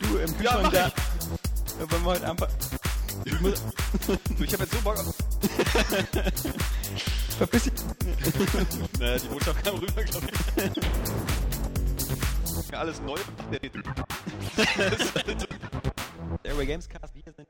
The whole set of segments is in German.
Du im Kühlschrank mach da. Äh, Wollen wir heute einfach. Ich muss, ich habe jetzt so Bock auf... verpiss dich. Naja, die Botschaft kam rüber, glaube ich. Ja, Alles neu. Airway Gamescast, wir sind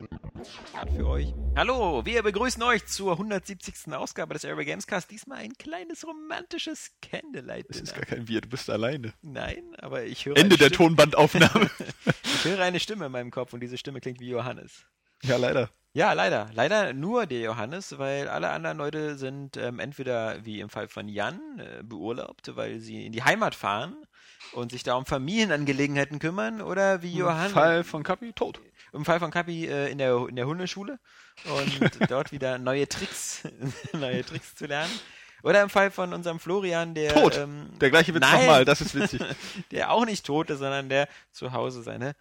für euch. Hallo, wir begrüßen euch zur 170. Ausgabe des Airway Gamescast. Diesmal ein kleines romantisches Candlelight. Das ist gar kein Wir, du bist alleine. Nein, aber ich höre Ende der. Tonbandaufnahme. Ich höre eine Stimme in meinem Kopf und diese Stimme klingt wie Johannes. ja, leider. Ja, leider. Leider nur der Johannes, weil alle anderen Leute sind ähm, entweder, wie im Fall von Jan, äh, beurlaubt, weil sie in die Heimat fahren und sich da um Familienangelegenheiten kümmern, oder wie Johannes. Fall von Kapi, tot. Im Fall von Kapi äh, in, der, in der Hundeschule und dort wieder neue Tricks, neue Tricks zu lernen. Oder im Fall von unserem Florian, der Tot. ähm, Der gleiche Witz nochmal, das ist witzig. der auch nicht tot ist, sondern der zu Hause seine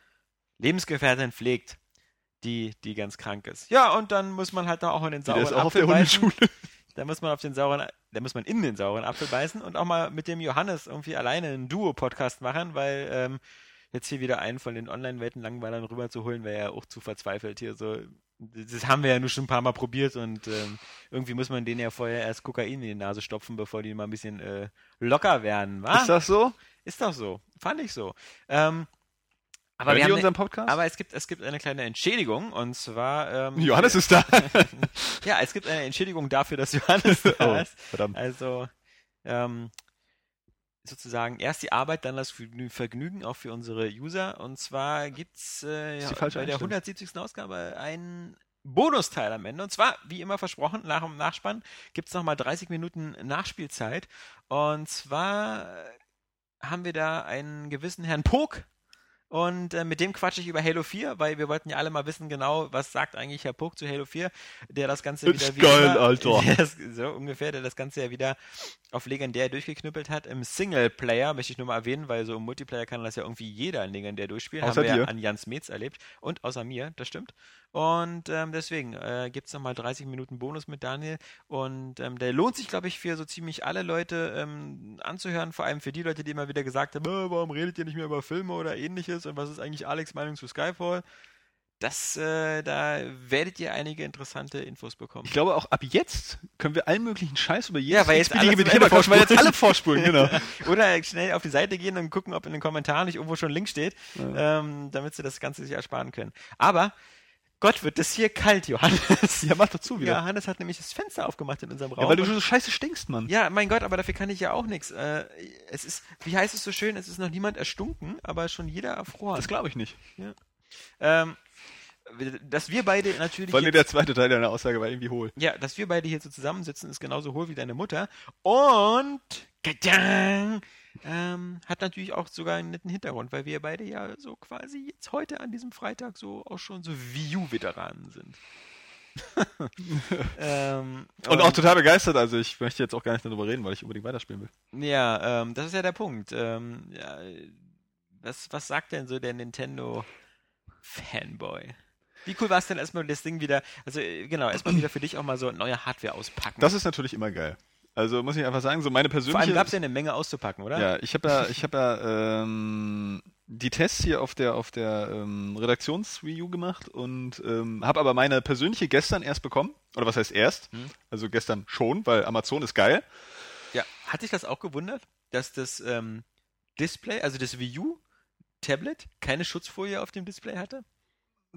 Lebensgefährtin pflegt, die, die ganz krank ist. Ja, und dann muss man halt auch in den sauren ist auch auf Apfel der beißen. Hundeschule. Da muss man auf den sauren, da muss man in den sauren Apfel beißen und auch mal mit dem Johannes irgendwie alleine einen Duo-Podcast machen, weil ähm, jetzt hier wieder einen von den Online-Welten Langweilern rüberzuholen, wäre ja auch zu verzweifelt hier so. Das haben wir ja nur schon ein paar Mal probiert und ähm, irgendwie muss man denen ja vorher erst Kokain in die Nase stopfen, bevor die mal ein bisschen äh, locker werden, wa? Ist das so? Ist doch so. Fand ich so. Ähm, aber, Hören wir unseren ne, Podcast? aber es gibt, es gibt eine kleine Entschädigung und zwar. Ähm, Johannes ist da. Ja, es gibt eine Entschädigung dafür, dass Johannes da oh, ist. verdammt. Also ähm, sozusagen erst die Arbeit, dann das Vergnü- Vergnügen auch für unsere User. Und zwar äh, ja, die falsche bei der Einstellung. 170. Ausgabe einen Bonusteil am Ende. Und zwar, wie immer versprochen, nach dem Nachspann gibt's noch nochmal 30 Minuten Nachspielzeit. Und zwar äh, haben wir da einen gewissen Herrn Pog. Und äh, mit dem quatsche ich über Halo 4, weil wir wollten ja alle mal wissen, genau, was sagt eigentlich Herr Pog zu Halo 4, der das Ganze wieder wie geil, Alter. Das, so ungefähr, der das Ganze ja wieder auf legendär durchgeknüppelt hat. Im Singleplayer möchte ich nur mal erwähnen, weil so im Multiplayer kann das ja irgendwie jeder in legendär durchspielen. Außer Haben wir ja dir. an Jans Metz erlebt. Und außer mir, das stimmt. Und ähm, deswegen äh, gibt es nochmal 30 Minuten Bonus mit Daniel. Und ähm, der lohnt sich, glaube ich, für so ziemlich alle Leute ähm, anzuhören. Vor allem für die Leute, die immer wieder gesagt haben, "Äh, warum redet ihr nicht mehr über Filme oder ähnliches? Und was ist eigentlich Alex Meinung zu Skyfall? Das, äh, da werdet ihr einige interessante Infos bekommen. Ich glaube, auch ab jetzt können wir allen möglichen Scheiß über jedes Ja, weil jetzt x-beliebige alle zum Thema quatschen, weil jetzt vorspulen. alle vorspulen, genau. Oder schnell auf die Seite gehen und gucken, ob in den Kommentaren nicht irgendwo schon ein Link steht, ähm, damit sie das Ganze sich ersparen können. Aber Gott, wird das hier kalt, Johannes. Ja, mach doch zu wieder. Ja, Hannes hat nämlich das Fenster aufgemacht in unserem Raum. Ja, weil du so scheiße stinkst, Mann. ja, mein Gott, aber dafür kann ich ja auch nichts. Äh, es ist, wie heißt es so schön, es ist noch niemand erstunken, aber schon jeder erfroren. Das glaube ich nicht. Ähm, dass wir beide natürlich Vor allem der zweite Teil deiner Aussage war irgendwie hohl. Ja, dass wir beide hier so zusammensitzen, ist genauso hohl wie deine Mutter. Und ähm, hat natürlich auch sogar einen netten Hintergrund, weil wir beide ja so quasi jetzt heute an diesem Freitag so auch schon so Wii U-Veteranen sind. ähm, Und auch total begeistert, also ich möchte jetzt auch gar nicht darüber reden, weil ich unbedingt weiterspielen will. Ja, ähm, das ist ja der Punkt. Ähm, ja, was, was sagt denn so der Nintendo Fanboy? Wie cool war es denn erstmal das Ding wieder, also äh, genau, erstmal wieder für dich auch mal so neue Hardware auspacken. Das ist natürlich immer geil. Also muss ich einfach sagen, so meine persönliche... Vor allem gab es ja eine Menge auszupacken, oder? Ja, ich habe ja, ich habe ja ähm, die Tests hier auf der auf der ähm, Redaktionsreview gemacht und ähm, habe aber meine persönliche gestern erst bekommen. Oder was heißt erst? Hm. Also gestern schon, weil Amazon ist geil. Ja, hat dich das auch gewundert, dass das ähm, Display, also das Wii U Tablet, keine Schutzfolie auf dem Display hatte?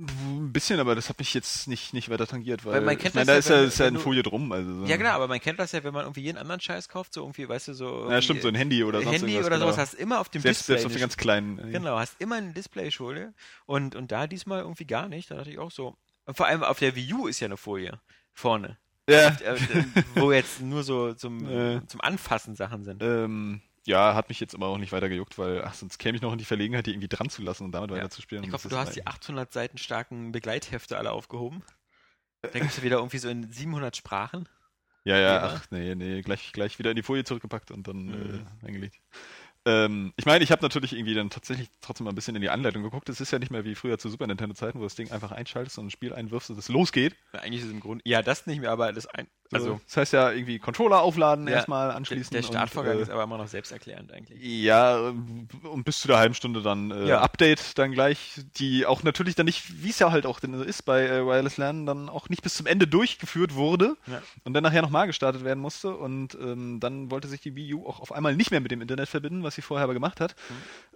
Ein bisschen, aber das hat mich jetzt nicht, nicht weiter tangiert, weil, Weil man ich kennt meine, das da ja, ist ja, ist ja eine Folie drum. Also so. Ja, genau, aber man kennt das ja, wenn man irgendwie jeden anderen Scheiß kauft, so irgendwie, weißt du, so. Ja, stimmt, so ein Handy oder sonst Handy oder genau. sowas hast immer auf dem selbst, Display. selbst auf den ganz kleinen. äh, Genau, hast immer eine Displayfolie und, und da diesmal irgendwie gar nicht. Da dachte ich auch so. Und vor allem auf der Wii U ist ja eine Folie vorne. Ja. Äh, wo jetzt nur so zum, Äh. zum Anfassen Sachen sind. Ähm, Ja, hat mich jetzt aber auch nicht weiter gejuckt, weil ach, sonst käme ich noch in die Verlegenheit, die irgendwie dran zu lassen und damit Ja. weiterzuspielen. Ich hoffe, du hast die mein- 800 Seiten starken Begleithefte alle aufgehoben. Da gibt es wieder irgendwie so in 700 Sprachen. Ja, ja, ach nee, nee, gleich, gleich wieder in die Folie zurückgepackt und dann Mhm. äh, eingelegt. Ähm, ich meine, ich habe natürlich irgendwie dann tatsächlich trotzdem mal ein bisschen in die Anleitung geguckt. Es ist ja nicht mehr wie früher zu Super Nintendo-Zeiten, wo das Ding einfach einschaltest und ein Spiel einwirfst und es losgeht. Eigentlich ist es im Grunde, ja, das nicht mehr, aber das ein, Also, also das heißt ja irgendwie Controller aufladen Ja, erstmal der, anschließen. der Startvorgang und, ist aber immer noch selbsterklärend eigentlich. Ja, und bis zu der halben Stunde dann äh, Ja. Update dann gleich, die auch natürlich dann nicht, wie es ja halt auch denn so ist bei äh, Wireless Lernen, dann auch nicht bis zum Ende durchgeführt wurde Ja. und dann nachher nochmal gestartet werden musste und ähm, dann wollte sich die Wii U auch auf einmal nicht mehr mit dem Internet verbinden, was sie vorher aber gemacht hat.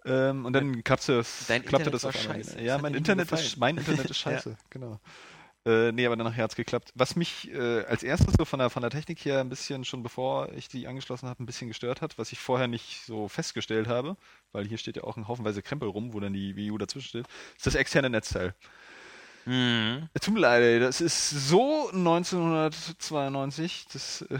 Ähm, und dann klappte es, Mhm. Dein klappte Internet das auf einmal. scheiße. Ja, Das hat mein Internet, ist, mein Internet ist Ja. scheiße, genau. Äh, nee, aber dann nachher hat's geklappt. Was mich äh, als erstes so von der, von der Technik her ein bisschen, schon bevor ich die angeschlossen habe, ein bisschen gestört hat, was ich vorher nicht so festgestellt habe, weil hier steht ja auch ein Haufenweise Krempel rum, wo dann die Wii U dazwischen steht, ist das externe Netzteil. Mhm. Tut mir leid, ey, das ist so 1992, das, äh,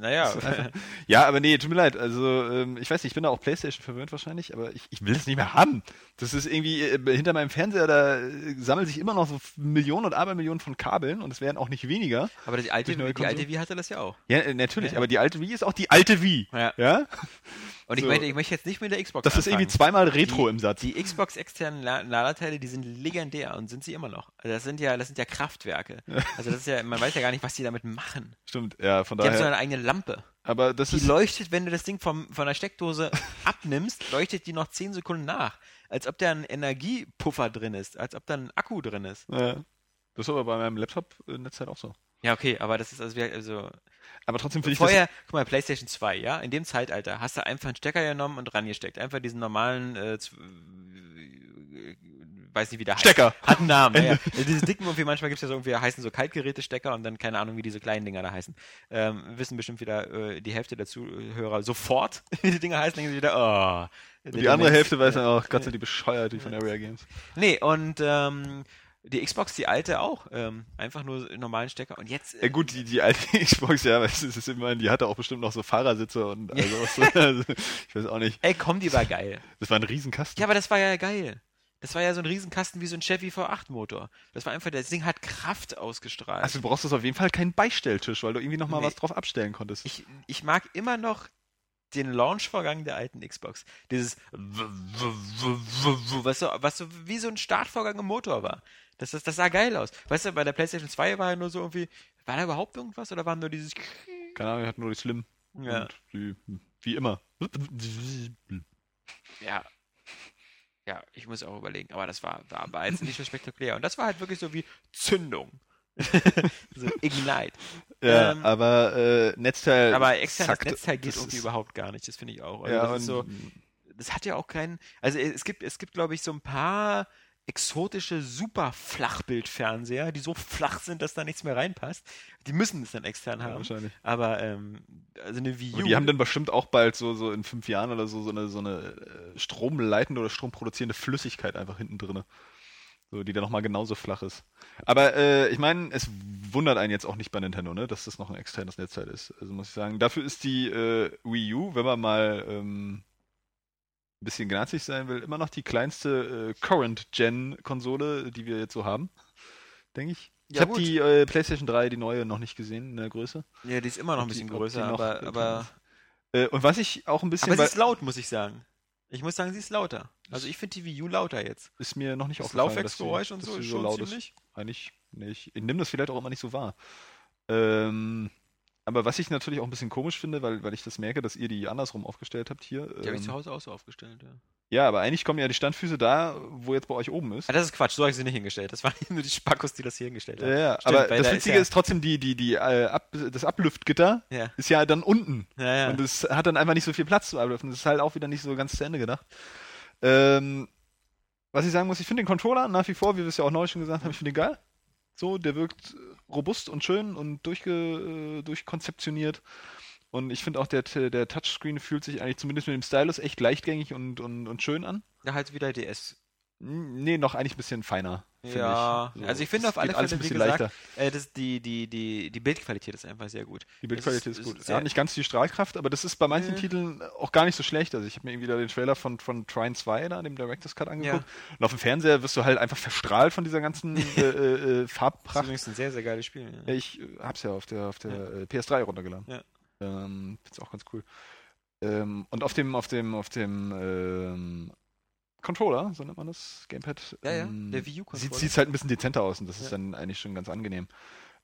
Naja, das ist einfach, ja, aber nee, tut mir leid, also ähm, ich weiß nicht, ich bin da auch Playstation verwöhnt wahrscheinlich, aber ich, ich will das nicht mehr haben. Das ist irgendwie, äh, hinter meinem Fernseher, da äh, sammeln sich immer noch so Millionen und Abermillionen von Kabeln und es werden auch nicht weniger. aber die alte, die alte? Wii hatte das ja auch. Ja, äh, natürlich, Ja. aber die alte Wii ist auch die alte Wii. Ja. Ja? Und ich So. meine, ich möchte jetzt nicht mit der Xbox Das ist irgendwie anfangen. zweimal Retro die, im Satz. Die Xbox externen La- Ladeteile, die sind legendär und sind sie immer noch. Also das sind ja, das sind ja Kraftwerke. Also das ist ja, man weiß ja gar nicht, was die damit machen. Stimmt, ja, von Die haben so daher. eine eigene Lampe. Aber das Die ist. leuchtet, wenn du das Ding vom, von der Steckdose abnimmst, leuchtet die noch 10 Sekunden nach. Als ob da ein Energiepuffer drin ist, als ob da ein Akku drin ist. Ja. Das ist aber bei meinem Laptop-Netz halt auch so. Ja, okay, aber das ist also, wie- also Aber trotzdem finde ich vorher, guck mal, PlayStation 2, ja, in dem Zeitalter hast du einfach einen Stecker genommen und rangesteckt. Einfach diesen normalen, äh, äh, weiß nicht, wie der heißt. Stecker. Hat einen Namen, ja. ja. Diese dicken irgendwie, manchmal gibt es ja so irgendwie, heißen so Kaltgerätestecker und dann keine Ahnung, wie diese kleinen Dinger da heißen. Ähm, wissen bestimmt wieder äh, die Hälfte der Zuhörer sofort, wie die Dinger heißen, denken sie wieder, oh. Und die andere Hälfte weiß dann auch, Gott sind die bescheuert, die von Area Games. Nee, und ähm, die Xbox, die alte auch, ähm, einfach nur normalen Stecker. Und jetzt, Ja gut, die, die alte Xbox, ja, es ist immerhin, die hatte auch bestimmt noch so Fahrersitze und also, also ich weiß auch nicht. ey, komm, die war geil. Das war ein Riesenkasten. Ja, aber das war ja geil. Das war ja so ein Riesenkasten wie so ein Chevy V8 Motor. Das war einfach, das Ding hat Kraft ausgestrahlt. Also du brauchst das auf jeden Fall keinen Beistelltisch, weil du irgendwie noch mal Nee. was drauf abstellen konntest. ich, ich mag immer noch den Launchvorgang der alten Xbox. Dieses was so, was so wie so ein Startvorgang im Motor war. Das, das, das sah geil aus. Weißt du, bei der PlayStation 2 war ja nur so irgendwie, war da überhaupt irgendwas oder waren nur dieses Keine Ahnung, wir hatten nur die Slim. Ja. Die, wie immer. Ja. Ja, ich muss auch überlegen, aber das war, war, war jetzt nicht so spektakulär. Und das war halt wirklich so wie Zündung. so Ignite. Ja, Ähm, aber äh, Netzteil. Aber externes zackt. Netzteil geht irgendwie überhaupt gar nicht. Das finde ich auch. Also Ja, das so, das hat ja auch keinen. Also es gibt, es gibt, glaube ich, so ein paar exotische Super-Flachbildfernseher, die so flach sind, dass da nichts mehr reinpasst. Die müssen es dann extern ja, haben. wahrscheinlich. Aber ähm, also eine Wii U. Und die haben dann bestimmt auch bald so, so in fünf Jahren oder so so eine, so eine äh, stromleitende oder stromproduzierende Flüssigkeit einfach hinten drin. So, die dann nochmal genauso flach ist. Aber äh, ich meine, es wundert einen jetzt auch nicht bei Nintendo, ne, dass das noch ein externes Netzteil ist. Also muss ich sagen, dafür ist die äh, Wii U, wenn man mal ähm, ein bisschen gnazig sein will, immer noch die kleinste äh, Current-Gen-Konsole, die wir jetzt so haben. Denke ich. Ich Ja, habe gut. die äh, PlayStation 3, die neue, noch nicht gesehen in der Größe. ja, die ist immer noch ein bisschen die größer, aber, aber, Äh, und was ich auch ein bisschen. aber sie ist laut, muss ich sagen. Ich muss sagen, sie ist lauter. Also ich finde die Wii U lauter jetzt. ist mir noch nicht Das aufgefallen, Laufwerksgeräuch dass sie- und so ist schon laut ziemlich. Ist. Eigentlich nicht. Ich nehme das vielleicht auch immer nicht so wahr. Ähm, aber was ich natürlich auch ein bisschen komisch finde, weil, weil ich das merke, dass ihr die andersrum aufgestellt habt hier. Die habe ich ähm, zu Hause auch so aufgestellt, ja. ja, aber eigentlich kommen ja die Standfüße da, wo jetzt bei euch oben ist. Ah, das ist Quatsch, so habe ich sie nicht hingestellt. Das waren nur die Spackos, die das hier hingestellt haben. Ja, ja. Stimmt, aber das da Witzige ja, ist trotzdem, die, die, die, äh, Ab, das Ablüftgitter Ja, ist ja dann unten. ja, ja. Und es hat dann einfach nicht so viel Platz zu ablüften. Das ist halt auch wieder nicht so ganz zu Ende gedacht. Ähm, was ich sagen muss, ich finde den Controller nach wie vor, wie wir es ja auch neulich schon gesagt haben, ich finde den geil. So, der wirkt robust und schön und durchge, äh, durchkonzeptioniert. Und ich finde auch, der, der Touchscreen fühlt sich eigentlich zumindest mit dem Stylus echt leichtgängig und, und, und schön an. ja, halt wieder DS. Nee, noch eigentlich ein bisschen feiner. Ja, ich. So, also ich finde es auf alle Fälle, ein wie bisschen gesagt, leichter. äh, das, die, die, die, die Bildqualität ist einfach sehr gut. Die Bildqualität Es ist gut. sehr- Ja, nicht ganz die Strahlkraft, aber das ist bei manchen Nee. Titeln auch gar nicht so schlecht. Also ich habe mir irgendwie da den Trailer von, von Trine 2 da, dem Director's Cut angeguckt. Und auf dem Fernseher wirst du halt einfach verstrahlt von dieser ganzen äh, äh, äh, Das ist Farbpracht. übrigens ein sehr, sehr geiles Spiel. Ja, Ja. ich äh, hab's ja auf der, auf der äh, PS3 runtergeladen. Ja. Ähm, find's auch ganz cool. Ähm, und auf dem, auf dem, auf dem ähm, Controller, so nennt man das, Gamepad, Ja, ja, ähm, der Wii U-Controller. sieht halt ein bisschen dezenter aus und das Ja. ist dann eigentlich schon ganz angenehm.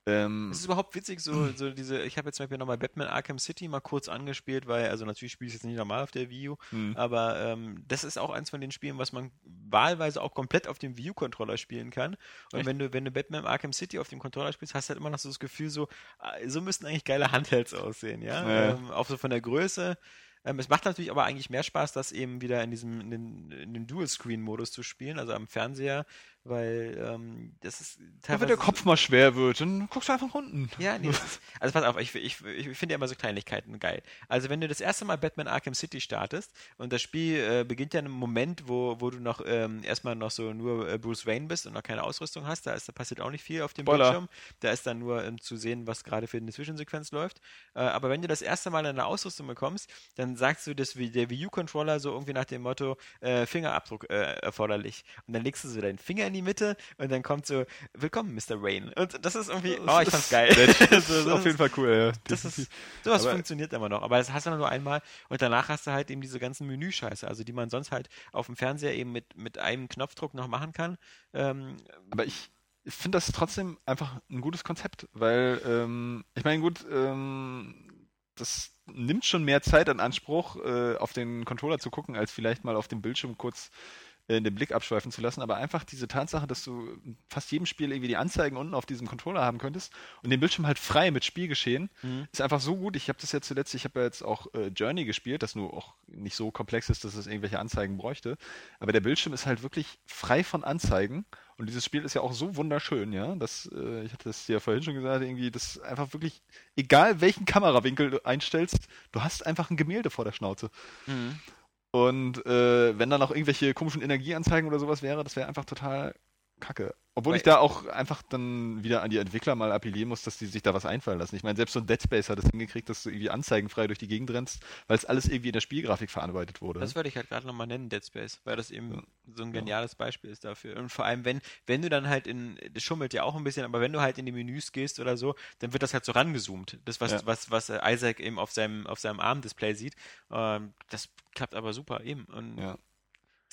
Ähm, Es ist überhaupt witzig, so, so diese, ich habe jetzt zum Beispiel nochmal Batman Arkham City mal kurz angespielt, weil, also natürlich spiele ich es jetzt nicht normal auf der Wii U, hm. aber ähm, das ist auch eins von den Spielen, was man wahlweise auch komplett auf dem Wii U-Controller spielen kann. Und Echt? wenn du, wenn du Batman Arkham City auf dem Controller spielst, hast du halt immer noch so das Gefühl, so, ah, so müssten eigentlich geile Handhelds aussehen, ja. Ja. Ähm, auch so von der Größe. Ähm, es macht natürlich aber eigentlich mehr Spaß, das eben wieder in diesem, in den, in den Dual-Screen-Modus zu spielen, also am Fernseher, weil ähm, das ist teilweise. wenn der Kopf mal schwer wird, dann guckst du einfach unten. ja, nee, ist, also pass auf, ich, ich, ich finde ja immer so Kleinigkeiten geil. Also wenn du das erste Mal Batman Arkham City startest und das Spiel äh, beginnt ja in einem Moment, wo, wo du noch ähm, erstmal noch so nur äh, Bruce Wayne bist und noch keine Ausrüstung hast, da, ist, da passiert auch nicht viel auf dem Spoiler. Bildschirm. Da ist dann nur ähm, zu sehen, was gerade für eine Zwischensequenz läuft. Äh, aber wenn du das erste Mal eine Ausrüstung bekommst, dann sagst du, dass wie der Wii U-Controller so irgendwie nach dem Motto äh, Fingerabdruck äh, erforderlich. Und dann legst du so deinen Finger in die Mitte und dann kommt so, willkommen, Mr. Wayne. Und das ist irgendwie, oh, ich fand's geil. Das ist auf jeden Fall cool, ja. das ist, sowas Aber- funktioniert immer noch, aber das hast du nur einmal und danach hast du halt eben diese ganzen Menüscheiße, also die man sonst halt auf dem Fernseher eben mit, mit einem Knopfdruck noch machen kann. Ähm, Aber ich finde das trotzdem einfach ein gutes Konzept, weil, ähm, ich meine, gut, ähm, das nimmt schon mehr Zeit in Anspruch, äh, auf den Controller zu gucken, als vielleicht mal auf dem Bildschirm kurz den Blick abschweifen zu lassen. Aber einfach diese Tatsache, dass du in fast jedem Spiel irgendwie die Anzeigen unten auf diesem Controller haben könntest und den Bildschirm halt frei mit Spielgeschehen, Mhm. ist einfach so gut. Ich habe das jetzt zuletzt, ich habe ja jetzt auch äh, Journey gespielt, das nur auch nicht so komplex ist, dass es irgendwelche Anzeigen bräuchte. Aber der Bildschirm ist halt wirklich frei von Anzeigen. Und dieses Spiel ist ja auch so wunderschön, ja, dass, äh, ich hatte das ja vorhin schon gesagt, irgendwie, das einfach wirklich, egal welchen Kamerawinkel du einstellst, du hast einfach ein Gemälde vor der Schnauze. Und äh, wenn da noch irgendwelche komischen Energieanzeigen oder sowas wäre, das wäre einfach total kacke. Obwohl Weil- ich da auch einfach dann wieder an die Entwickler mal appellieren muss, dass die sich da was einfallen lassen. Ich meine, selbst so ein Dead Space hat es hingekriegt, dass du irgendwie anzeigenfrei durch die Gegend rennst, weil es alles irgendwie in der Spielgrafik verarbeitet wurde. Das würde ich halt gerade nochmal nennen, Dead Space, weil das eben Ja. so ein geniales Beispiel ist dafür. Und vor allem, wenn, wenn du dann halt in, das schummelt ja auch ein bisschen, aber wenn du halt in die Menüs gehst oder so, dann wird das halt so rangezoomt. Das, was, Ja. was, was äh, Isaac eben auf seinem, auf seinem Armdisplay sieht. Ähm, das klappt aber super eben. Und Ja.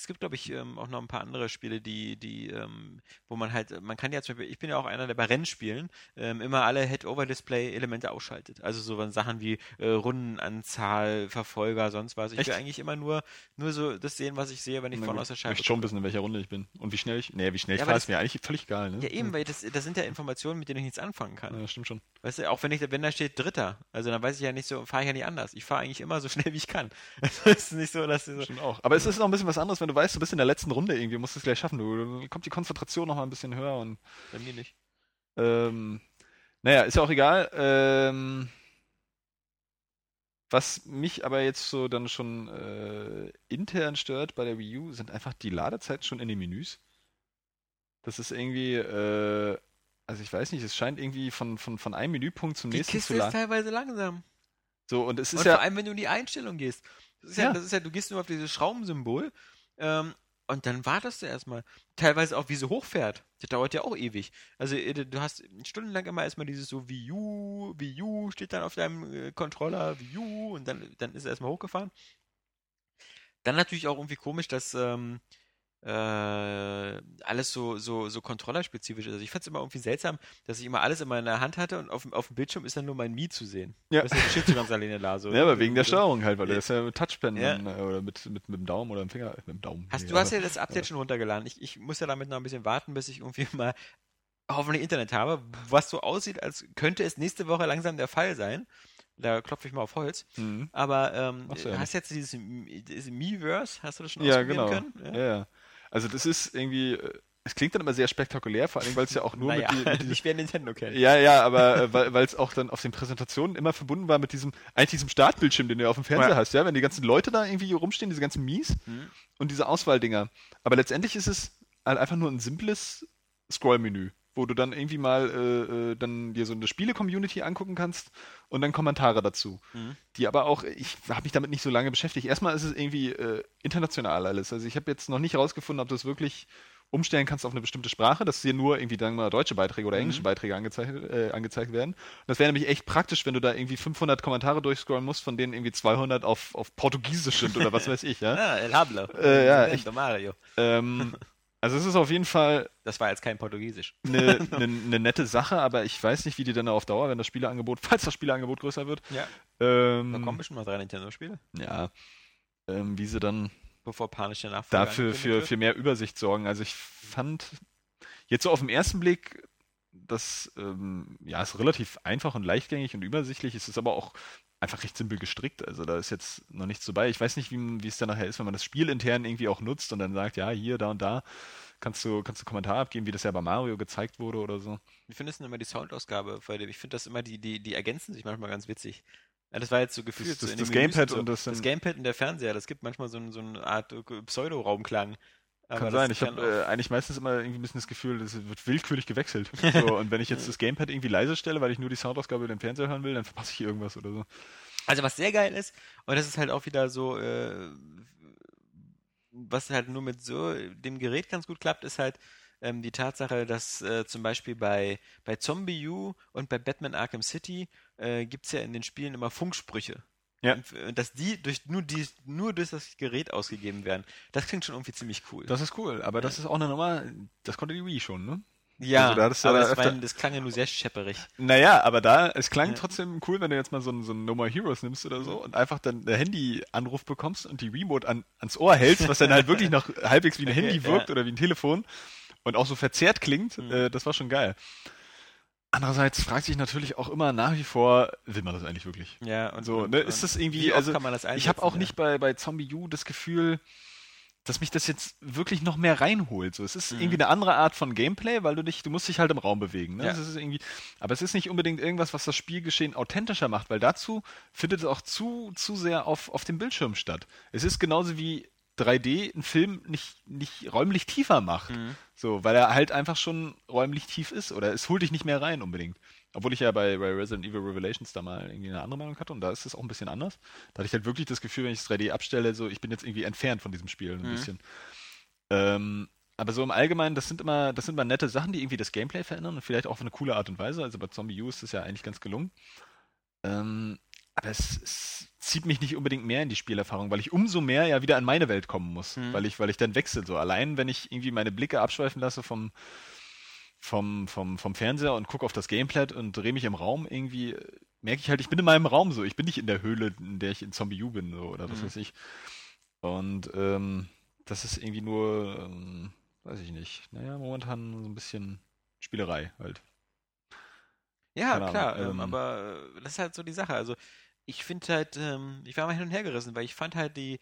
Es gibt, glaube ich, ähm, auch noch ein paar andere Spiele, die, die, ähm, wo man halt, man kann ja zum Beispiel, ich bin ja auch einer, der bei Rennspielen ähm, immer alle Head-Over-Display-Elemente ausschaltet. Also so Sachen wie äh, Rundenanzahl, Verfolger, sonst was. Ich Echt? will eigentlich immer nur, nur so das sehen, was ich sehe, wenn ich vorne aus der ich Scheibe möchte schon wissen, in welcher Runde ich bin. Und wie schnell ich. Nee, wie schnell ich Ja, fahre, ist mir eigentlich völlig egal, ne? Ja, eben, weil das, das sind ja Informationen, mit denen ich nichts anfangen kann. Ja, stimmt schon. Weißt du, auch wenn ich, wenn da steht Dritter, also dann weiß ich ja nicht so, fahre ich ja nicht anders. Ich fahre eigentlich immer so schnell, wie ich kann. Also ist nicht so, dass so, Stimmt auch. Aber es ist noch ein bisschen was anderes, wenn du weißt, du bist in der letzten Runde irgendwie, musst es gleich schaffen. Du, dann kommt die Konzentration noch mal ein bisschen höher und bei mir nicht. ähm, naja, ist ja auch egal. Ähm, was mich aber jetzt so dann schon äh, intern stört bei der Wii U, sind einfach die Ladezeiten schon in den Menüs. Das ist irgendwie, äh, also ich weiß nicht, es scheint irgendwie von, von, von einem Menüpunkt zum Die nächsten Kiste zu ist laden. teilweise langsam. So, und es ist Und ja. vor allem, wenn du in die Einstellung gehst. Das ist ja, Ja. das ist ja du gehst nur auf dieses Schraubensymbol ähm, und dann wartest du erstmal. Teilweise auch, wie sie hochfährt. Das dauert ja auch ewig. Also äh, du hast stundenlang immer erstmal dieses so Wii U, Wii U steht dann auf deinem äh, Controller, Wii U und dann, dann ist er erstmal hochgefahren. Dann natürlich auch irgendwie komisch, dass ähm, äh, alles so, so, so controllerspezifisch ist. Also ich fand es immer irgendwie seltsam, dass ich immer alles in meiner Hand hatte und auf, dem- auf dem Bildschirm ist dann nur mein Mi zu sehen. Ja. Das steht so ganz alleine da. So. Ja, aber wegen der. Steuerung halt, weil Ja. das ist ja mit Touchpen Ja. äh, oder mit, mit, mit dem Daumen oder dem Finger, mit dem Daumen. Hast, du hast ja das Update schon runtergeladen. Ich, ich muss ja damit noch ein bisschen warten, bis ich irgendwie mal hoffentlich Internet habe, was so aussieht, als könnte es nächste Woche langsam der Fall sein. Da klopfe ich mal auf Holz. Mhm. Aber ähm, ja hast jetzt dieses, dieses Miiverse, hast du das schon Ja, ausprobieren genau. können? Ja. ja, Also das ist irgendwie, äh, es klingt dann immer sehr spektakulär, vor allem, weil es ja auch nur naja, mit, die, mit nicht wer Nintendo kennt. Ja, ja, aber äh, weil weil es auch dann auf den Präsentationen immer verbunden war mit diesem, eigentlich diesem Startbildschirm, den du auf dem Fernseher Ja. hast, ja, wenn die ganzen Leute da irgendwie rumstehen, diese ganzen Mies Mhm. und diese Auswahldinger. Aber letztendlich ist es halt einfach nur ein simples Scroll-Menü, wo du dann irgendwie mal äh, äh, dann dir so eine Spiele-Community angucken kannst und dann Kommentare dazu. Mhm. Die aber auch, ich habe mich damit nicht so lange beschäftigt. Erstmal ist es irgendwie äh, international alles. Also ich habe jetzt noch nicht rausgefunden, ob du es wirklich umstellen kannst auf eine bestimmte Sprache, dass dir nur irgendwie wir mal deutsche Beiträge oder englische Mhm. Beiträge angezeigt, äh, angezeigt werden. Und das wäre nämlich echt praktisch, wenn du da irgendwie 500 Kommentare durchscrollen musst, von denen irgendwie 200 auf, auf Portugiesisch sind oder was weiß ich, ja. Ah, El Hablo. Äh, ja, echt. Mario. ähm, also es ist auf jeden Fall Das war jetzt kein Portugiesisch. eine, eine, eine nette Sache, aber ich weiß nicht, wie die dann auf Dauer, wenn das Spieleangebot, falls das Spieleangebot größer wird, Ja. ähm, Da kommen bestimmt mal drei Nintendo-Spiele, ja, ähm, wie sie dann bevor panische Nachfolger dafür für, für mehr Übersicht sorgen. Also ich fand jetzt so auf den ersten Blick, das ähm, ja ist relativ einfach und leichtgängig und übersichtlich. Es ist aber auch einfach recht simpel gestrickt. Also da ist jetzt noch nichts dabei. Ich weiß nicht, wie, wie es dann nachher ist, wenn man das Spiel intern irgendwie auch nutzt und dann sagt, ja, hier, da und da kannst du, kannst du Kommentar abgeben, wie das ja bei Mario gezeigt wurde oder so. Wie findest du denn immer die Soundausgabe? Weil ich finde das immer, die, die, die ergänzen sich manchmal ganz witzig. Ja, das war jetzt so gefühlt. Das- so das- in das den Menüs Gamepad so. und das das Gamepad und der Fernseher, das gibt manchmal so, ein, so eine Art äh, Pseudo-Raumklang. Kann sein. Ich habe äh, eigentlich meistens immer irgendwie ein bisschen das Gefühl, das wird willkürlich gewechselt. So, und wenn ich jetzt das Gamepad irgendwie leise stelle, weil ich nur die Soundausgabe über den Fernseher hören will, dann verpasse ich irgendwas oder so. Also was sehr geil ist, und das ist halt auch wieder so, äh, was halt nur mit so dem Gerät ganz gut klappt, ist halt ähm, die Tatsache, dass äh, zum Beispiel bei, bei Zombie U und bei Batman Arkham City äh, gibt es ja in den Spielen immer Funksprüche. Ja. Und, äh, dass die durch nur, die nur durch das Gerät ausgegeben werden. Das klingt schon irgendwie ziemlich cool. Das ist cool, aber das ist auch eine Nummer, das konnte die Wii schon, ne? ja, also da aber ja das, öfter- mein, das klang ja nur sehr schepperig. Naja, aber da, es klang Ja. trotzdem cool, wenn du jetzt mal so einen, so einen No More Heroes nimmst oder so und einfach dann einen Handy-Anruf bekommst und die Remote an, ans Ohr hältst, was dann halt wirklich noch halbwegs wie ein Handy Ja. wirkt oder wie ein Telefon und auch so verzerrt klingt, Mhm. äh, das war schon geil. Andererseits fragt sich natürlich auch immer nach wie vor, will man das eigentlich wirklich? Ja, und So, ne, ist das irgendwie, also ich habe auch einsetzen, nicht bei, bei Zombie U das Gefühl, dass mich das jetzt wirklich noch mehr reinholt. So, es ist Mhm. irgendwie eine andere Art von Gameplay, weil du dich, du musst dich halt im Raum bewegen. Ne? Ja. Ist irgendwie, aber es ist nicht unbedingt irgendwas, was das Spielgeschehen authentischer macht, weil dazu findet es auch zu, zu sehr auf, auf dem Bildschirm statt. Es ist genauso wie 3D einen Film nicht, nicht räumlich tiefer macht. Mhm. So, weil er halt einfach schon räumlich tief ist oder es holt dich nicht mehr rein unbedingt. Obwohl ich ja bei, Resident Evil Revelations da mal irgendwie eine andere Meinung hatte und da ist es auch ein bisschen anders. Da hatte ich halt wirklich das Gefühl, wenn ich das 3D abstelle, so ich bin jetzt irgendwie entfernt von diesem Spiel ein Mhm. bisschen. Ähm, aber so im Allgemeinen, das sind immer, das sind immer nette Sachen, die irgendwie das Gameplay verändern und vielleicht auch auf eine coole Art und Weise. Also bei Zombie U ist das ja eigentlich ganz gelungen. Ähm, aber es, es zieht mich nicht unbedingt mehr in die Spielerfahrung, weil ich umso mehr ja wieder an meine Welt kommen muss, Mhm. weil ich, weil ich dann wechsle. So allein, wenn ich irgendwie meine Blicke abschweifen lasse vom vom, vom, vom Fernseher und gucke auf das Gamepad und drehe mich im Raum, irgendwie äh, merke ich halt, ich bin in meinem Raum so. Ich bin nicht in der Höhle, in der ich in Zombie U bin so, oder was Mhm. weiß ich. Und ähm, das ist irgendwie nur, ähm, weiß ich nicht, naja, momentan so ein bisschen Spielerei halt. Ja, Keine klar, ähm, ähm, aber äh, das ist halt so die Sache. Also ich finde halt, ähm, ich war mal hin und her gerissen, weil ich fand halt die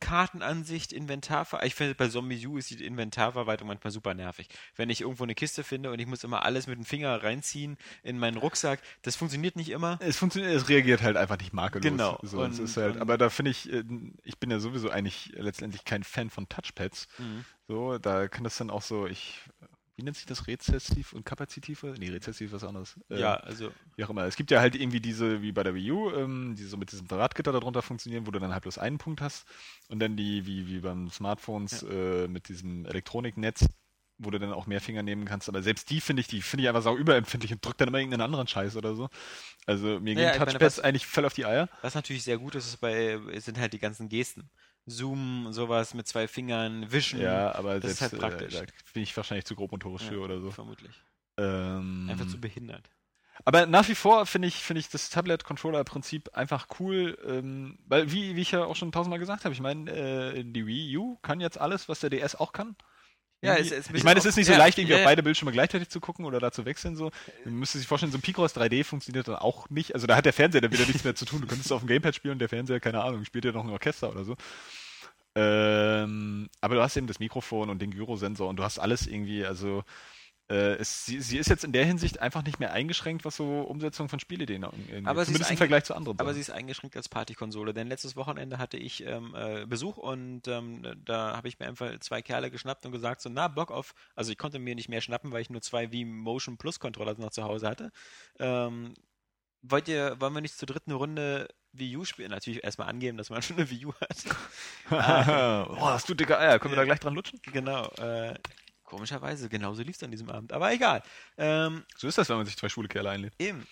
Kartenansicht, Inventarver... Ich finde, bei Zombie U ist die Inventarverwaltung manchmal super nervig. Wenn ich irgendwo eine Kiste finde und ich muss immer alles mit dem Finger reinziehen in meinen Rucksack, das funktioniert nicht immer. Es funktioniert, es reagiert halt einfach nicht makellos. Genau. So, Und- ist halt, aber da finde ich, äh, ich bin ja sowieso eigentlich letztendlich kein Fan von Touchpads. Mhm. So, da kann das dann auch so, ich, wie nennt sich das, rezessiv und kapazitive? Nee, rezessiv ist was anderes. Äh, Ja, also Wie auch immer. Es gibt ja halt irgendwie diese, wie bei der Wii U, ähm, die so mit diesem Drahtgitter darunter funktionieren, wo du dann halt bloß einen Punkt hast. Und dann die, wie, wie beim Smartphones, äh, mit diesem Elektroniknetz, wo du dann auch mehr Finger nehmen kannst. Aber selbst die finde ich, die finde ich einfach sau überempfindlich und drückt dann immer irgendeinen anderen Scheiß oder so. Also mir Ja, gehen ich meine, Touchpads was- eigentlich voll auf die Eier. was natürlich sehr gut ist, ist bei, sind halt die ganzen Gesten. Zoomen, sowas mit zwei Fingern, wischen. Ja, aber das ist selbst halt praktisch. Äh, bin ich wahrscheinlich zu grobmotorisch Ja, für oder so. Vermutlich. Ähm, Einfach zu behindert. Aber nach wie vor finde ich, finde ich das Tablet-Controller-Prinzip einfach cool, ähm, weil, wie, wie ich ja auch schon tausendmal gesagt habe, ich meine, äh, die Wii U kann jetzt alles, was der DS auch kann. Ja, es ein ich meine, es ist nicht so ja, leicht, irgendwie ja, auf beide Bildschirme gleichzeitig zu gucken oder da zu wechseln. So. Man müsste sich vorstellen, so ein Picross 3D funktioniert dann auch nicht. Also da hat der Fernseher dann wieder nichts mehr zu tun. Du könntest auf dem Gamepad spielen und der Fernseher, keine Ahnung, spielt ja noch ein Orchester oder so. Ähm, aber du hast eben das Mikrofon und den Gyrosensor und du hast alles irgendwie, also äh, es, sie, sie ist jetzt in der Hinsicht einfach nicht mehr eingeschränkt, was so Umsetzung von Spielideen angeht. Aber sie ist Zumindest im Vergleich zu anderen. Aber sie ist eingeschränkt als Partykonsole, denn letztes Wochenende hatte ich ähm, äh, Besuch und ähm, da habe ich mir einfach zwei Kerle geschnappt und gesagt, so, na, Bock auf, also ich konnte mir nicht mehr schnappen, weil ich nur zwei Wii Motion Plus Controller noch zu Hause hatte. Ähm, wollt ihr, wollen wir nicht zur dritten Runde Wii U spielen? Natürlich erstmal angeben, dass man schon eine Wii U hat. oh, hast du dicke Eier? Können wir da gleich dran lutschen? genau, äh, komischerweise, genauso lief es an diesem Abend, aber egal. Ähm, So ist das, wenn man sich zwei schwule Kerle einlädt. eben.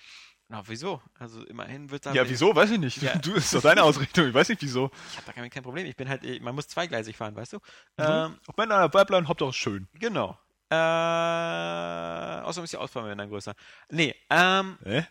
Na, wieso? Also immerhin wird da Ja, wieso? Weiß ich nicht. Ja. Du, ist doch deine Ausrichtung. Ich weiß nicht, wieso. Ich habe da kein, kein Problem. Ich bin halt, man muss zweigleisig fahren, weißt du? Mhm. Ähm, Ob Männer an der Pipeline, Hauptsache schön. genau. Äh, außerdem ist die Ausfallmenge dann größer. Nee, ähm, Hä?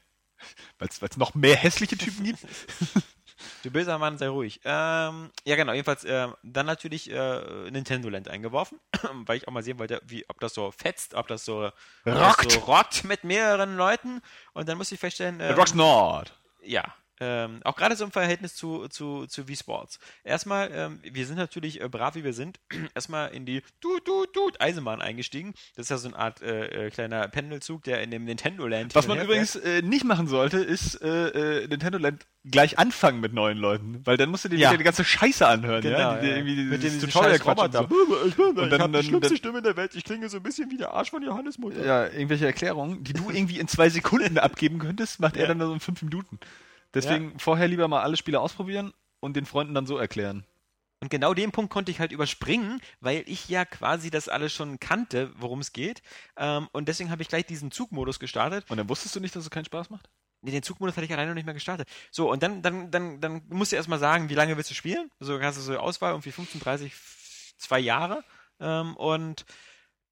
Weil es noch mehr hässliche Typen gibt? du böser Mann, sei ruhig. Ähm, ja, genau. Jedenfalls ähm, dann natürlich äh, Nintendo Land eingeworfen, weil ich auch mal sehen wollte, wie, ob das so fetzt, ob das so das Rockt. so rockt mit mehreren Leuten. Und dann musste ich feststellen, Äh, ähm, Rocks Nord. Ja, ähm, auch gerade so im Verhältnis zu, zu, zu Wii Sports. Erstmal, ähm, wir sind natürlich äh, brav wie wir sind, erstmal in die Tut, Tut, Tut Eisenbahn eingestiegen. Das ist ja so eine Art äh, äh, kleiner Pendelzug, der in dem Nintendo Land. Was man übrigens äh, nicht machen sollte, ist äh, Nintendo Land gleich anfangen mit neuen Leuten. Weil dann musst du dir Ja. die ganze Scheiße anhören, Genau, ja? Die, ja. irgendwie Mit dem Tutorial Quatsch und so. Ich, bin, Und dann- ich habe die schlimmste dann- Stimme der Welt. Ich klinge so ein bisschen wie der Arsch von Johannes Mutter. Ja, irgendwelche Erklärungen, die du irgendwie in zwei Sekunden abgeben könntest, macht Ja. er dann so in fünf Minuten. Deswegen vorher lieber mal alle Spiele ausprobieren und den Freunden dann so erklären. Und genau den Punkt konnte ich halt überspringen, weil ich ja quasi das alles schon kannte, worum es geht. Ähm, und deswegen habe ich gleich diesen Zugmodus gestartet. Und dann wusstest du nicht, dass es keinen Spaß macht? Nee, den Zugmodus hatte ich alleine noch nicht mehr gestartet. So, und dann, dann, dann, dann musst du erstmal sagen, wie lange willst du spielen? So hast du so Auswahl, irgendwie 15, 30, f- zwei Jahre. Ähm, und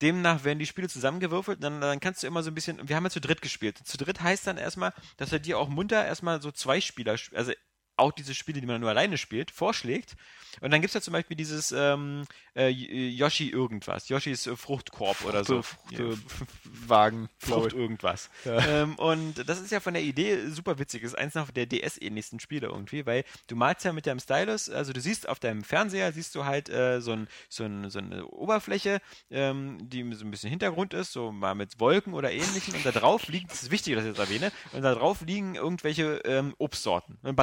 demnach werden die Spiele zusammengewürfelt. Dann, dann kannst du immer so ein bisschen, wir haben ja zu dritt gespielt. Zu dritt heißt dann erstmal, dass er dir auch munter erstmal so zwei Spieler, sp- also auch diese Spiele, die man nur alleine spielt, vorschlägt. Und dann gibt es ja zum Beispiel dieses ähm, äh, Yoshi irgendwas, Yoshis äh, Fruchtkorb oder so. Fruchte, Wagen, Frucht irgendwas. Ja. Ähm, und das ist ja von der Idee super witzig. Das ist eins noch der DS-ähnlichsten Spiele irgendwie, weil du malst ja mit deinem Stylus, also du siehst auf deinem Fernseher, siehst du halt äh, so, ein, so, ein, so eine Oberfläche, ähm, die so ein bisschen Hintergrund ist, so mal mit Wolken oder ähnlichem. Und da drauf liegt, das ist wichtig, dass ich das erwähne, und da drauf liegen irgendwelche ähm, Obstsorten, äh,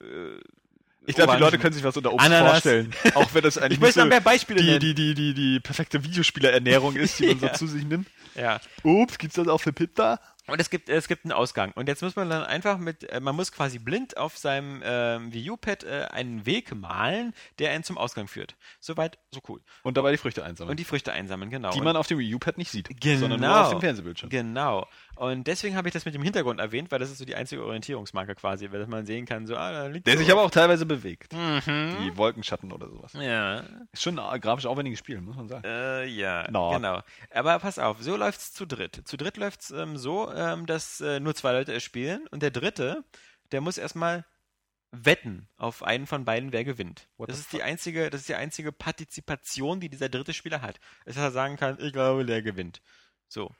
Äh, Ich glaube, die. Leute können sich was unter Obst Ananas. vorstellen. Auch wenn das eigentlich Ich möchte nicht noch mehr Beispiele die, nennen. die, die, die, die perfekte Videospielerernährung ist, die man Ja. so zu sich nimmt. Ja. Obst, gibt's das auch für Pizza? Und es gibt, es gibt einen Ausgang. Und jetzt muss man dann einfach mit, äh, man muss quasi blind auf seinem ähm, Wii U-Pad äh, einen Weg malen, der einen zum Ausgang führt. Soweit, so cool. Und dabei die Früchte einsammeln. Und die Früchte einsammeln, genau. die man auf dem Wii U-Pad nicht sieht, Genau. sondern nur auf dem Fernsehbildschirm. Genau. Und deswegen habe ich das mit dem Hintergrund erwähnt, weil das ist so die einzige Orientierungsmarke quasi, weil man sehen kann, so, ah, da liegt Der so. sich aber auch teilweise bewegt. Mhm. Die Wolkenschatten oder sowas. Ja. Ist schon ein grafisch aufwendiges Spiel, muss man sagen. Äh, ja, Na. genau. Aber pass auf, so läuft's zu dritt. Zu dritt läuft's ähm, so, ähm, dass äh, nur zwei Leute es spielen und der dritte, der muss erstmal wetten auf einen von beiden, wer gewinnt. What das ist die einzige, das ist die einzige Partizipation, die dieser dritte Spieler hat. Dass er sagen kann, ich glaube, der gewinnt. So.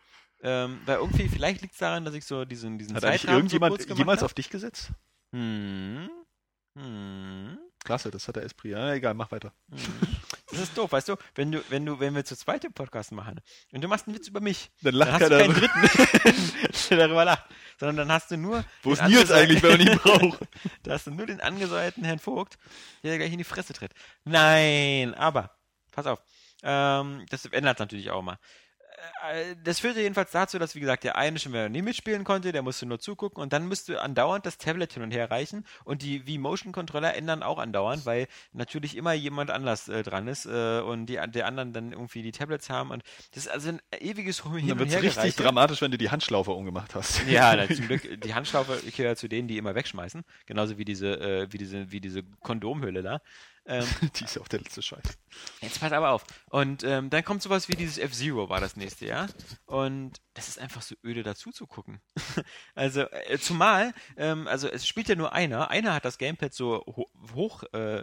Ähm, weil irgendwie, vielleicht liegt es daran, dass ich so diesen, diesen Hat Zeitrahmen irgendjemand so jemals hab. auf dich gesetzt? Hm. Hm. Klasse, das hat der Esprit. Ja, egal, mach weiter. Das ist doof, weißt du, wenn du, wenn du, wenn wir zu zweit den Podcast machen und du machst einen Witz über mich, Dann dann lacht hast du keiner. keinen Dritten, der darüber lacht, sondern dann hast du nur Wo ist Nils eigentlich, wenn man ihn braucht? Da hast du nur den angesäuerten Herrn Vogt, der gleich in die Fresse tritt. Nein, aber, pass auf, ähm, das ändert natürlich auch mal. Äh, Das führte jedenfalls dazu, dass, wie gesagt, der eine schon wieder nie mitspielen konnte, der musste nur zugucken und dann müsste andauernd das Tablet hin und her reichen und die V-Motion-Controller ändern auch andauernd, weil natürlich immer jemand anders äh, dran ist äh, und die, der anderen dann irgendwie die Tablets haben und das ist also ein ewiges Hin Dann und wird es richtig dramatisch, wenn du die Handschlaufe umgemacht hast. Ja, na, zum Glück, die Handschlaufe ich gehöre zu denen, die immer wegschmeißen. Genauso wie diese, äh, wie diese, wie diese Kondomhülle da. Ähm, die ist ja auch der letzte Scheiß. jetzt pass aber auf. Und ähm, dann kommt sowas wie dieses F-Zero war das nächste Jahr. Und das ist einfach so öde dazu zu gucken. also, äh, zumal, ähm, also es spielt ja nur einer. Einer hat das Gamepad so ho hoch, äh,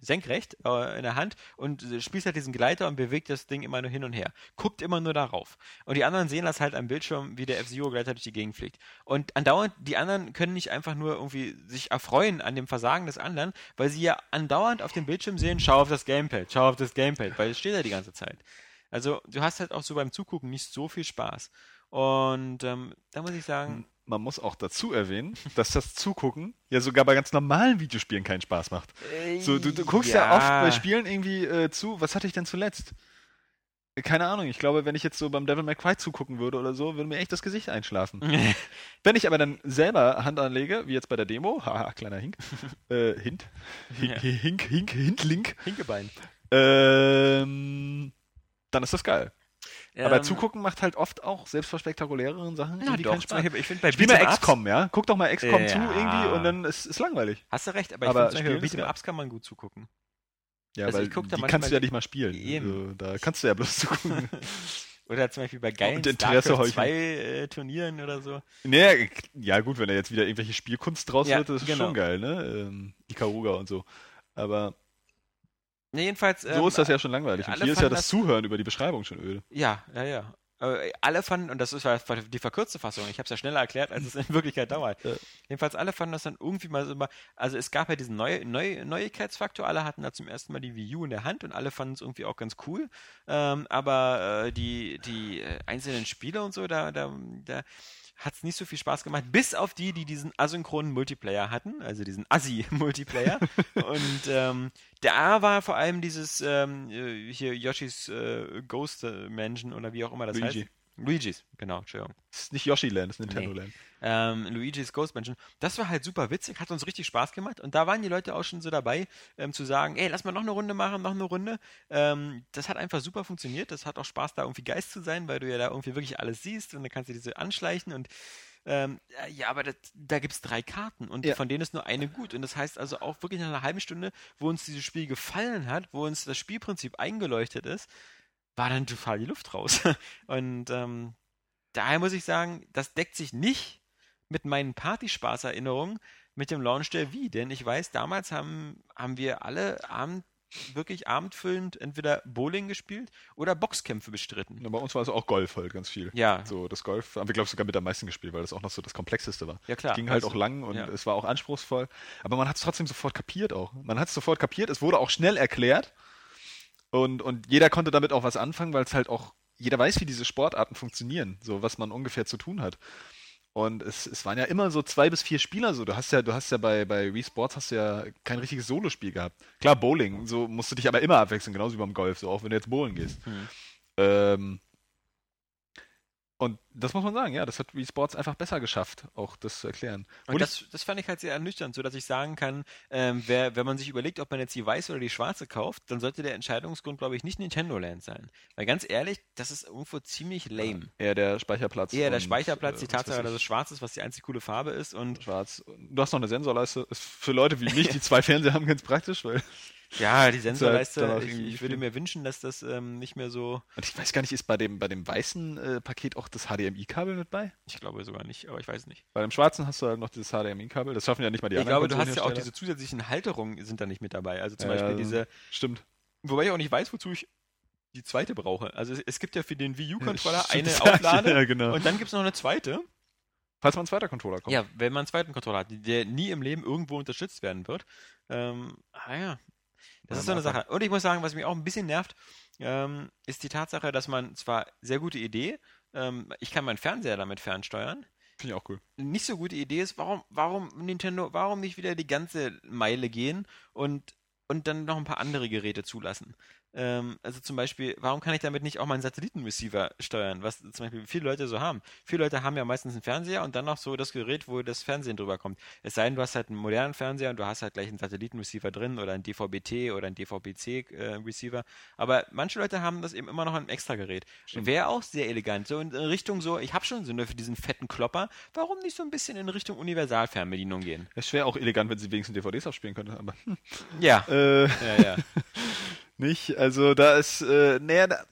senkrecht äh, in der Hand und spielt halt diesen Gleiter und bewegt das Ding immer nur hin und her. Guckt immer nur darauf. Und die anderen sehen das halt am Bildschirm, wie der F-Zero-Gleiter durch die Gegend fliegt. Und andauernd, die anderen können nicht einfach nur irgendwie sich erfreuen an dem Versagen des anderen, weil sie ja andauernd auf dem Bildschirm sehen, schau auf das Gamepad, schau auf das Gamepad, weil es steht ja die ganze Zeit. Also du hast halt auch so beim Zugucken nicht so viel Spaß. Und ähm, da muss ich sagen, Man muss auch dazu erwähnen, dass das Zugucken ja sogar bei ganz normalen Videospielen keinen Spaß macht. So, du, du guckst ja, oft bei Spielen irgendwie äh, zu. Was hatte ich denn zuletzt? Keine Ahnung, ich glaube, wenn ich jetzt so beim Devil May Cry zugucken würde oder so, würde mir echt das Gesicht einschlafen. wenn ich aber dann selber Hand anlege, wie jetzt bei der Demo, haha, kleiner Hink, äh, Hint, Hink, Ja. Hink, Hink, Hint, Link, Hinkebein. ähm, dann ist das geil. aber Ähm, zugucken macht halt oft auch, selbst bei spektakuläreren Sachen, Na irgendwie doch, keinen Spaß. Ich finde bei Spiel mal XCOM, ja? Guck doch mal XCOM Ja. zu irgendwie und dann ist es langweilig. Hast du recht, aber, Aber ich finde zum Beispiel. Ups kann man gut zugucken. Ja, Also weil ich guck da die kannst du ja nicht mal spielen. Also, da kannst du ja bloß zugucken. Oder zum Beispiel bei geilen Und Interesse StarCraft heucheln. 2 äh, Turnieren oder so. naja, ja gut, wenn da jetzt wieder irgendwelche Spielkunst draus Ja, wird, das ist genau. schon geil, ne? Ähm, Ikaruga und so. Aber Ne, jedenfalls. so ähm, ist das ja schon langweilig. Und hier ist ja das das- Zuhören über die Beschreibung schon öde. Ja, ja, ja. Aber alle fanden, und das ist die verkürzte Fassung, ich habe es ja schneller erklärt, als es in Wirklichkeit dauert. Ja. Jedenfalls alle fanden das dann irgendwie mal so also es gab ja diesen Neu Neu Neuigkeitsfaktor, alle hatten da zum ersten Mal die Wii U in der Hand und alle fanden es irgendwie auch ganz cool. Ähm, aber äh, die, die äh, einzelnen Spiele und so, da, da, da hat es nicht so viel Spaß gemacht, bis auf die, die diesen asynchronen Multiplayer hatten, also diesen Assi-Multiplayer. und ähm, da war vor allem dieses ähm, äh, hier Yoshis äh, Ghost Mansion oder wie auch immer das Luigi. heißt. Luigi's, genau, Entschuldigung. Das ist nicht Yoshi Land, das ist Nintendo Nee. Land. Ähm, Luigi's Ghost Mansion. Das war halt super witzig, hat uns richtig Spaß gemacht. Und da waren die Leute auch schon so dabei, ähm, zu sagen, ey, lass mal noch eine Runde machen, noch eine Runde. Ähm, das hat einfach super funktioniert. Das hat auch Spaß, da irgendwie Geist zu sein, weil du ja da irgendwie wirklich alles siehst und dann kannst du diese anschleichen und ähm, äh, ja, aber das, da gibt es drei Karten und Ja. von denen ist nur eine gut. Und das heißt also auch wirklich nach einer halben Stunde, wo uns dieses Spiel gefallen hat, wo uns das Spielprinzip eingeleuchtet ist, war dann total die Luft raus. Und ähm, daher muss ich sagen, das deckt sich nicht mit meinen Partyspaß-Erinnerungen mit dem Launch der Wii, denn ich weiß, damals haben, haben wir alle Abend, wirklich abendfüllend entweder Bowling gespielt oder Boxkämpfe bestritten. Ja, bei uns war es auch Golf halt ganz viel. Ja, So, das Golf haben wir, glaube ich, sogar mit am meisten gespielt, weil das auch noch so das Komplexeste war. ja klar. ging halt Also, auch lang und ja. es war auch anspruchsvoll. Aber man hat es trotzdem sofort kapiert auch. Man hat es sofort kapiert. Es wurde auch schnell erklärt. Und, und jeder konnte damit auch was anfangen, weil es halt auch, jeder weiß, wie diese Sportarten funktionieren, so was man ungefähr zu tun hat. Und es, es waren ja immer so zwei bis vier Spieler so. Du hast ja, du hast ja bei, bei Wii Sports hast ja kein richtiges Solospiel gehabt. Klar, Bowling, so musst du dich aber immer abwechseln, genauso wie beim Golf, so auch wenn du jetzt bowlen gehst. Hm. Ähm, und das muss man sagen, ja, das hat Wii Sports einfach besser geschafft, auch das zu erklären. Und Obwohl das, das fand ich halt sehr ernüchternd, so dass ich sagen kann, ähm, wer, wenn man sich überlegt, ob man jetzt die weiße oder die schwarze kauft, dann sollte der Entscheidungsgrund, glaube ich, nicht Nintendo Land sein. Weil ganz ehrlich, das ist irgendwo ziemlich lame. Eher der Speicherplatz. Eher der und, Speicherplatz, die äh, Tatsache, dass es schwarz ist, was die einzig coole Farbe ist und schwarz. Du hast noch eine Sensorleiste. Ist für Leute wie mich, die zwei Fernseher haben, ganz praktisch, weil. Ja, die Sensorleiste, ich, ich würde mir wünschen, dass das ähm, nicht mehr so, Und ich weiß gar nicht, ist bei dem, bei dem weißen äh, Paket auch das HDMI-Kabel mit bei? ich glaube sogar nicht, aber ich weiß nicht. Bei dem schwarzen hast du halt noch dieses HDMI-Kabel. Das schaffen ja nicht mal die ich anderen glaube, du hast ja auch diese zusätzlichen Halterungen sind da nicht mit dabei. Also zum Ja, Beispiel diese, Stimmt. wobei ich auch nicht weiß, wozu ich die zweite brauche. Also es, gibt ja für den Wii U-Controller Stimmt, eine ich, Auflade Ja, genau. und dann gibt es noch eine zweite. Falls mal ein zweiter Controller kommt. Ja, wenn man einen zweiten Controller hat, der nie im Leben irgendwo unterstützt werden wird. Ähm, ah ja, das ist so eine. Sache. Und ich muss sagen, was mich auch ein bisschen nervt, ähm, ist die Tatsache, dass man zwar sehr gute Idee, ähm, ich kann meinen Fernseher damit fernsteuern. Finde ich auch cool. Nicht so gute Idee ist, warum, warum Nintendo, warum nicht wieder die ganze Meile gehen und, und dann noch ein paar andere Geräte zulassen? Ähm, also zum Beispiel, warum kann ich damit nicht auch meinen Satellitenreceiver steuern, was zum Beispiel viele Leute so haben? Viele Leute haben ja meistens einen Fernseher und dann noch so das Gerät, wo das Fernsehen drüber kommt. Es sei denn, du hast halt einen modernen Fernseher und du hast halt gleich einen Satellitenreceiver drin oder einen DVB-T oder einen DVB-C-Receiver. Aber manche Leute haben das eben immer noch ein Extra-Gerät. Stimmt. Wäre auch sehr elegant. So in Richtung so, ich habe schon so für diesen fetten Klopper. Warum nicht so ein bisschen in Richtung Universalfernbedienung gehen? Es wäre auch elegant, wenn sie wenigstens DVDs abspielen könnte, aber Ja. äh, Ja, ja. nicht. Also da ist, äh, naja, da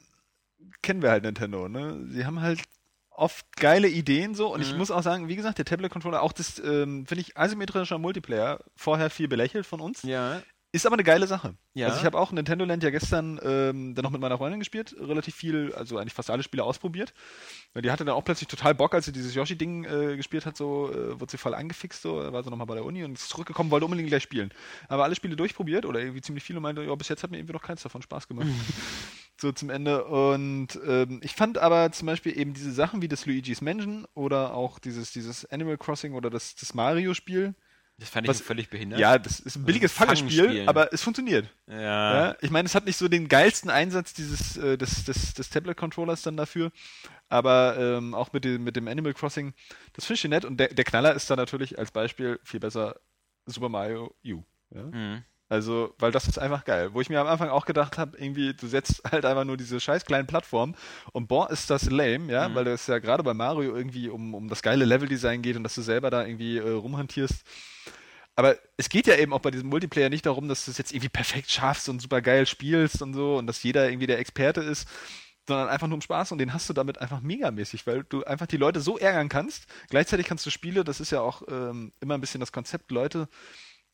kennen wir halt Nintendo, ne? Sie haben halt oft geile Ideen so und ich Mhm. muss auch sagen, wie gesagt, der Tablet-Controller, auch das, ähm, finde ich, asymmetrischer Multiplayer, vorher viel belächelt von uns, Ja. Ist aber eine geile Sache. Ja. Also ich habe auch Nintendo Land ja gestern ähm, dann noch mit meiner Freundin gespielt, relativ viel, also eigentlich fast alle Spiele ausprobiert. Weil Die hatte dann auch plötzlich total Bock, als sie dieses Yoshi-Ding äh, gespielt hat, so äh, wurde sie voll angefixt, so, war sie nochmal bei der Uni und ist zurückgekommen, wollte unbedingt gleich spielen. Aber alle Spiele durchprobiert oder irgendwie ziemlich viele und meinte, ja, bis jetzt hat mir irgendwie noch keins davon Spaß gemacht. so zum Ende. Und ähm, ich fand aber zum Beispiel eben diese Sachen wie das Luigi's Mansion oder auch dieses, dieses Animal Crossing oder das, das Mario-Spiel. Das fand ich Was- völlig behindert. Ja, das ist ein billiges Also Fangspielen. aber es funktioniert. Ja. Ja, ich meine, es hat nicht so den geilsten Einsatz dieses äh, des, des, des Tablet-Controllers dann dafür, aber ähm, auch mit dem, mit dem Animal Crossing, das finde ich nett und der, der Knaller ist da natürlich als Beispiel viel besser Super Mario U. Ja? Mhm. Also, weil das ist einfach geil. Wo ich mir am Anfang auch gedacht habe, irgendwie, du setzt halt einfach nur diese scheiß kleinen Plattformen und boah, ist das lame, ja, Mhm. weil das ja gerade bei Mario irgendwie um, um das geile Leveldesign geht und dass du selber da irgendwie äh, rumhantierst. Aber es geht ja eben auch bei diesem Multiplayer nicht darum, dass du es jetzt irgendwie perfekt schaffst und super geil spielst und so und dass jeder irgendwie der Experte ist, sondern einfach nur um Spaß und den hast du damit einfach megamäßig, weil du einfach die Leute so ärgern kannst. Gleichzeitig kannst du Spiele, das ist ja auch ähm, immer ein bisschen das Konzept, Leute,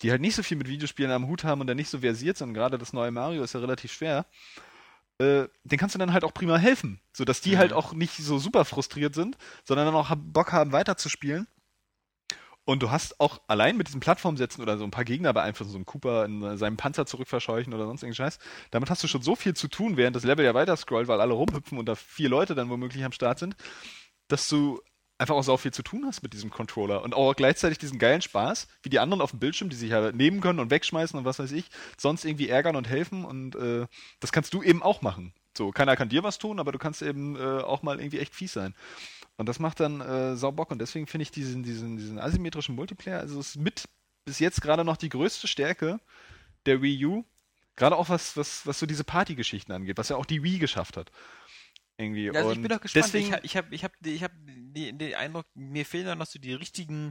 die halt nicht so viel mit Videospielen am Hut haben und dann nicht so versiert sind, gerade das neue Mario ist ja relativ schwer, äh, den kannst du dann halt auch prima helfen, sodass die Mhm. halt auch nicht so super frustriert sind, sondern dann auch Bock haben, weiterzuspielen. Und du hast auch allein mit diesen Plattformsätzen oder so ein paar Gegner beeinflussen, so einen Cooper in seinem Panzer zurückverscheuchen oder sonst irgendeinen Scheiß. Damit hast du schon so viel zu tun, während das Level ja weiter scrollt, weil alle rumhüpfen und da vier Leute dann womöglich am Start sind, dass du einfach auch so viel zu tun hast mit diesem Controller und auch gleichzeitig diesen geilen Spaß, wie die anderen auf dem Bildschirm, die sich ja nehmen können und wegschmeißen und was weiß ich, sonst irgendwie ärgern und helfen und äh, das kannst du eben auch machen. So, keiner kann dir was tun, aber du kannst eben äh, auch mal irgendwie echt fies sein. Und das macht dann äh, sau Bock und deswegen finde ich diesen, diesen, diesen asymmetrischen Multiplayer, also ist mit bis jetzt gerade noch die größte Stärke der Wii U, gerade auch was, was, was so diese Partygeschichten angeht, was ja auch die Wii geschafft hat. Irgendwie. Also ich bin doch gespannt. Deswegen, ich habe ich hab, ich hab, den, Eindruck, mir fehlen da noch so die richtigen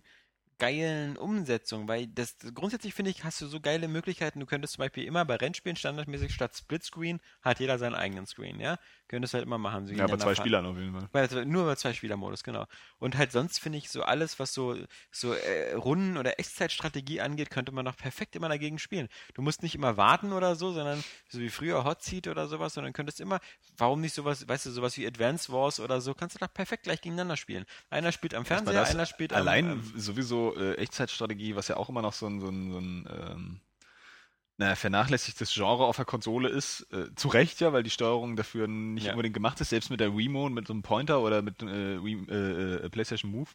geilen Umsetzungen, weil das grundsätzlich finde ich, hast du so geile Möglichkeiten. Du könntest zum Beispiel immer bei Rennspielen standardmäßig statt Splitscreen hat jeder seinen eigenen Screen, ja? Könntest halt immer machen. So ja, aber gegeneinander zwei fahren. Spielern auf jeden Fall. Bei, nur über zwei Spielermodus, genau. Und halt sonst finde ich so alles, was so, so äh, Runden- oder Echtzeitstrategie angeht, könnte man doch perfekt immer dagegen spielen. Du musst nicht immer warten oder so, sondern so wie früher Hot Seat oder sowas, sondern könntest immer, warum nicht sowas, weißt du, sowas wie Advance Wars oder so, kannst du doch perfekt gleich gegeneinander spielen. Einer spielt am Fernseher, einer spielt allein am, ähm, sowieso äh, Echtzeitstrategie, was ja auch immer noch so ein, so ein, so ein ähm, naja, vernachlässigtes Genre auf der Konsole ist. Äh, zu Recht ja, weil die Steuerung dafür nicht Ja. unbedingt gemacht ist, selbst mit der Wiimote, mit so einem Pointer oder mit äh, Wii, äh, äh, PlayStation Move.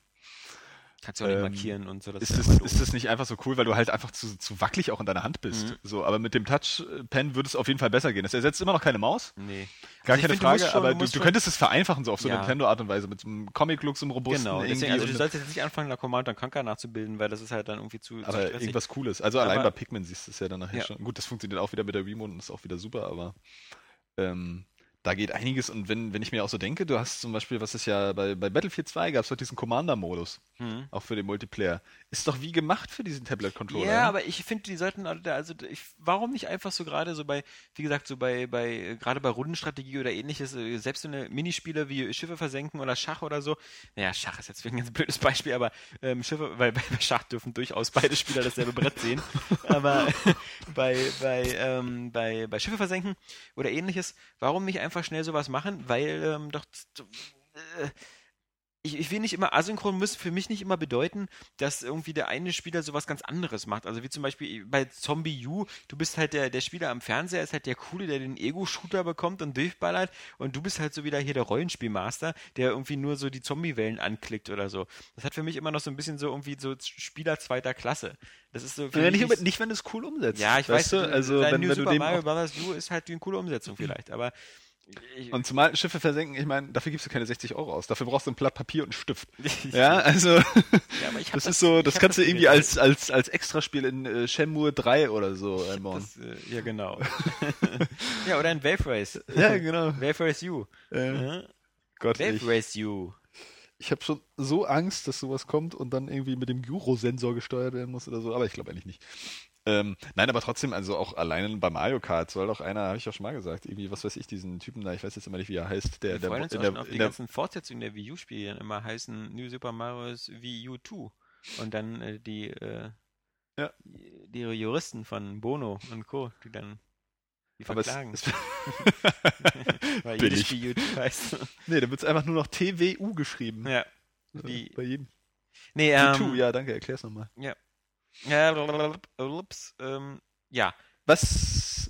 Kannst du auch nicht ähm, markieren und so. Das Ist das, ist das nicht einfach so cool, weil du halt einfach zu, zu wackelig auch in deiner Hand bist. Mhm. So, aber mit dem Touchpen würde es auf jeden Fall besser gehen. Es ersetzt immer noch keine Maus, Nee. gar Also keine find, du Frage, schon- aber du du, du könntest es vereinfachen, so auf so eine Ja. Nintendo-Art und Weise, mit so einem Comic-Look, so einem robusten Genau, deswegen, also du und- solltest jetzt nicht anfangen, nach Command Conquer nachzubilden, weil das ist halt dann irgendwie zu, zu aber stressig. irgendwas Cooles. Also allein Aber- bei Pikmin siehst du es ja dann nachher Ja. schon. Gut, das funktioniert auch wieder mit der Remote und ist auch wieder super, aber ähm, da geht einiges. Und wenn, wenn ich mir auch so denke, du hast zum Beispiel, was ist ja bei, bei Battlefield 2 gab es doch diesen Commander-Modus, Hm. auch für den Multiplayer. Ist doch wie gemacht für diesen Tablet-Controller. Ja, aber ich finde, die sollten, also ich, warum nicht einfach so gerade so bei, wie gesagt, so bei, bei, gerade bei Rundenstrategie oder ähnliches, äh, selbst so eine Minispiele wie Schiffe versenken oder Schach oder so. Naja, Schach ist jetzt ein ganz blödes Beispiel, aber ähm, Schiffe, weil bei, bei Schach dürfen durchaus beide Spieler dasselbe Brett sehen. Aber bei, bei, ähm, bei, bei Schiffe versenken oder ähnliches, warum nicht einfach schnell sowas machen? Weil ähm, doch äh, ich, ich will nicht immer, asynchron muss für mich nicht immer bedeuten, dass irgendwie der eine Spieler sowas ganz anderes macht. Also wie zum Beispiel bei Zombie U, du bist halt der, der Spieler am Fernseher, ist halt der Coole, der den Ego-Shooter bekommt und durchballert und du bist halt so wieder hier der Rollenspielmaster, der irgendwie nur so die Zombie-Wellen anklickt oder so. Das hat für mich immer noch so ein bisschen so irgendwie so Spieler zweiter Klasse. Das ist so Ja, nicht, nicht- nicht, wenn du es cool umsetzt. ja, ich weiß, weißt du, also wenn, New wenn du Super dem Mario Bros. U ist halt eine coole Umsetzung vielleicht, aber und zumal Schiffe versenken, ich meine, dafür gibst du keine 60 Euro aus. Dafür brauchst du ein Blatt Papier und einen Stift. Ja, also Ja, aber ich hab das das- ist so, das kannst das du irgendwie als, als, als Extraspiel in äh, Shenmue 3 oder so einbauen. Äh, ja, genau. ja, oder ein Wave Race. Ja, genau. Wave Race U. Äh? Gott, Wave ich, Race U. ich habe schon so Angst, dass sowas kommt und dann irgendwie mit dem Gyrosensor gesteuert werden muss oder so, aber ich glaube eigentlich nicht. Ähm, nein, aber trotzdem, also auch alleine bei Mario Kart soll doch einer, habe ich auch schon mal gesagt, irgendwie, was weiß ich, diesen Typen da, ich weiß jetzt immer nicht, wie er heißt, der, Wir der, der, schon auf die der ganzen Fortsetzungen der Wii U-Spiele, immer heißen New Super Mario's Wii U 2. Und dann äh, die, äh, Ja. die Juristen von Bono und Co., die dann die aber es, verklagen. es, weil jedes Wii U 2 heißt. nee, da wird es einfach nur noch TWU geschrieben. ja. Äh, Die, Bei jedem. nee, T2, ähm, ja, danke, erklär's nochmal. ja, blablabla, ups, ähm, ja, Was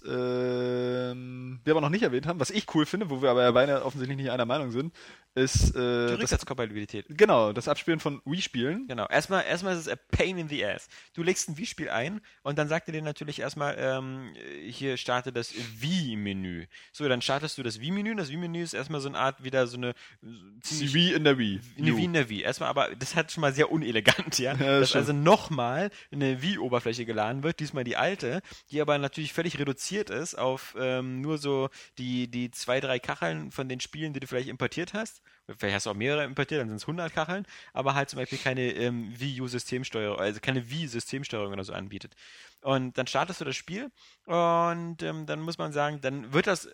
ähm, wir aber noch nicht erwähnt haben, was ich cool finde, wo wir aber beide offensichtlich nicht einer Meinung sind, ist Die äh, das, Rückwärtskompatibilität. genau, das Abspielen von Wii-Spielen. Genau. Erstmal, erstmal ist es a pain in the ass. Du legst ein Wii-Spiel ein und dann sagt er dir natürlich erstmal, ähm, hier starte das Wii-Menü. So, dann startest du das Wii-Menü. Das Wii-Menü ist erstmal so eine Art, wieder so eine Die Wii in der Wii. Eine. Wii in der Wii. Erstmal, aber das hat schon mal sehr unelegant, ja. Ja, dass stimmt. also nochmal eine Wii-Oberfläche geladen wird, diesmal die alte, die aber natürlich völlig reduziert ist auf ähm, nur so die, die zwei, drei Kacheln von den Spielen, die du vielleicht importiert hast. Vielleicht hast du auch mehrere importiert, dann sind es 100 Kacheln, aber halt zum Beispiel keine ähm, Wii U-Systemsteuerung, also keine Wii-Systemsteuerung oder so anbietet. Und dann startest du das Spiel und ähm, dann muss man sagen, dann wird das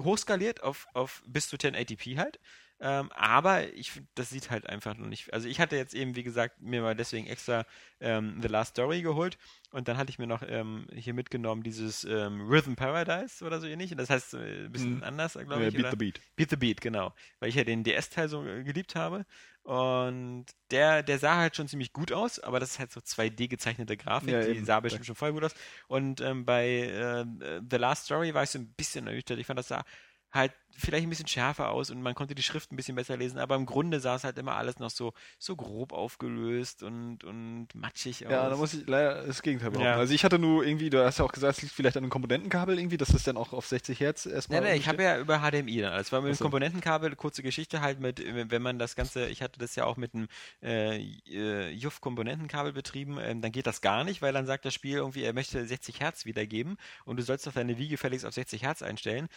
hochskaliert auf, auf bis zu 1080p halt. Ähm, aber ich das sieht halt einfach noch nicht. Also ich hatte jetzt eben, wie gesagt, mir mal deswegen extra ähm, The Last Story geholt und dann hatte ich mir noch ähm, hier mitgenommen dieses ähm, Rhythm Paradise oder so ähnlich. Das heißt äh, ein bisschen Mhm. anders, glaube Äh, ich. Beat oder? the Beat. Beat the Beat, genau. Weil ich ja den DS-Teil so äh, geliebt habe. Und der, der sah halt schon ziemlich gut aus, aber das ist halt so 2D gezeichnete Grafik, Ja, die sah bestimmt schon voll gut aus. Und ähm, bei äh, The Last Story war ich so ein bisschen ernüchtert. Ich fand, das sah halt vielleicht ein bisschen schärfer aus und man konnte die Schrift ein bisschen besser lesen, aber im Grunde sah es halt immer alles noch so, so grob aufgelöst und, und matschig aus. Ja, da muss ich leider das Gegenteil behaupten. Ja. Also ich hatte nur irgendwie, du hast ja auch gesagt, es liegt vielleicht an einem Komponentenkabel irgendwie, dass das dann auch auf 60 Hertz erstmal. Nee, nee, ich habe ja über HDMI dann. Es war mit dem so. Komponentenkabel, kurze Geschichte halt mit, wenn man das Ganze, ich hatte das ja auch mit einem äh, äh, JUF-Komponentenkabel betrieben, ähm, dann geht das gar nicht, weil dann sagt das Spiel irgendwie, er möchte 60 Hertz wiedergeben und du sollst doch deine Wii gefälligst auf 60 Hertz einstellen.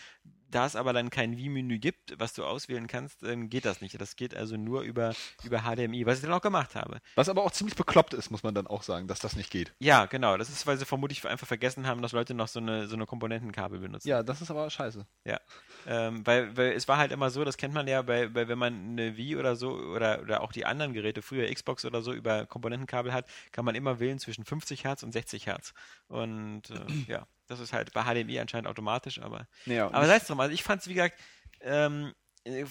Da es aber dann kein Wii-Menü gibt, was du auswählen kannst, ähm, geht das nicht. Das geht also nur über, über HDMI, was ich dann auch gemacht habe. Was aber auch ziemlich bekloppt ist, muss man dann auch sagen, dass das nicht geht. Ja, genau. Das ist, weil sie vermutlich einfach vergessen haben, dass Leute noch so eine, so eine Komponentenkabel benutzen. Ja, das ist aber scheiße. Ja, ähm, weil, weil es war halt immer so, das kennt man ja, bei, bei, wenn man eine Wii oder so oder, oder auch die anderen Geräte, früher Xbox oder so, über Komponentenkabel hat, kann man immer wählen zwischen 50 Hertz und 60 Hertz. Und äh, ja, das ist halt bei HDMI anscheinend automatisch, aber. Ja, Aber sei es drum, also ich fand es, wie gesagt, ähm, äh,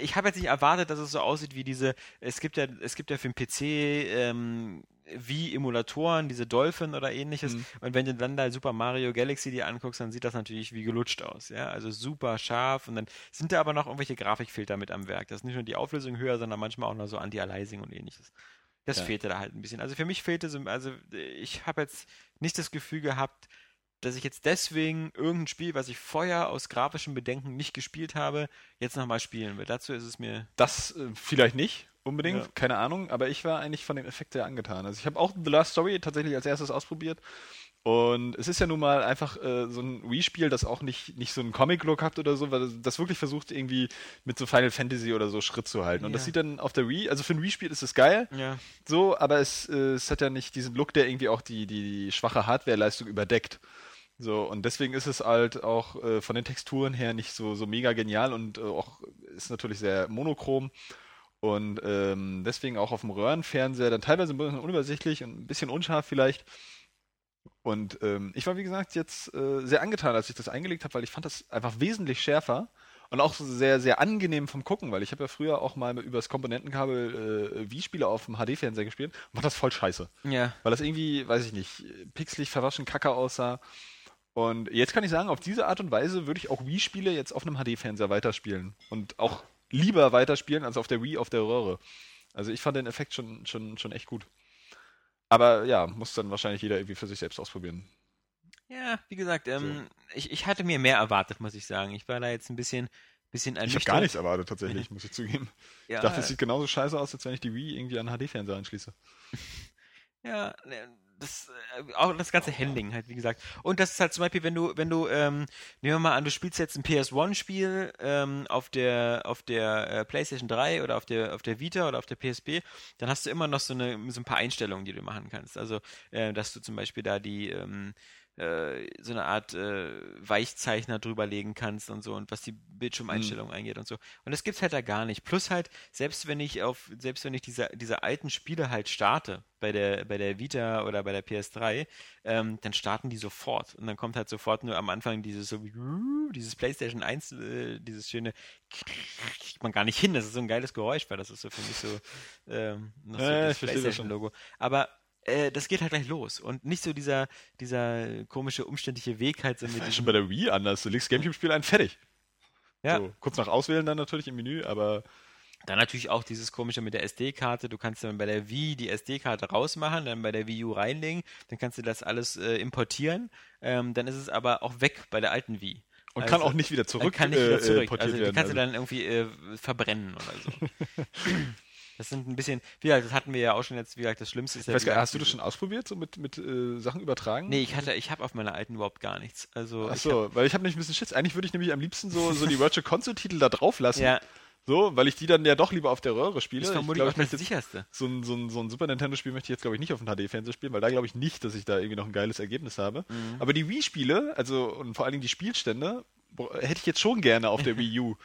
ich habe jetzt nicht erwartet, dass es so aussieht wie diese, es gibt ja, es gibt ja für den PC ähm, wie Emulatoren, diese Dolphin oder ähnliches. Mhm. Und wenn du dann da Super Mario Galaxy dir anguckst, dann sieht das natürlich wie gelutscht aus, ja. Also super scharf und dann sind da aber noch irgendwelche Grafikfilter mit am Werk. Das ist nicht nur die Auflösung höher, sondern manchmal auch noch so Anti-Aliasing und ähnliches. Das Ja. fehlte da halt ein bisschen. Also für mich fehlte so, also ich habe jetzt nicht das Gefühl gehabt, dass ich jetzt deswegen irgendein Spiel, was ich vorher aus grafischen Bedenken nicht gespielt habe, jetzt nochmal spielen will. Dazu ist es mir. Das äh, vielleicht nicht unbedingt, Ja. keine Ahnung, aber ich war eigentlich von dem Effekt sehr angetan. Also ich habe auch The Last Story tatsächlich als erstes ausprobiert. Und es ist ja nun mal einfach äh, so ein Wii-Spiel, das auch nicht, nicht so einen Comic-Look hat oder so, weil das wirklich versucht, irgendwie mit so Final Fantasy oder so Schritt zu halten. Und das Ja. sieht dann auf der Wii, also für ein Wii-Spiel ist es geil, Ja. so, aber es, äh, es hat ja nicht diesen Look, der irgendwie auch die, die, die schwache Hardware-Leistung überdeckt. So, und deswegen ist es halt auch äh, von den Texturen her nicht so, so mega genial und äh, auch ist natürlich sehr monochrom. Und ähm, deswegen auch auf dem Röhrenfernseher dann teilweise ein bisschen unübersichtlich und ein bisschen unscharf vielleicht. Und ähm, ich war, wie gesagt, jetzt äh, sehr angetan, als ich das eingelegt habe, weil ich fand das einfach wesentlich schärfer und auch sehr, sehr angenehm vom Gucken, weil ich habe ja früher auch mal übers Komponentenkabel äh, Wii-Spiele auf dem HD-Fernseher gespielt und fand das voll scheiße. Ja. Weil das irgendwie, weiß ich nicht, pixelig, verwaschen, kacke aussah. Und jetzt kann ich sagen, auf diese Art und Weise würde ich auch Wii-Spiele jetzt auf einem HD-Fernseher weiterspielen. Und auch lieber weiterspielen als auf der Wii auf der Röhre. Also ich fand den Effekt schon, schon, schon echt gut. Aber ja, muss dann wahrscheinlich jeder irgendwie für sich selbst ausprobieren. Ja, wie gesagt, ähm, ich, ich hatte mir mehr erwartet, muss ich sagen. Ich war da jetzt ein bisschen, bisschen Ich habe ernüchtert. gar nichts erwartet tatsächlich, muss ich zugeben. Ja, Ich dachte, es sieht genauso scheiße aus, als wenn ich die Wii irgendwie an einen HD-Fernseher anschließe. Ja, ne, das, äh, auch das ganze Handling halt, wie gesagt. Und das ist halt zum Beispiel, wenn du, wenn du, ähm, nehmen wir mal an, du spielst jetzt ein PS1-Spiel ähm, auf der, auf der äh, PlayStation 3 oder auf der, auf der Vita oder auf der PSP, dann hast du immer noch so, eine, so ein paar Einstellungen, die du machen kannst. Also, äh, dass du zum Beispiel da die, ähm, äh, so eine Art äh, Weichzeichner drüberlegen kannst und so und was die Bildschirmeinstellungen eingeht und so. Und das gibt's halt da gar nicht. Plus halt, selbst wenn ich auf, selbst wenn ich diese, diese alten Spiele halt starte, bei der, bei der Vita oder bei der PS3, ähm, dann starten die sofort. Und dann kommt halt sofort nur am Anfang dieses so wie, dieses PlayStation 1, äh, dieses schöne kriegt man gar nicht hin. Das ist so ein geiles Geräusch, weil das ist so für mich so, ähm, noch so Ja, das. PlayStation-Logo. Aber äh, das geht halt gleich los. Und nicht so dieser, dieser komische, umständliche Weg halt so Das mit war diesem- schon bei der Wii anders. Du legst Gamecube-Spiel ein, fertig. Ja. So, kurz nach Auswählen dann natürlich im Menü, aber Dann natürlich auch dieses komische mit der SD-Karte. Du kannst dann bei der Wii die SD-Karte rausmachen, dann bei der Wii U reinlegen, dann kannst du das alles äh, importieren. Ähm, dann ist es aber auch weg bei der alten Wii. und Also, kann auch nicht wieder zurück, kann nicht äh, wieder äh, zurück. portiert Also die werden. kannst du Also, dann irgendwie äh, verbrennen oder so. Das sind ein bisschen, wie gesagt, das hatten wir ja auch schon jetzt, wie gesagt, das Schlimmste ist ich ja, weiß gar, hast du das schon ausprobiert, so mit, mit äh, Sachen übertragen? Nee, ich hatte, ich habe auf meiner alten überhaupt gar nichts. Also Ach ich so, weil ich habe nämlich ein bisschen Schiss. Eigentlich würde ich nämlich am liebsten so, so die Virtual Console-Titel da drauf lassen. Ja. So, weil ich die dann ja doch lieber auf der Röhre spiele. ist Ich vermutlich glaub, auch ich das sicherste. so ein, so, ein, so ein Super Nintendo-Spiel möchte ich jetzt, glaube ich, nicht auf dem HD-Fernseher spielen, weil da glaube ich nicht, dass ich da irgendwie noch ein geiles Ergebnis habe. Mhm. Aber die Wii-Spiele, also und vor allen Dingen die Spielstände, hätte ich jetzt schon gerne auf der Wii U.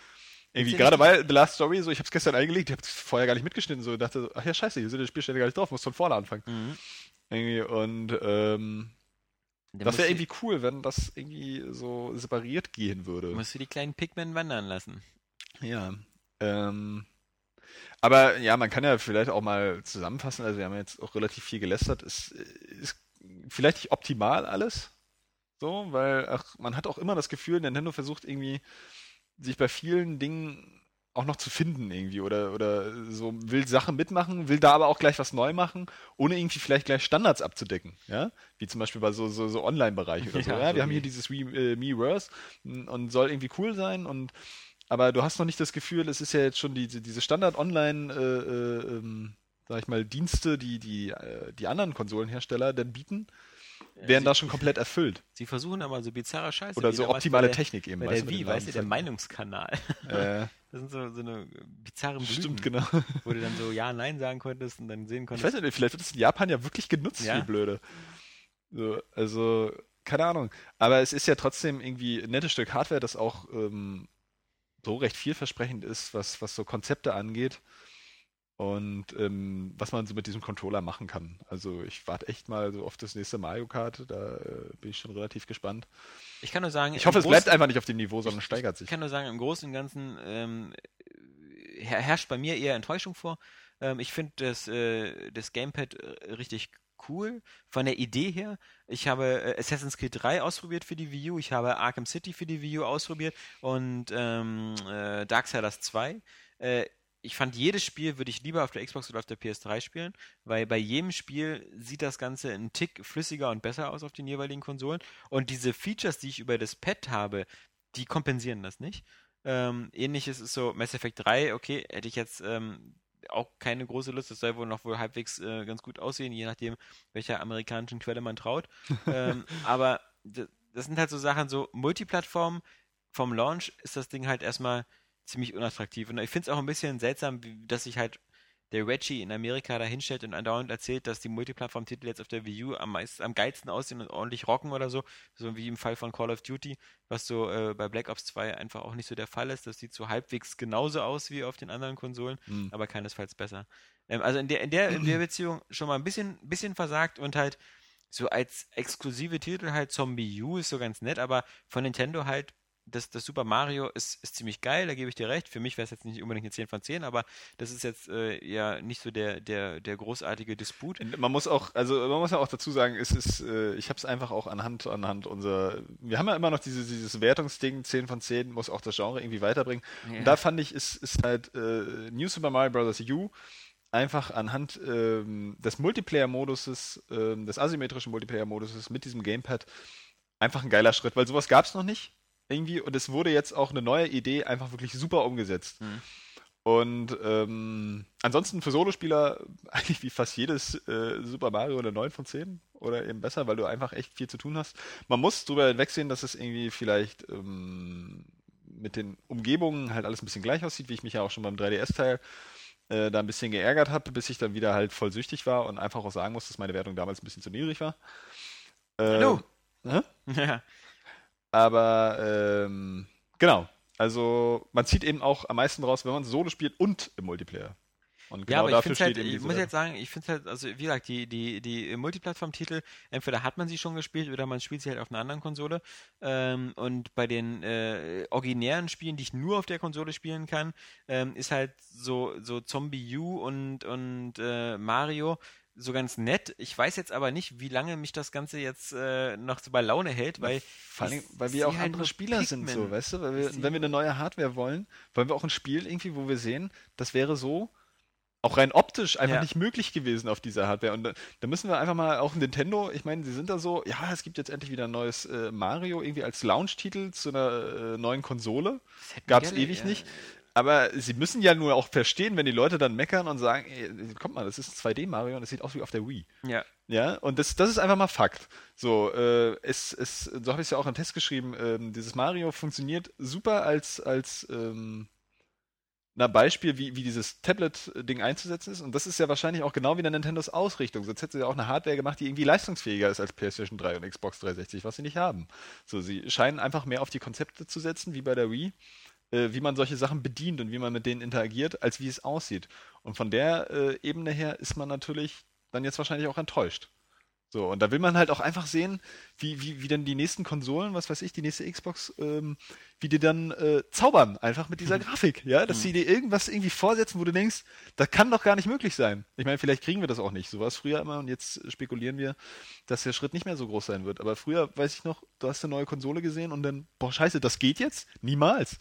Irgendwie, gerade bei The Last Story, so, ich habe es gestern eingelegt, ich habe es vorher gar nicht mitgeschnitten, so, dachte, ach ja, scheiße, hier sind die Spielstände gar nicht drauf, muss von vorne anfangen. Mhm. Irgendwie, und ähm, Dann das wäre irgendwie cool, wenn das irgendwie so separiert gehen würde. Musst du die kleinen Pikmin wandern lassen. Ja. Ähm, aber ja, man kann ja vielleicht auch mal zusammenfassen, also wir haben jetzt auch relativ viel gelästert, es ist vielleicht nicht optimal alles, so, weil ach, man hat auch immer das Gefühl, Nintendo versucht irgendwie sich bei vielen Dingen auch noch zu finden irgendwie oder, oder so will Sachen mitmachen, will da aber auch gleich was neu machen, ohne irgendwie vielleicht gleich Standards abzudecken, ja, wie zum Beispiel bei so, so, so Online-Bereich oder so, Ja, ja, so wir haben hier dieses Wii, äh, Miiverse und soll irgendwie cool sein und aber du hast noch nicht das Gefühl, es ist ja jetzt schon diese, diese Standard-Online, äh, äh, ähm, sag ich mal, Dienste, die die, äh, die anderen Konsolenhersteller dann bieten, werden sie- da schon komplett erfüllt. Sie versuchen aber so bizarre Scheiße. Oder wie so optimale der, Technik eben. Bei weißt der Wii, den weißt du, der. Meinungskanal. Äh, Das sind so, so eine bizarren Blüten, stimmt, genau. wo du dann so Ja, Nein sagen konntest und dann sehen Ich konntest. weiß nicht, vielleicht wird das in Japan ja wirklich genutzt, Ja. wie blöde. So, also, keine Ahnung. Aber es ist ja trotzdem irgendwie ein nettes Stück Hardware, das auch ähm, so recht vielversprechend ist, was, was so Konzepte angeht. Und ähm, was man so mit diesem Controller machen kann. Also ich warte echt mal so auf das nächste Mario Kart, da äh, bin ich schon relativ gespannt. Ich kann nur sagen, Ich hoffe, es bleibt einfach nicht auf dem Niveau, sondern steigert sich. Ich kann nur sagen, im Großen und Ganzen ähm, her herrscht bei mir eher Enttäuschung vor. Ähm, ich finde das, äh, das Gamepad richtig cool von der Idee her. Ich habe äh, Assassin's Creed 3 ausprobiert für die Wii U, ich habe Arkham City für die Wii U ausprobiert und ähm, äh, Darksiders 2. Äh, ich fand jedes Spiel würde ich lieber auf der Xbox oder auf der PS3 spielen, weil bei jedem Spiel sieht das Ganze einen Tick flüssiger und besser aus auf den jeweiligen Konsolen. Und diese Features, die ich über das Pad habe, die kompensieren das nicht. Ähm, ähnliches ist so Mass Effect 3, okay, hätte ich jetzt ähm, auch keine große Lust, das soll wohl noch wohl halbwegs äh, ganz gut aussehen, je nachdem, welcher amerikanischen Quelle man traut. ähm, aber das sind halt so Sachen, so Multiplattform, vom Launch ist das Ding halt erstmal ziemlich unattraktiv. Und ich finde es auch ein bisschen seltsam, dass sich halt der Reggie in Amerika da hinstellt und andauernd erzählt, dass die Multiplattform-Titel jetzt auf der Wii U am, meist, am geilsten aussehen und ordentlich rocken oder so. So wie im Fall von Call of Duty, was so äh, bei Black Ops 2 einfach auch nicht so der Fall ist. Das sieht so halbwegs genauso aus wie auf den anderen Konsolen, Hm. aber keinesfalls besser. Ähm, also in der, in, der, in der Beziehung schon mal ein bisschen, bisschen versagt und halt so als exklusive Titel halt Zombie U ist so ganz nett, aber von Nintendo halt das, das Super Mario ist, ist ziemlich geil, da gebe ich dir recht. Für mich wäre es jetzt nicht unbedingt eine 10 von 10, aber das ist jetzt äh, ja nicht so der, der, der großartige Disput. Man muss auch, also man muss ja auch dazu sagen, es ist, äh, ich habe es einfach auch anhand, anhand unserer, wir haben ja immer noch diese, dieses Wertungsding, 10 von 10, muss auch das Genre irgendwie weiterbringen. Ja. Und da fand ich, ist, ist halt äh, New Super Mario Bros. U einfach anhand ähm, des Multiplayer-Moduses, ähm, des asymmetrischen Multiplayer-Moduses mit diesem Gamepad einfach ein geiler Schritt, weil sowas gab es noch nicht irgendwie und es wurde jetzt auch eine neue Idee einfach wirklich super umgesetzt. Mhm. Und ähm, ansonsten für Solospieler eigentlich wie fast jedes äh, Super Mario eine 9 von 10 oder eben besser, weil du einfach echt viel zu tun hast. Man muss drüber hinwegsehen, dass es irgendwie vielleicht ähm, mit den Umgebungen halt alles ein bisschen gleich aussieht, wie ich mich ja auch schon beim 3DS-Teil äh, da ein bisschen geärgert habe, bis ich dann wieder halt voll süchtig war und einfach auch sagen muss, dass meine Wertung damals ein bisschen zu niedrig war. Ähm, Hallo. hä? Ja. Aber ähm, genau. Also man zieht eben auch am meisten raus, wenn man Solo spielt und im Multiplayer. Und ja, genau aber ich dafür halt, steht eben ich muss jetzt sagen, ich finde halt, also wie gesagt, die, die, die Multiplattform-Titel, entweder hat man sie schon gespielt oder man spielt sie halt auf einer anderen Konsole. Ähm, und bei den äh, originären Spielen, die ich nur auf der Konsole spielen kann, ähm, ist halt so, so Zombie U und, und äh, Mario so ganz nett. Ich weiß jetzt aber nicht, wie lange mich das Ganze jetzt äh, noch so bei Laune hält, weil Vor allem, weil wir auch halt andere Spieler sind, so, Pikmin. weißt du? Weil wir, wenn wir eine neue Hardware wollen, wollen wir auch ein Spiel irgendwie, wo wir sehen, das wäre so auch rein optisch einfach Ja. nicht möglich gewesen auf dieser Hardware. Und da, da müssen wir einfach mal auch Nintendo, ich meine, sie sind da so, ja, es gibt jetzt endlich wieder ein neues äh, Mario irgendwie als Launch-Titel zu einer äh, neuen Konsole. Gab es ewig ja. nicht. Aber sie müssen ja nur auch verstehen, wenn die Leute dann meckern und sagen, ey, kommt mal, das ist ein 2D-Mario und das sieht aus wie auf der Wii. Ja. Ja, und das, das ist einfach mal Fakt. So, äh, es, es, so habe ich es ja auch im Test geschrieben, ähm, dieses Mario funktioniert super als, als ähm, na, Beispiel, wie, wie dieses Tablet-Ding einzusetzen ist. Und das ist ja wahrscheinlich auch genau wie der Nintendos Ausrichtung. Sonst hätte sie ja auch eine Hardware gemacht, die irgendwie leistungsfähiger ist als PlayStation 3 und Xbox 360, was sie nicht haben. So, sie scheinen einfach mehr auf die Konzepte zu setzen, wie bei der Wii, äh, wie man solche Sachen bedient und wie man mit denen interagiert, als wie es aussieht. Und von der äh, Ebene her ist man natürlich dann jetzt wahrscheinlich auch enttäuscht. So, und da will man halt auch einfach sehen, wie, wie, wie denn die nächsten Konsolen, was weiß ich, die nächste Xbox, ähm, wie die dann äh, zaubern, einfach mit dieser Grafik, ja, dass sie dir irgendwas irgendwie vorsetzen, wo du denkst, das kann doch gar nicht möglich sein. Ich meine, vielleicht kriegen wir das auch nicht. So war es früher immer und jetzt spekulieren wir, dass der Schritt nicht mehr so groß sein wird. Aber früher, weiß ich noch, du hast eine neue Konsole gesehen und dann, boah, scheiße, das geht jetzt? Niemals.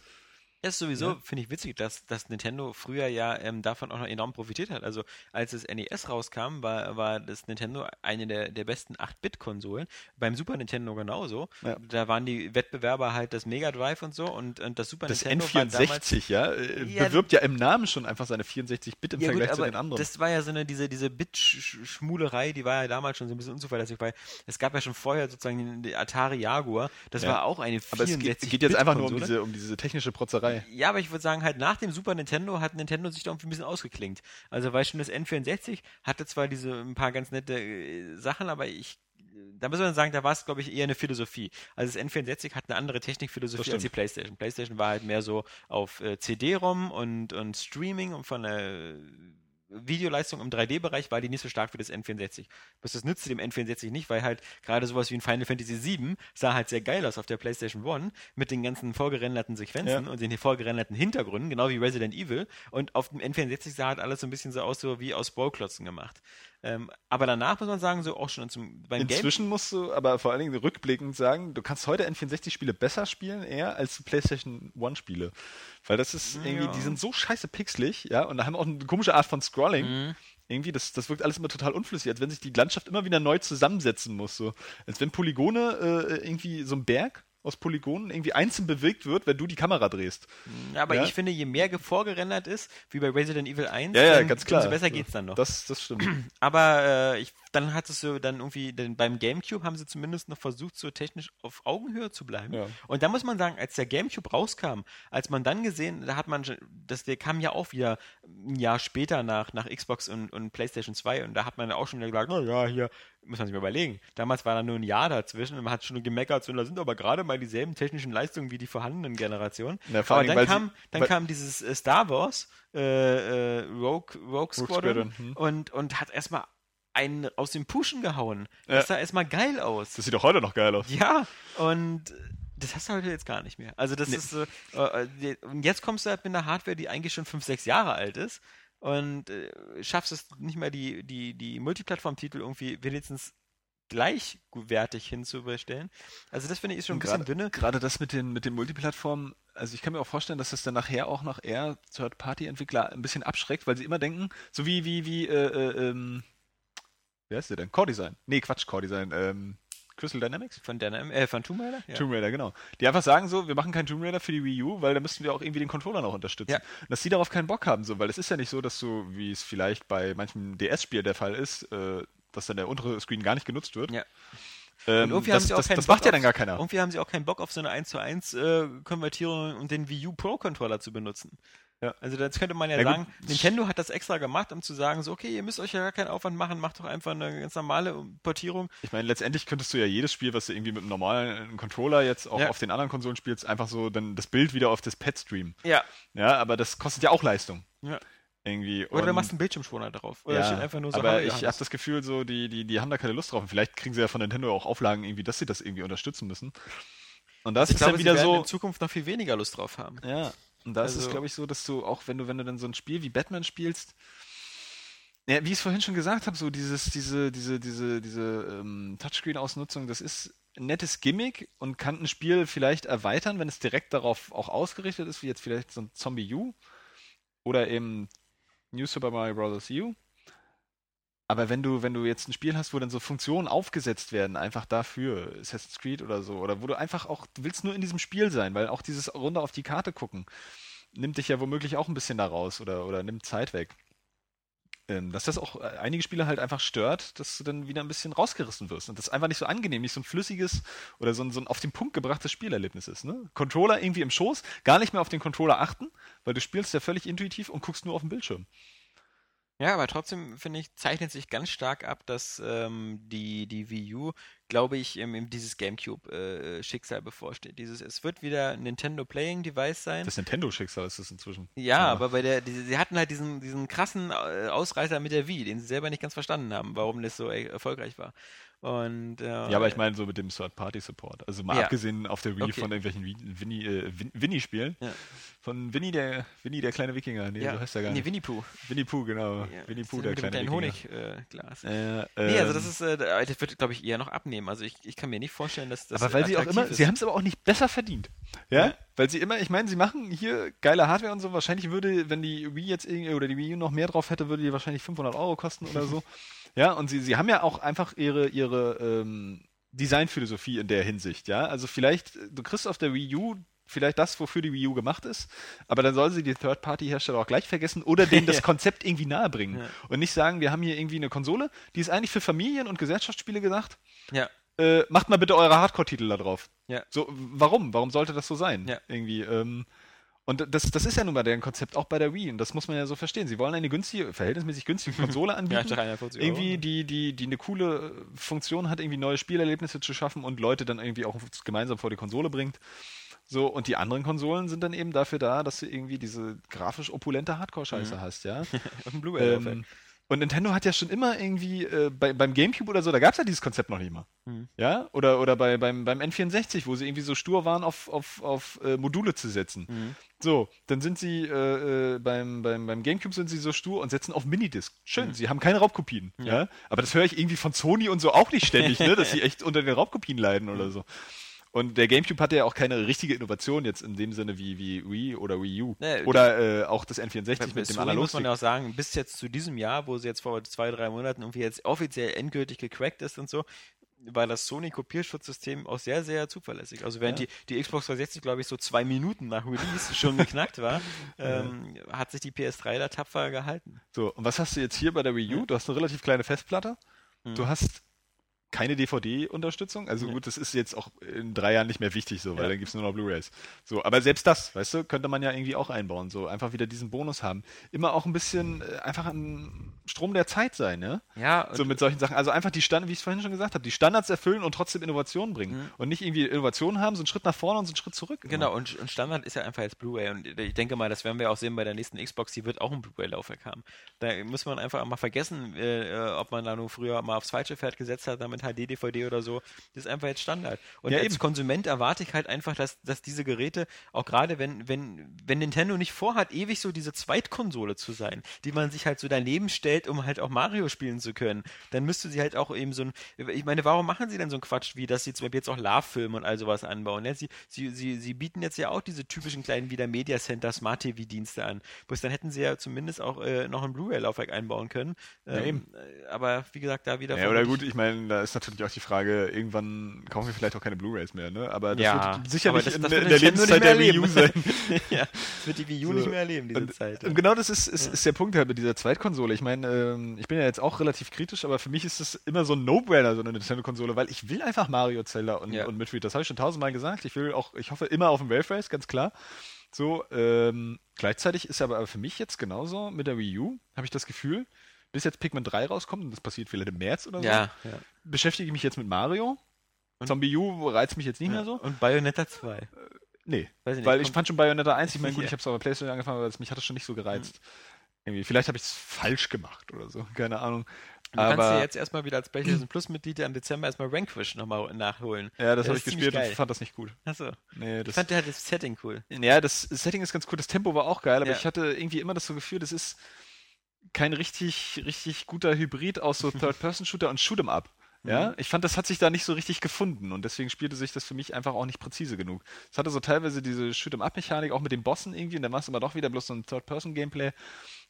Das ist sowieso, Ja. finde ich witzig, dass, dass Nintendo früher ja ähm, davon auch noch enorm profitiert hat. Also als das NES rauskam, war, war das Nintendo eine der, der besten 8-Bit-Konsolen. Beim Super Nintendo genauso. Ja. Da waren die Wettbewerber halt das Mega Drive und so und, und das Super Das Nintendo damals N64, ja, äh, Ja, bewirbt ja im Namen schon einfach seine 64-Bit im Ja, gut, Vergleich zu aber den anderen. Das war ja so eine, diese, diese Bit-Schmulerei, die war ja damals schon so ein bisschen unzuverlässig, weil es gab ja schon vorher sozusagen die Atari Jaguar, das war auch eine aber es 64 geht, geht jetzt einfach nur um diese, um diese technische Protzerei. Ja, aber ich würde sagen, halt nach dem Super Nintendo hat Nintendo sich da irgendwie ein bisschen ausgeklingt. Also, weil schon das N64 hatte zwar diese ein paar ganz nette äh, Sachen, aber ich, da muss man sagen, da war es, glaube ich, eher eine Philosophie. Also das N64 hat eine andere Technikphilosophie Das als die. PlayStation. PlayStation war halt mehr so auf äh, CD-ROM und, und Streaming und von der Videoleistung im 3D-Bereich war die nicht so stark wie das N64. Bloß das nützte dem N64 nicht, weil halt gerade sowas wie ein Final Fantasy VII sah halt sehr geil aus auf der PlayStation 1 mit den ganzen vorgerenderten Sequenzen Ja. und den vorgerenderten Hintergründen, genau wie Resident Evil. Und auf dem N64 sah halt alles so ein bisschen so aus, so wie aus Ballklotzen gemacht. Ähm, aber danach muss man sagen, so auch schon zum, beim Game. Inzwischen musst du aber vor allen Dingen rückblickend sagen, du kannst heute N64-Spiele besser spielen, eher als PlayStation One-Spiele. Weil das ist irgendwie, Ja. die sind so scheiße pixelig, ja, und haben auch eine komische Art von Scrolling. Mhm. Irgendwie, das, das wirkt alles immer total unflüssig, als wenn sich die Landschaft immer wieder neu zusammensetzen muss. So. Als wenn Polygone äh, irgendwie so ein Berg aus Polygonen irgendwie einzeln bewegt wird, wenn du die Kamera drehst. aber Ja. ich finde, je mehr vorgerendert ist, wie bei Resident Evil 1, Ja, ja, ganz klar. umso besser geht's dann noch. Das, das stimmt. Aber äh, ich, dann hat es so dann irgendwie, denn beim GameCube haben sie zumindest noch versucht, so technisch auf Augenhöhe zu bleiben. Ja. Und da muss man sagen, als der GameCube rauskam, als man dann gesehen, da hat man, schon- das, der kam ja auch wieder ein Jahr später nach, nach Xbox und, und PlayStation 2 und da hat man auch schon wieder gesagt, na ja, hier muss man sich mal überlegen. Damals war da nur ein Jahr dazwischen und man hat schon gemeckert, so, da sind aber gerade mal dieselben technischen Leistungen wie die vorhandenen Generationen. Vor aber allen dann kam, sie- dann kam dieses äh, Star Wars äh, äh, Rogue, Rogue Squadron, Squadron, hm. und, und hat erstmal einen aus dem Pushen gehauen. Ja. Das sah erstmal geil aus. Das sieht doch heute noch geil aus. Ja, und äh, das hast du heute jetzt gar nicht mehr. Also das Nee. ist so, äh, und jetzt kommst du halt mit einer Hardware, die eigentlich schon 5, 6 Jahre alt ist und äh, schaffst es nicht mehr, die, die, die Multiplattform-Titel irgendwie wenigstens gleichwertig hinzubestellen. Also das finde ich ist schon ein Und bisschen gerade- dünne. Gerade das mit den, mit den Multiplattformen, also ich kann mir auch vorstellen, dass das dann nachher auch noch eher Third-Party-Entwickler ein bisschen abschreckt, weil sie immer denken, so wie, wie, wie, äh, äh, ähm, wer ist der denn? Core Design. Nee, Quatsch, Core Design. Ähm, Crystal Dynamics? Von, Dynam äh, von Tomb Raider? Ja. Tomb Raider, genau. Die einfach sagen so, wir machen keinen Tomb Raider für die Wii U, weil da müssten wir auch irgendwie den Controller noch unterstützen. Ja. Und dass die darauf keinen Bock haben, so, weil es ist ja nicht so, dass du, wie es vielleicht bei manchem DS-Spiel der Fall ist, äh, dass dann der untere Screen gar nicht genutzt wird. Ja. Ähm, Und irgendwie das haben sie auch das, das Bock macht ja dann gar keiner. Irgendwie haben sie auch keinen Bock auf so eine 1 zu 1 äh, Konvertierung und den Wii U Pro Controller zu benutzen. Ja. Also jetzt könnte man ja, Ja, gut. sagen, Nintendo hat das extra gemacht, um zu sagen, so okay, ihr müsst euch ja gar keinen Aufwand machen, macht doch einfach eine ganz normale Portierung. Ich meine, letztendlich könntest du ja jedes Spiel, was du irgendwie mit einem normalen Controller jetzt auch Ja. auf den anderen Konsolen spielst, einfach so dann das Bild wieder auf das Pad streamen. Ja. Ja, aber das kostet ja auch Leistung. ja. Irgendwie. Oder du machst einen Bildschirmschoner drauf. Oder ja, steht einfach nur so aber ich habe das Gefühl, so die, die, die haben da keine Lust drauf. Und vielleicht kriegen sie ja von Nintendo auch Auflagen irgendwie, dass sie das irgendwie unterstützen müssen. Und das ich ist glaube, dann sie wieder werden so. in Zukunft noch viel weniger Lust drauf haben. Ja, und da ist es, Also- glaube ich, so, dass du auch, wenn du, wenn du dann so ein Spiel wie Batman spielst, Ja, wie ich es vorhin schon gesagt habe, so dieses, diese, diese, diese, diese ähm, Touchscreen-Ausnutzung, das ist ein nettes Gimmick und kann ein Spiel vielleicht erweitern, wenn es direkt darauf auch ausgerichtet ist, wie jetzt vielleicht so ein Zombie U oder eben New Super Mario Bros. U. Aber wenn du, wenn du jetzt ein Spiel hast, wo dann so Funktionen aufgesetzt werden, einfach dafür, Assassin's Creed oder so, oder wo du einfach auch, du willst nur in diesem Spiel sein, weil auch dieses Runde auf die Karte gucken, nimmt dich ja womöglich auch ein bisschen da raus oder, oder nimmt Zeit weg. Ähm, dass das auch äh, einige Spiele halt einfach stört, dass du dann wieder ein bisschen rausgerissen wirst. Und das einfach nicht so angenehm, nicht so ein flüssiges oder so ein, so ein auf den Punkt gebrachtes Spielerlebnis ist. Ne? Controller irgendwie im Schoß, gar nicht mehr auf den Controller achten, weil du spielst ja völlig intuitiv und guckst nur auf den Bildschirm. Ja, aber trotzdem finde ich, zeichnet sich ganz stark ab, dass ähm, die, die Wii U, glaube ich, ähm, dieses GameCube-Schicksal äh, bevorsteht. Dieses, es wird wieder ein Nintendo Playing Device sein. Das Nintendo-Schicksal ist es inzwischen. Ja, ja, aber bei der, die, sie hatten halt diesen, diesen krassen äh, Ausreißer mit der Wii, den sie selber nicht ganz verstanden haben, warum das so e-, erfolgreich war. Und, äh, ja, aber ich meine so mit dem Third-Party-Support. Also mal ja. abgesehen auf der Wii okay. von irgendwelchen Winnie-Spielen. Äh, ja. Von Winnie der, Winnie der kleine Wikinger. Nee, ja. so heißt er gar nicht. Nee, Winnie Pooh. Winnie Pooh, genau. Winnie Pooh, der kleine Wikinger. Honigglas. Äh, nee, also das ähm, ist, äh, das wird, glaube ich, eher noch abnehmen. Also ich, ich kann mir nicht vorstellen, dass das. Aber weil sie auch immer, ist. sie haben es aber auch nicht besser verdient. Ja? ja? Weil sie immer, ich meine, sie machen hier geile Hardware und so. Wahrscheinlich würde, wenn die Wii jetzt irgendwie, oder die Wii U noch mehr drauf hätte, würde die wahrscheinlich 500 Euro kosten oder so. Ja, und sie, sie haben ja auch einfach ihre, ihre ähm, Designphilosophie in der Hinsicht, ja. Also vielleicht, du kriegst auf der Wii U vielleicht das, wofür die Wii U gemacht ist, aber dann soll sie die Third-Party-Hersteller auch gleich vergessen oder denen das Konzept irgendwie nahebringen. Ja. Und nicht sagen, wir haben hier irgendwie eine Konsole, die ist eigentlich für Familien und Gesellschaftsspiele gesagt. Ja. Äh, macht mal bitte eure Hardcore-Titel da drauf. Ja. So, warum? Warum sollte das so sein? Ja. Irgendwie, ähm, und das, das ist ja nun mal deren Konzept, auch bei der Wii. Und das muss man ja so verstehen. Sie wollen eine günstige, verhältnismäßig günstige Konsole anbieten. ja, irgendwie, die, die, die eine coole Funktion hat, irgendwie neue Spielerlebnisse zu schaffen und Leute dann irgendwie auch gemeinsam vor die Konsole bringt. So, und die anderen Konsolen sind dann eben dafür da, dass du irgendwie diese grafisch opulente Hardcore-Scheiße mhm. hast, ja. und Blu-ray. Ähm, und Nintendo hat ja schon immer irgendwie, äh, bei, beim Gamecube oder so, da gab es ja dieses Konzept noch nicht mal. Mhm. Ja? Oder, oder bei, beim, beim N64, wo sie irgendwie so stur waren, auf, auf, auf äh, Module zu setzen. Mhm. So, dann sind sie äh, äh, beim, beim, beim Gamecube sind sie so stur und setzen auf Minidisc. Schön, mhm. sie haben keine Raubkopien. Ja. ja. Aber das höre ich irgendwie von Sony und so auch nicht ständig, ne? dass sie echt unter den Raubkopien leiden oder so. Und der GameCube hatte ja auch keine richtige Innovation jetzt in dem Sinne wie, wie Wii oder Wii U. Nee, oder äh, auch das N64 mit dem Analog. muss man ja auch sagen, bis jetzt zu diesem Jahr, wo sie jetzt vor zwei, drei Monaten irgendwie jetzt offiziell endgültig gecrackt ist und so, war das Sony-Kopierschutzsystem auch sehr, sehr zuverlässig. Also während ja. die, die Xbox 360, glaube ich, so zwei Minuten nach Release schon geknackt war, ähm, hat sich die PS3 da tapfer gehalten. So, und was hast du jetzt hier bei der Wii U? Du hast eine relativ kleine Festplatte. Mhm. Du hast keine DVD-Unterstützung. Also ja. gut, das ist jetzt auch in drei Jahren nicht mehr wichtig, so, weil ja. dann gibt es nur noch Blu-Rays. So, aber selbst das, weißt du, könnte man ja irgendwie auch einbauen. So einfach wieder diesen Bonus haben. Immer auch ein bisschen äh, einfach ein Strom der Zeit sein, ne? Ja. So mit solchen Sachen. Also einfach die Standards, wie ich es vorhin schon gesagt habe, die Standards erfüllen und trotzdem Innovationen bringen. Mhm. Und nicht irgendwie Innovationen haben, so einen Schritt nach vorne und so einen Schritt zurück. Genau, und, und, Standard ist ja einfach jetzt Blu-ray. Und ich denke mal, das werden wir auch sehen bei der nächsten Xbox, die wird auch ein Blu-ray-Laufwerk haben. Da muss man einfach mal vergessen, äh, äh, ob man da nur früher mal aufs falsche Pferd gesetzt hat, damit HD, DVD oder so. Das ist einfach jetzt Standard. Und ja, als eben. Konsument erwarte ich halt einfach, dass, dass diese Geräte, auch gerade wenn, wenn, wenn Nintendo nicht vorhat, ewig so diese Zweitkonsole zu sein, die man sich halt so daneben stellt, um halt auch Mario spielen zu können, dann müsste sie halt auch eben so ein, ich meine, warum machen sie denn so einen Quatsch, wie dass sie zum Beispiel jetzt auch Love-Filme und all sowas anbauen? Ja, sie, sie, sie, sie bieten jetzt ja auch diese typischen kleinen wieder Media Center Smart TV-Dienste an. Bloß dann hätten sie ja zumindest auch äh, noch ein Blu-ray-Laufwerk einbauen können. Ähm, ja, aber wie gesagt, da wieder. Ja, oder gut, ich meine, da ist natürlich auch die Frage, irgendwann kaufen wir vielleicht auch keine Blu-Rays mehr, ne? Aber das ja, wird sicherlich das, das in, in der Lebenszeit der Wii U sein. ja, das wird die Wii U so. nicht mehr erleben, diese und, Zeit. Und genau das ist, ist, ist der Punkt halt mit dieser Zweitkonsole. Ich meine, ähm, ich bin ja jetzt auch relativ kritisch, aber für mich ist es immer so ein No-Brainer, so eine Nintendo-Konsole, weil ich will einfach Mario, Zelda und, ja. und Midfield. Das habe ich schon tausendmal gesagt. Ich will auch, ich hoffe immer auf ein Wave Race, ganz klar. So, ähm, gleichzeitig ist aber für mich jetzt genauso mit der Wii U, habe ich das Gefühl, bis jetzt Pikmin 3 rauskommt, und das passiert vielleicht im März oder so, ja, ja. beschäftige ich mich jetzt mit Mario. Und Zombie U reizt mich jetzt nicht ja. mehr so. Und Bayonetta 2. Äh, nee, nicht, weil ich fand schon Bayonetta 1, ich meine, gut, ich habe es aber PlayStation angefangen, aber mich hat das schon nicht so gereizt. Mhm. Irgendwie, vielleicht habe ich es falsch gemacht oder so, keine Ahnung. Du aber kannst dir jetzt erstmal wieder als PlayStation Plus-Mitglied im Dezember erstmal Vanquish nochmal nachholen. Ja, das habe ich gespielt und fand das nicht gut. Achso. Nee, das ich fand halt das Setting cool. Ja, das Setting ist ganz cool, das Tempo war auch geil, aber ja. ich hatte irgendwie immer das so Gefühl, das ist kein richtig, richtig guter Hybrid aus so Third-Person-Shooter und Shoot'em Up. Ja, Mhm. ich fand, das hat sich da nicht so richtig gefunden und deswegen spielte sich das für mich einfach auch nicht präzise genug. Es hatte so teilweise diese Shoot'em-Up-Mechanik, auch mit den Bossen irgendwie, und dann war es immer doch wieder bloß so ein Third-Person-Gameplay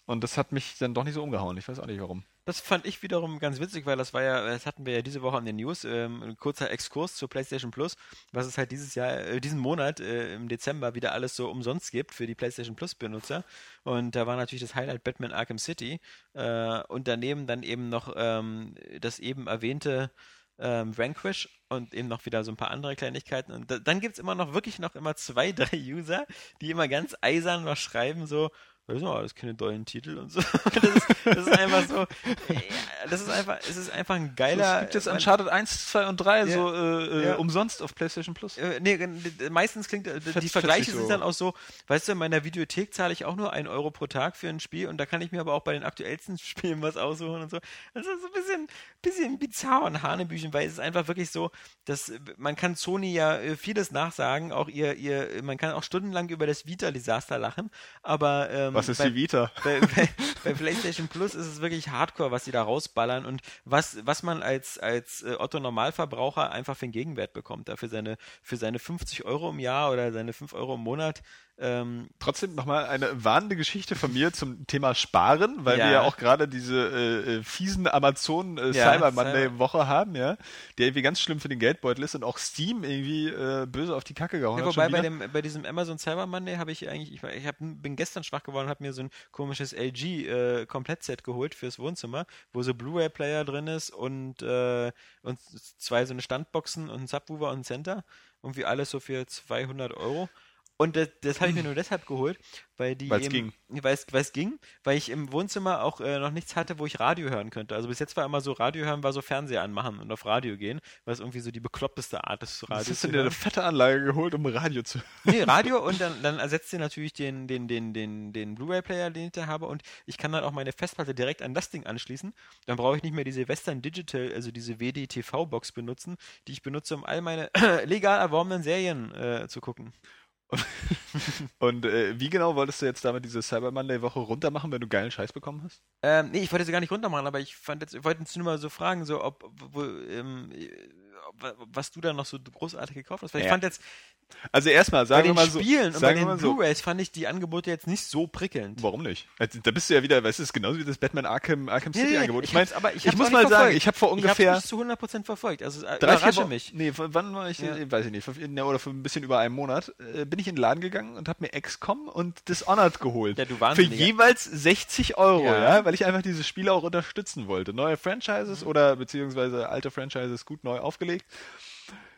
und das hat mich dann doch nicht so umgehauen. Ich weiß auch nicht warum. Das fand ich wiederum ganz witzig, weil das war ja, das hatten wir ja diese Woche in den News, ähm, ein kurzer Exkurs zur PlayStation Plus, was es halt dieses Jahr, äh, diesen Monat äh, im Dezember wieder alles so umsonst gibt für die PlayStation Plus Benutzer. Und da war natürlich das Highlight Batman Arkham City äh, und daneben dann eben noch ähm, das eben erwähnte ähm, Vanquish und eben noch wieder so ein paar andere Kleinigkeiten. Und da, dann gibt es immer noch wirklich noch immer zwei, drei User, die immer ganz eisern was schreiben, so, das sind alles keine dollen Titel und so. Das ist, das ist einfach so, ja, das ist einfach, es ist einfach ein geiler. es gibt jetzt Uncharted 1, 2 und 3 Ja. so äh, äh, Ja. umsonst auf PlayStation Plus. Äh, nee, äh, meistens klingt, äh, die Vergleiche sind dann auch so, weißt du, in meiner Videothek zahle ich auch nur 1 Euro pro Tag für ein Spiel und da kann ich mir aber auch bei den aktuellsten Spielen was aussuchen und so. Das ist so ein bisschen, bisschen bizarr und Hanebüchen, weil es ist einfach wirklich so, dass äh, man kann Sony ja äh, vieles nachsagen, auch ihr, ihr, man kann auch stundenlang über das Vita-Desaster lachen, aber ähm, Was ist bei, die Vita? bei, bei, bei PlayStation Plus ist es wirklich Hardcore, was die da rausballern und was, was man als, als äh, Otto Normalverbraucher einfach für einen Gegenwert bekommt. Da für seine, für seine 50 Euro im Jahr oder seine 5 Euro im Monat. Ähm, Trotzdem nochmal eine warnende Geschichte von mir zum Thema Sparen, weil Ja. wir ja auch gerade diese äh, äh, fiesen Amazon äh, Ja, Cyber Monday Woche haben, ja, der irgendwie ganz schlimm für den Geldbeutel ist und auch Steam irgendwie äh, böse auf die Kacke gehauen ja, hat. wobei bei, dem, bei diesem Amazon Cyber Monday habe ich eigentlich, ich, ich hab, bin gestern schwach geworden und habe mir so ein komisches LG äh, Komplettset geholt fürs Wohnzimmer, wo so Blu-ray-Player drin ist und, äh, und zwei so eine Standboxen und ein Subwoofer und ein Center. Irgendwie alles so für 200 Euro. Und das, das habe ich mir nur deshalb geholt, weil die Weil's eben- Weil es, weil es ging, weil ich im Wohnzimmer auch äh, noch nichts hatte, wo ich Radio hören könnte. Also bis jetzt war immer so, Radio hören war so Fernseher anmachen und auf Radio gehen, was irgendwie so die bekloppteste Art ist, Radio hast du dir eine hören. fette Anlage geholt, um Radio zu Nee, Radio und dann, dann ersetzt ihr natürlich den, den, den, den, den Blu-ray-Player, den ich da habe und ich kann dann auch meine Festplatte direkt an das Ding anschließen. Dann brauche ich nicht mehr diese Western Digital, also diese WD-TV-Box benutzen, die ich benutze, um all meine legal erworbenen Serien äh, zu gucken. Und äh, wie genau wolltest du jetzt damit diese Cyber Monday Woche runtermachen, wenn du geilen Scheiß bekommen hast? Ähm, nee, ich wollte sie gar nicht runtermachen, aber ich fand jetzt, ich wollte jetzt nur mal so fragen, so ob, wo, ähm, ob- was du da noch so großartig gekauft hast. Weil ich Ja. fand jetzt Also erstmal, bei sagen wir den mal so, Spielen und bei den mal so, Blu-rays fand ich die Angebote jetzt nicht so prickelnd. Warum nicht? Da bist du ja wieder, weißt du, das ist genauso wie das Batman Arkham, Arkham City nee, Angebot. ich Ich meine, hab's- aber ich ich, muss mal sagen, ich habe vor Ich ungefähr habe nicht zu 100% verfolgt. Also äh, drei, überrasche mich. nee, wann war ich, Ja. äh, weiß ich nicht, oder für ein bisschen über einen Monat, äh, bin ich in den Laden gegangen und habe mir XCOM und Dishonored geholt. Ja, du Für jeweils 60 Euro, Ja. ja. weil ich einfach diese Spiele auch unterstützen wollte. Neue Franchises Mhm. oder beziehungsweise alte Franchises gut neu aufgelegt.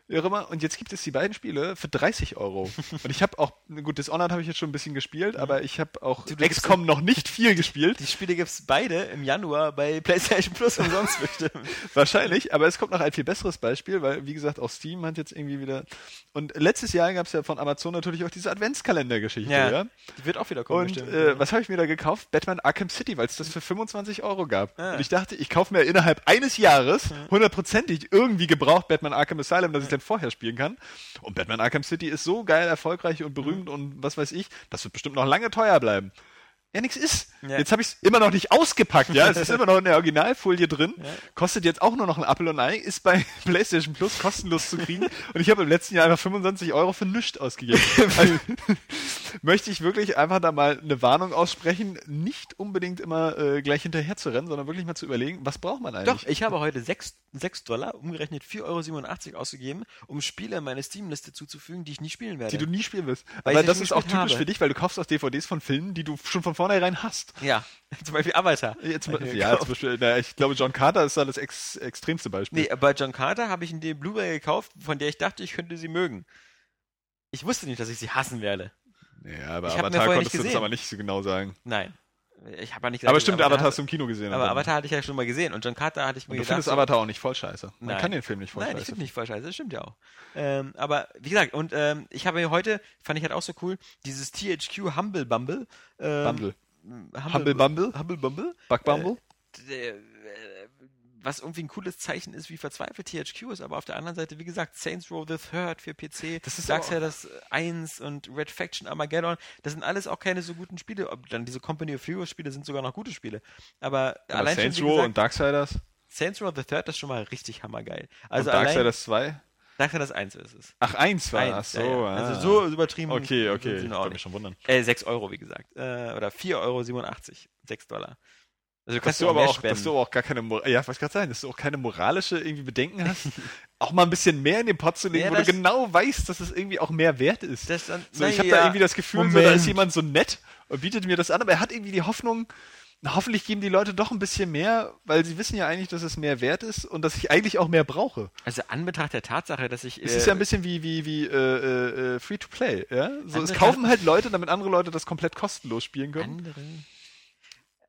Wie auch immer. Und jetzt gibt es die beiden Spiele für 30 Euro. Und ich habe auch, gut, Dishonored habe ich jetzt schon ein bisschen gespielt, aber ich habe auch Du, XCOM noch nicht viel gespielt. Die Spiele gibt es beide im Januar bei PlayStation Plus umsonst bestimmt. Wahrscheinlich, aber es kommt noch ein viel besseres Beispiel, weil, wie gesagt, auch Steam hat jetzt irgendwie wieder. Und letztes Jahr gab es ja von Amazon natürlich auch diese Adventskalender-Geschichte, ja. Die wird auch wieder kommen Und bestimmt. äh, was habe ich mir da gekauft? Batman Arkham City, weil es das für 25 Euro gab. Ah. Und ich dachte, ich kaufe mir innerhalb eines Jahres hundertprozentig irgendwie gebraucht Batman Arkham Asylum, dass ich dann vorher spielen kann. Und Batman Arkham City ist so geil, erfolgreich und berühmt und was weiß ich, das wird bestimmt noch lange teuer bleiben. Ja, nix ist. Ja. Jetzt habe ich es immer noch nicht ausgepackt, ja. Es ist immer noch in der Originalfolie drin. Kostet jetzt auch nur noch ein Apfel und ein Ei, ist bei PlayStation Plus kostenlos zu kriegen. Und ich habe im letzten Jahr einfach 25 Euro für nichts ausgegeben. Also, möchte ich wirklich einfach da mal eine Warnung aussprechen, nicht unbedingt immer äh, gleich hinterher zu rennen, sondern wirklich mal zu überlegen, was braucht man eigentlich? Doch, ich habe heute 6, 6 Dollar, umgerechnet 4,87 Euro ausgegeben, um Spiele in meine Steam-Liste zuzufügen, die ich nie spielen werde. die du nie spielen wirst. Weil Aber ich das ist auch typisch habe. für dich, weil du kaufst auch DVDs von Filmen, die du schon von vornherein hast. ja, zum Beispiel Avatar. Jetzt, ja, gekauft. zum Beispiel, na, ich glaube, John Carter ist da das ex extremste Beispiel. Nee, bei John Carter habe ich in die Blu-ray gekauft, von der ich dachte, ich könnte sie mögen. Ich wusste nicht, dass ich sie hassen werde. Ja, aber Ich Avatar konntest du das aber nicht so genau sagen. Nein. Ich habe ja nicht Aber gesagt, stimmt, dass ich Avatar hast du im Kino gesehen. Aber. Avatar hatte ich ja schon mal gesehen und John Carter hatte ich mir Und du gedacht. findest so- Avatar auch nicht voll scheiße. Man Nein. kann den Film nicht voll Nein, ich scheiße. finde nicht voll scheiße, das stimmt ja auch. Ähm, aber wie gesagt, und ähm, ich habe mir heute, fand ich halt auch so cool, dieses THQ Humble Bumble. Ähm, Bumble. Humble, Humble Bumble? Humble Bumble. Bug Bumble? Äh, äh, was irgendwie ein cooles Zeichen ist, wie verzweifelt THQ ist, aber auf der anderen Seite, wie gesagt, Saints Row the Third für PC, Das ist Darksiders 1 und Red Faction Armageddon, das sind alles auch keine so guten Spiele. Ob dann diese Company of Heroes Spiele sind sogar noch gute Spiele. Aber, Aber allein Saints schon, Row gesagt, und Darksiders Saints Row the Third ist schon mal richtig hammergeil. Also und Darksiders 2? Darksiders 1 ist es. Ach, 1 war Ach so, ja, ja. ah. Also so übertrieben. Okay, okay. Ich wollte mich schon wundern. Äh, 6 Euro, wie gesagt. Äh, oder 4,87 Euro. 6 Dollar. Also du Dass kannst du auch aber auch, spenden. dass du auch gar keine, ja, was gerade sagen, dass du auch keine moralische irgendwie Bedenken hast, auch mal ein bisschen mehr in den Pot zu legen, Ja, wo du genau weißt, dass es irgendwie auch mehr wert ist. Das dann, So, ich habe ja, da irgendwie das Gefühl, so, da ist jemand so nett und bietet mir das an, aber er hat irgendwie die Hoffnung, na, hoffentlich geben die Leute doch ein bisschen mehr, weil sie wissen ja eigentlich, dass es mehr wert ist und dass ich eigentlich auch mehr brauche. Also Anbetracht der Tatsache, dass ich. Es äh, ist ja ein bisschen wie, wie, wie äh, äh, äh, Free-to-Play, ja? So, es kaufen halt Leute, damit andere Leute das komplett kostenlos spielen können. andere.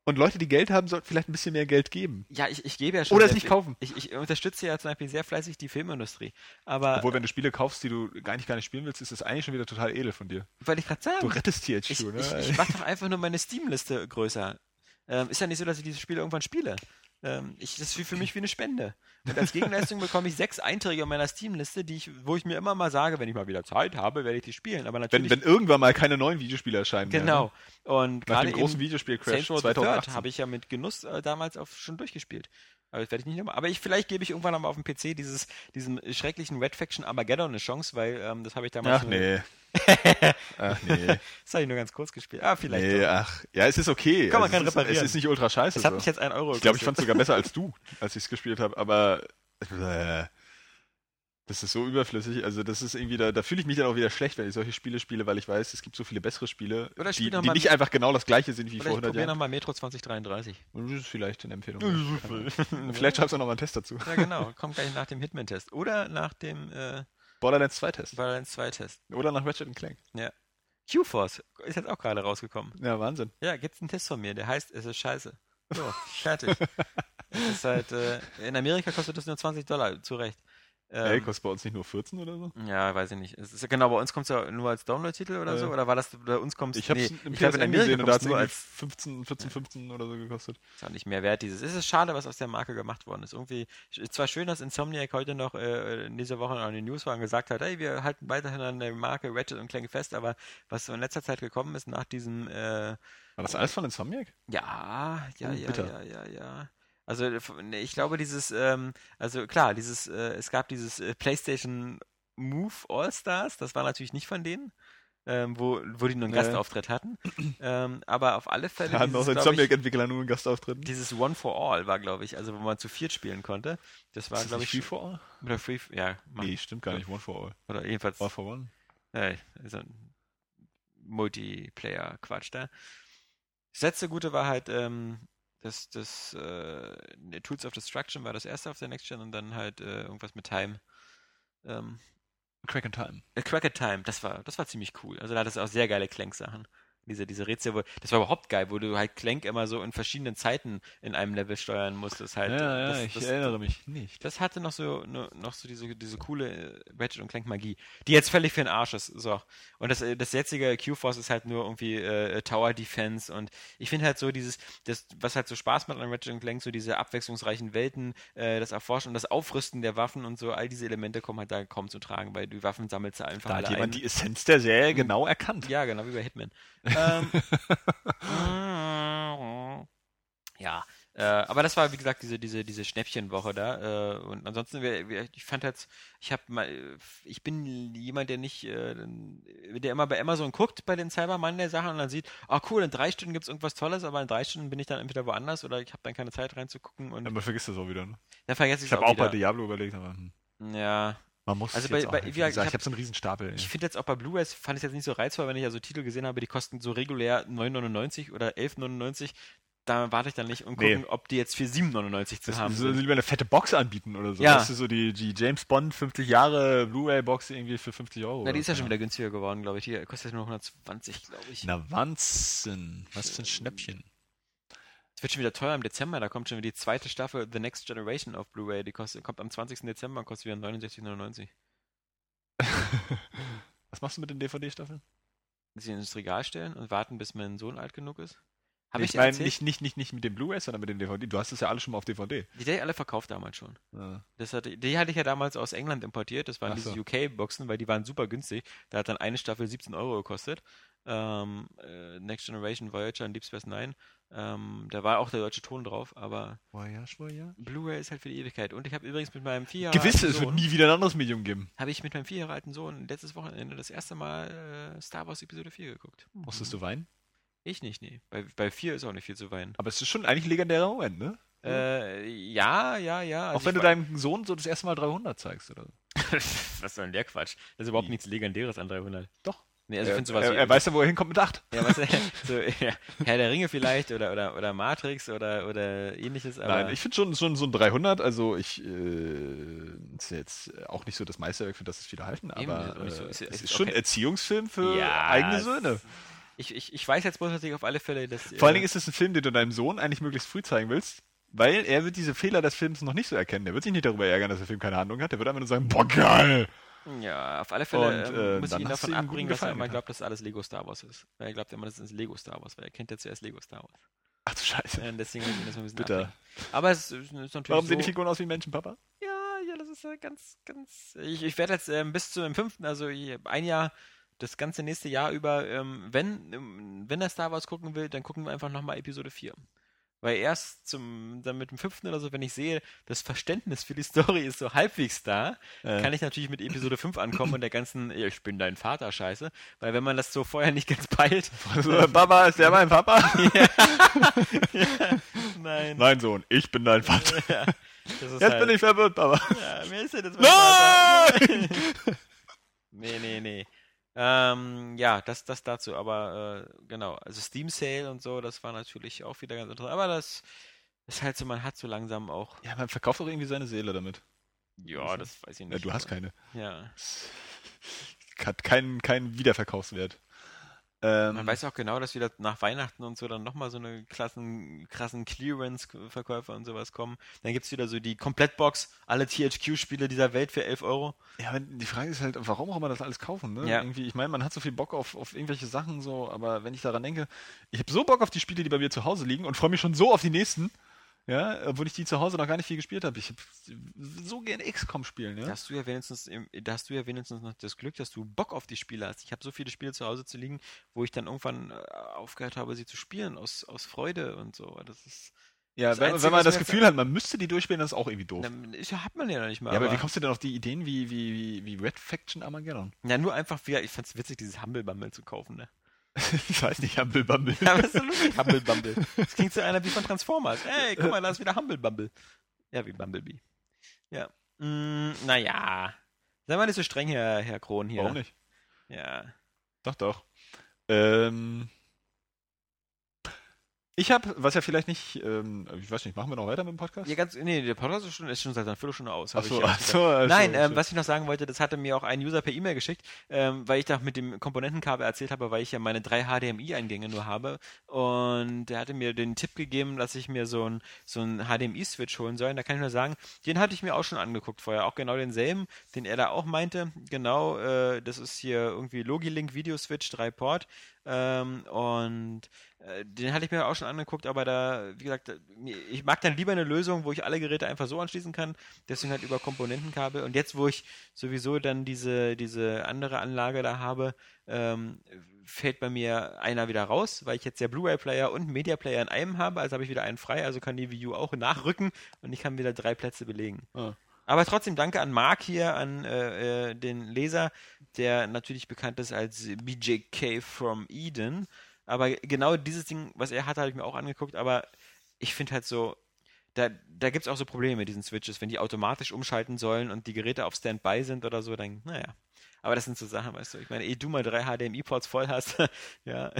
Und Leute, die Geld haben, sollten vielleicht ein bisschen mehr Geld geben. Ja, ich, ich gebe ja schon. Oder es nicht kaufen. Ich, ich unterstütze ja zum Beispiel sehr fleißig die Filmindustrie. Aber Obwohl, wenn du Spiele kaufst, die du gar nicht, gar nicht spielen willst, ist das eigentlich schon wieder total edel von dir. wollte ich gerade sagen. Du rettest THQ, ich, ne? ich, ich mache doch einfach nur meine Steam-Liste größer. Ähm, ist ja nicht so, dass ich diese Spiele irgendwann spiele. Ähm, ich, das ist für mich wie eine Spende. Und als Gegenleistung bekomme ich sechs Einträge auf meiner Steam-Liste, die ich, wo ich mir immer mal sage, wenn ich mal wieder Zeit habe, werde ich die spielen. Aber wenn, natürlich. wenn irgendwann mal keine neuen Videospiele erscheinen. genau. Und Mehr, ne? Nach dem großen the Third 2018. habe ich ja mit Genuss äh, damals auch schon durchgespielt. Aber das werde ich nicht nochmal. Aber ich, vielleicht gebe ich irgendwann nochmal auf dem PC dieses, diesem schrecklichen Red Faction Armageddon eine Chance, weil ähm, das habe ich damals Ach nur- nee. Ach nee. Das habe ich nur ganz kurz gespielt. Ah, vielleicht. Nee, doch. ach. Ja, es ist okay. Kann man also kann es ist, reparieren. Es ist nicht ultra scheiße. Das hat so. mich jetzt ein Euro Ich glaube, ich gekostet. fand es sogar besser als du, als ich es gespielt habe, aber äh, das ist so überflüssig. Also das ist irgendwie, da, da fühle ich mich dann auch wieder schlecht, wenn ich solche Spiele spiele, weil ich weiß, es gibt so viele bessere Spiele, Oder die, die nicht einfach genau das gleiche sind wie Oder vor ich 100 probiere Jahren. nochmal Metro 2033. Das ist vielleicht eine Empfehlung. vielleicht schreibst du noch mal einen Test dazu. Ja, genau. Kommt gleich nach dem Hitman-Test. Oder nach dem äh, Borderlands 2 Test. Borderlands 2-Test. Oder nach Ratchet Clank. Q-Force ist jetzt auch gerade rausgekommen. Ja, Wahnsinn. Ja, gibt's einen Test von mir, der heißt, es ist scheiße. So, fertig. es ist halt, äh, in Amerika kostet das nur 20 Dollar, zu Recht. Ähm, kostet bei uns nicht nur 14 oder so? ja, weiß ich nicht. Es ist, genau, bei uns kommt es ja nur als Download-Titel oder Äh, so? Oder war das, bei uns kommt Ich habe nee, es im ich in PSN Amerika gesehen und da hat es als 15, 14, 15 oder so gekostet. Ist auch nicht mehr wert, dieses. Es ist schade, was aus der Marke gemacht worden ist. Irgendwie, ist zwar schön, dass Insomniac heute noch äh, in dieser Woche in den News war und gesagt hat, hey, wir halten weiterhin an der Marke Ratchet und Clank fest, aber was so in letzter Zeit gekommen ist nach diesem, äh, War das alles von Insomniac? ja, ja, Oh, ja, bitter. ja, ja, ja. Also äh, nee, ich glaube, dieses, ähm, also klar, dieses, äh, es gab dieses äh, PlayStation Move All-Stars, das war natürlich nicht von denen. Ähm, wo, wo die nur einen Ja. Gastauftritt hatten. ähm, aber auf alle Fälle Da auch dieses, glaub ich, Insomniac-Entwickler nur einen Gastauftritt. dieses One for All war, glaube ich, also wo man zu viert spielen konnte. Das war, glaube ich, Free for All? oder Free, ja, Mann. Nee, stimmt gar nicht. One for All. oder jedenfalls All for One. äh, so ein Multiplayer-Quatsch da. Das letzte Gute war halt, ähm, das, das äh, ne, Tools of Destruction war das erste auf der Next Gen und dann halt äh, irgendwas mit Time. Ähm, Crack in Time. äh, Cracket Time, das war, das war ziemlich cool. Also da hat es auch sehr geile Clank-Sachen. Diese, diese Rätsel, wo, das war überhaupt geil, wo du halt Clank immer so in verschiedenen Zeiten in einem Level steuern musstest. Halt, ja, ja, das, ich das, erinnere mich nicht. Das hatte noch so, no- noch so diese, diese coole äh, Ratchet und Clank Magie, die jetzt völlig für den Arsch ist. So. Und das, äh, das jetzige Q-Force ist halt nur irgendwie äh, Tower Defense und ich finde halt so dieses, das, was halt so Spaß macht an Ratchet und Clank, so diese abwechslungsreichen Welten, äh, das Erforschen und das Aufrüsten der Waffen und so, all diese Elemente kommen halt da kaum zu tragen, weil die Waffen sammelst du einfach Da hat jemand ein. die Essenz der Serie genau erkannt. Ja, genau, wie bei Hitman. ähm, ja, äh, aber das war, wie gesagt, diese, diese, diese Schnäppchenwoche da. Äh, und ansonsten, wir, wir, ich fand jetzt, ich habe mal, ich bin jemand, der nicht, äh, der immer bei Amazon guckt bei den Cyberman der Sachen und dann sieht, ah cool, in drei Stunden gibt's irgendwas Tolles, aber in drei Stunden bin ich dann entweder woanders oder ich habe dann keine Zeit reinzugucken und Ja, man vergisst das auch wieder. Ne? dann vergesse ich Ich es habe auch auch bei wieder. Diablo überlegt, aber hm, Ja, man muss Also bei- jetzt bei- wie gesagt, ich habe so einen riesen Stapel. Ich finde jetzt auch bei Blu-rays fand ich jetzt nicht so reizvoll, wenn ich also Titel gesehen habe, die kosten so regulär 9,99 oder 11,99. Da warte ich dann nicht und Nee. gucken, ob die jetzt für 7,99 zu Das haben so sind. lieber eine fette Box anbieten oder so. Ja. Das ist so die, die James Bond 50 Jahre Blu-ray-Box irgendwie für 50 Euro. Na, die ist ja schon wieder günstiger geworden, glaube ich. Die kostet nur 120, glaube ich. Na, Wahnsinn. Was für ein Schnäppchen. Es wird schon wieder teuer im Dezember. Da kommt schon wieder die zweite Staffel The Next Generation auf Blu-ray. Die kostet, kommt am 20. Dezember und kostet wieder 69,99. Was machst du mit den DVD-Staffeln? Sie ins Regal stellen und warten, bis mein Sohn alt genug ist. Habe ich ich meine, nicht, nicht, nicht, nicht mit dem Blu-rays, sondern mit den DVD. Du hast es ja alle schon mal auf DVD. Die hatte ich alle verkauft damals schon. Ja. Das hatte, die hatte ich ja damals aus England importiert. Das waren Ach diese so. UK-Boxen, weil die waren super günstig. Da hat dann eine Staffel 17 Euro gekostet. Ähm, äh, Next Generation Voyager und Deep Space Nine. Ähm, da war auch der deutsche Ton drauf, aber Voyage, Voyage. Blu-ray ist halt für die Ewigkeit. Und ich habe übrigens mit meinem vier Gewiss, es wird nie wieder ein anderes Medium geben. habe ich mit meinem vier Jahre alten Sohn letztes Wochenende das erste Mal äh, Star Wars Episode 4 geguckt. Musstest du weinen? Ich nicht, nee. Bei, bei 4 ist auch nicht viel zu weinen. Aber es ist schon eigentlich ein legendärer Moment, ne? Äh, ja, ja, ja. also Auch wenn du deinem Sohn so das erste Mal 300 zeigst, oder? Was soll denn der Quatsch? Das ist überhaupt Wie? nichts Legendäres an 300. Doch. Nee, also ich er, finde sowas er, er weiß ja, wo er hinkommt mit 8. Ja, was, so, ja, Herr der Ringe vielleicht oder, oder, oder Matrix oder, oder ähnliches, aber Nein, ich finde schon, schon so ein 300, also ich, äh, ist jetzt auch nicht so das Meisterwerk, für das es viele halten, Eben, aber ist nicht so- äh, ist- es ist ist schon ein okay. Erziehungsfilm für Ja, eigene Söhne. ich, ich, ich weiß jetzt bloß natürlich auf alle Fälle, dass. Vor allen äh, Dingen ist es ein Film, den du deinem Sohn eigentlich möglichst früh zeigen willst, weil er wird diese Fehler des Films noch nicht so erkennen. Er wird sich nicht darüber ärgern, dass der Film keine Handlung hat. Er wird einfach nur sagen, boah, geil! Ja, auf alle Fälle Und, ähm, äh, muss ich ihn davon abbringen, dass er immer glaubt, dass alles Lego Star Wars ist. Weil er glaubt immer, das ist Lego Star Wars, weil er kennt ja zuerst Lego Star Wars. Ach du Scheiße. Äh, deswegen muss ich ihn das mal ein bisschen Bitter. abbringen. Aber es ist, ist natürlich. Warum sehen so, die Figuren aus wie Menschen, Papa? Ja, ja, das ist ja ganz, ganz. Ich, ich werde jetzt ähm, bis zum fünften, also ein Jahr, das ganze nächste Jahr über, ähm, wenn, ähm, wenn er Star Wars gucken will, dann gucken wir einfach nochmal Episode 4. Weil erst zum, dann mit dem fünften oder so, wenn ich sehe, das Verständnis für die Story ist so halbwegs da, Äh. kann ich natürlich mit Episode 5 ankommen und der ganzen, "Ja, ich bin dein Vater, Scheiße. Weil wenn man das so vorher nicht ganz peilt. Also, Papa, ist der mein Papa? Nein. Nein, Sohn, ich bin dein Vater. Ja, das Jetzt halt, bin ich verwirrt, Papa. Ja, wer ist denn jetzt mein Vater? Nein! Nee, nee, nee. Ähm, ja, das, das dazu, aber äh, genau, also Steam Sale und so, das war natürlich auch wieder ganz interessant, aber das ist halt so, man hat so langsam auch, Ja, man verkauft doch irgendwie seine Seele damit. ja, das weiß ich nicht. Ja, du hast keine. Ja, Hat keinen, keinen Wiederverkaufswert. Ähm, man weiß auch genau, dass wieder nach Weihnachten und so dann nochmal so eine klassen, krassen Clearance-Verkäufer und sowas kommen. Dann gibt's wieder so die Komplettbox, alle THQ-Spiele dieser Welt für 11 Euro. Ja, aber die Frage ist halt, warum auch immer das alles kaufen, ne? Ja. Irgendwie, ich meine, man hat so viel Bock auf, auf irgendwelche Sachen so, aber wenn ich daran denke, ich habe so Bock auf die Spiele, die bei mir zu Hause liegen und freue mich schon so auf die nächsten, ja, obwohl ich die zu Hause noch gar nicht viel gespielt habe. Ich habe so gerne XCOM spielen, ja. Da hast du ja wenigstens, im- da hast du ja wenigstens noch das Glück, dass du Bock auf die Spiele hast. Ich habe so viele Spiele zu Hause zu liegen, wo ich dann irgendwann äh, aufgehört habe, sie zu spielen aus, aus Freude und so. Das ist, ja, das wenn, Einzige, wenn man das Gefühl hat, man müsste die durchspielen, das ist auch irgendwie doof. dann hat man ja noch nicht mal. ja, aber, wie kommst du denn auf die Ideen wie, wie, wie, wie Red Faction Armageddon? ja, nur einfach, wie, ich fand's witzig, dieses Humble Bumble zu kaufen, ne? Ich weiß nicht, Humble Bumble. Ja, aber ist so lustig, Humble Bumble. Das klingt so einer wie von Transformers. Ey, guck mal, da ist wieder Humble Bumble. Ja, wie Bumblebee. Ja. Mm, naja. Sei mal nicht so streng, Herr, Herr Kron hier. Warum nicht? Ja. Doch, doch. Ähm, ich habe, was ja vielleicht nicht, ähm, ich weiß nicht, machen wir noch weiter mit dem Podcast? Ja, ganz, nee, der Podcast ist schon, ist schon seit einer Viertelstunde aus. Ach so, ach so, ach so, Nein, ach ähm, so. was ich noch sagen wollte, das hatte mir auch ein User per E-Mail geschickt, ähm, weil ich da mit dem Komponentenkabel erzählt habe, weil ich ja meine drei HDMI-Eingänge nur habe. Und der hatte mir den Tipp gegeben, dass ich mir so ein so ein HDMI-Switch holen soll. Und da kann ich nur sagen, den hatte ich mir auch schon angeguckt vorher. Auch genau denselben, den er da auch meinte. Genau, äh, das ist hier irgendwie Logilink Video Switch 3 Port. Ähm, und äh, den hatte ich mir auch schon angeguckt, aber da, wie gesagt, ich mag dann lieber eine Lösung, wo ich alle Geräte einfach so anschließen kann. Deswegen halt über Komponentenkabel. Und jetzt, wo ich sowieso dann diese, diese andere Anlage da habe, ähm, fällt bei mir einer wieder raus, weil ich jetzt ja Blu-ray-Player und Media-Player in einem habe. Also habe ich wieder einen frei, also kann die U auch nachrücken und ich kann wieder drei Plätze belegen. Ah. Aber trotzdem danke an Mark hier, an äh, äh, den Leser, der natürlich bekannt ist als BJK from Eden. Aber genau dieses Ding, was er hatte, habe ich mir auch angeguckt. Aber ich finde halt so, da, da gibt es auch so Probleme mit diesen Switches, wenn die automatisch umschalten sollen und die Geräte auf Standby sind oder so, dann, naja. Aber das sind so Sachen, weißt du. Ich meine, eh du mal drei HDMI-Ports voll hast, ja.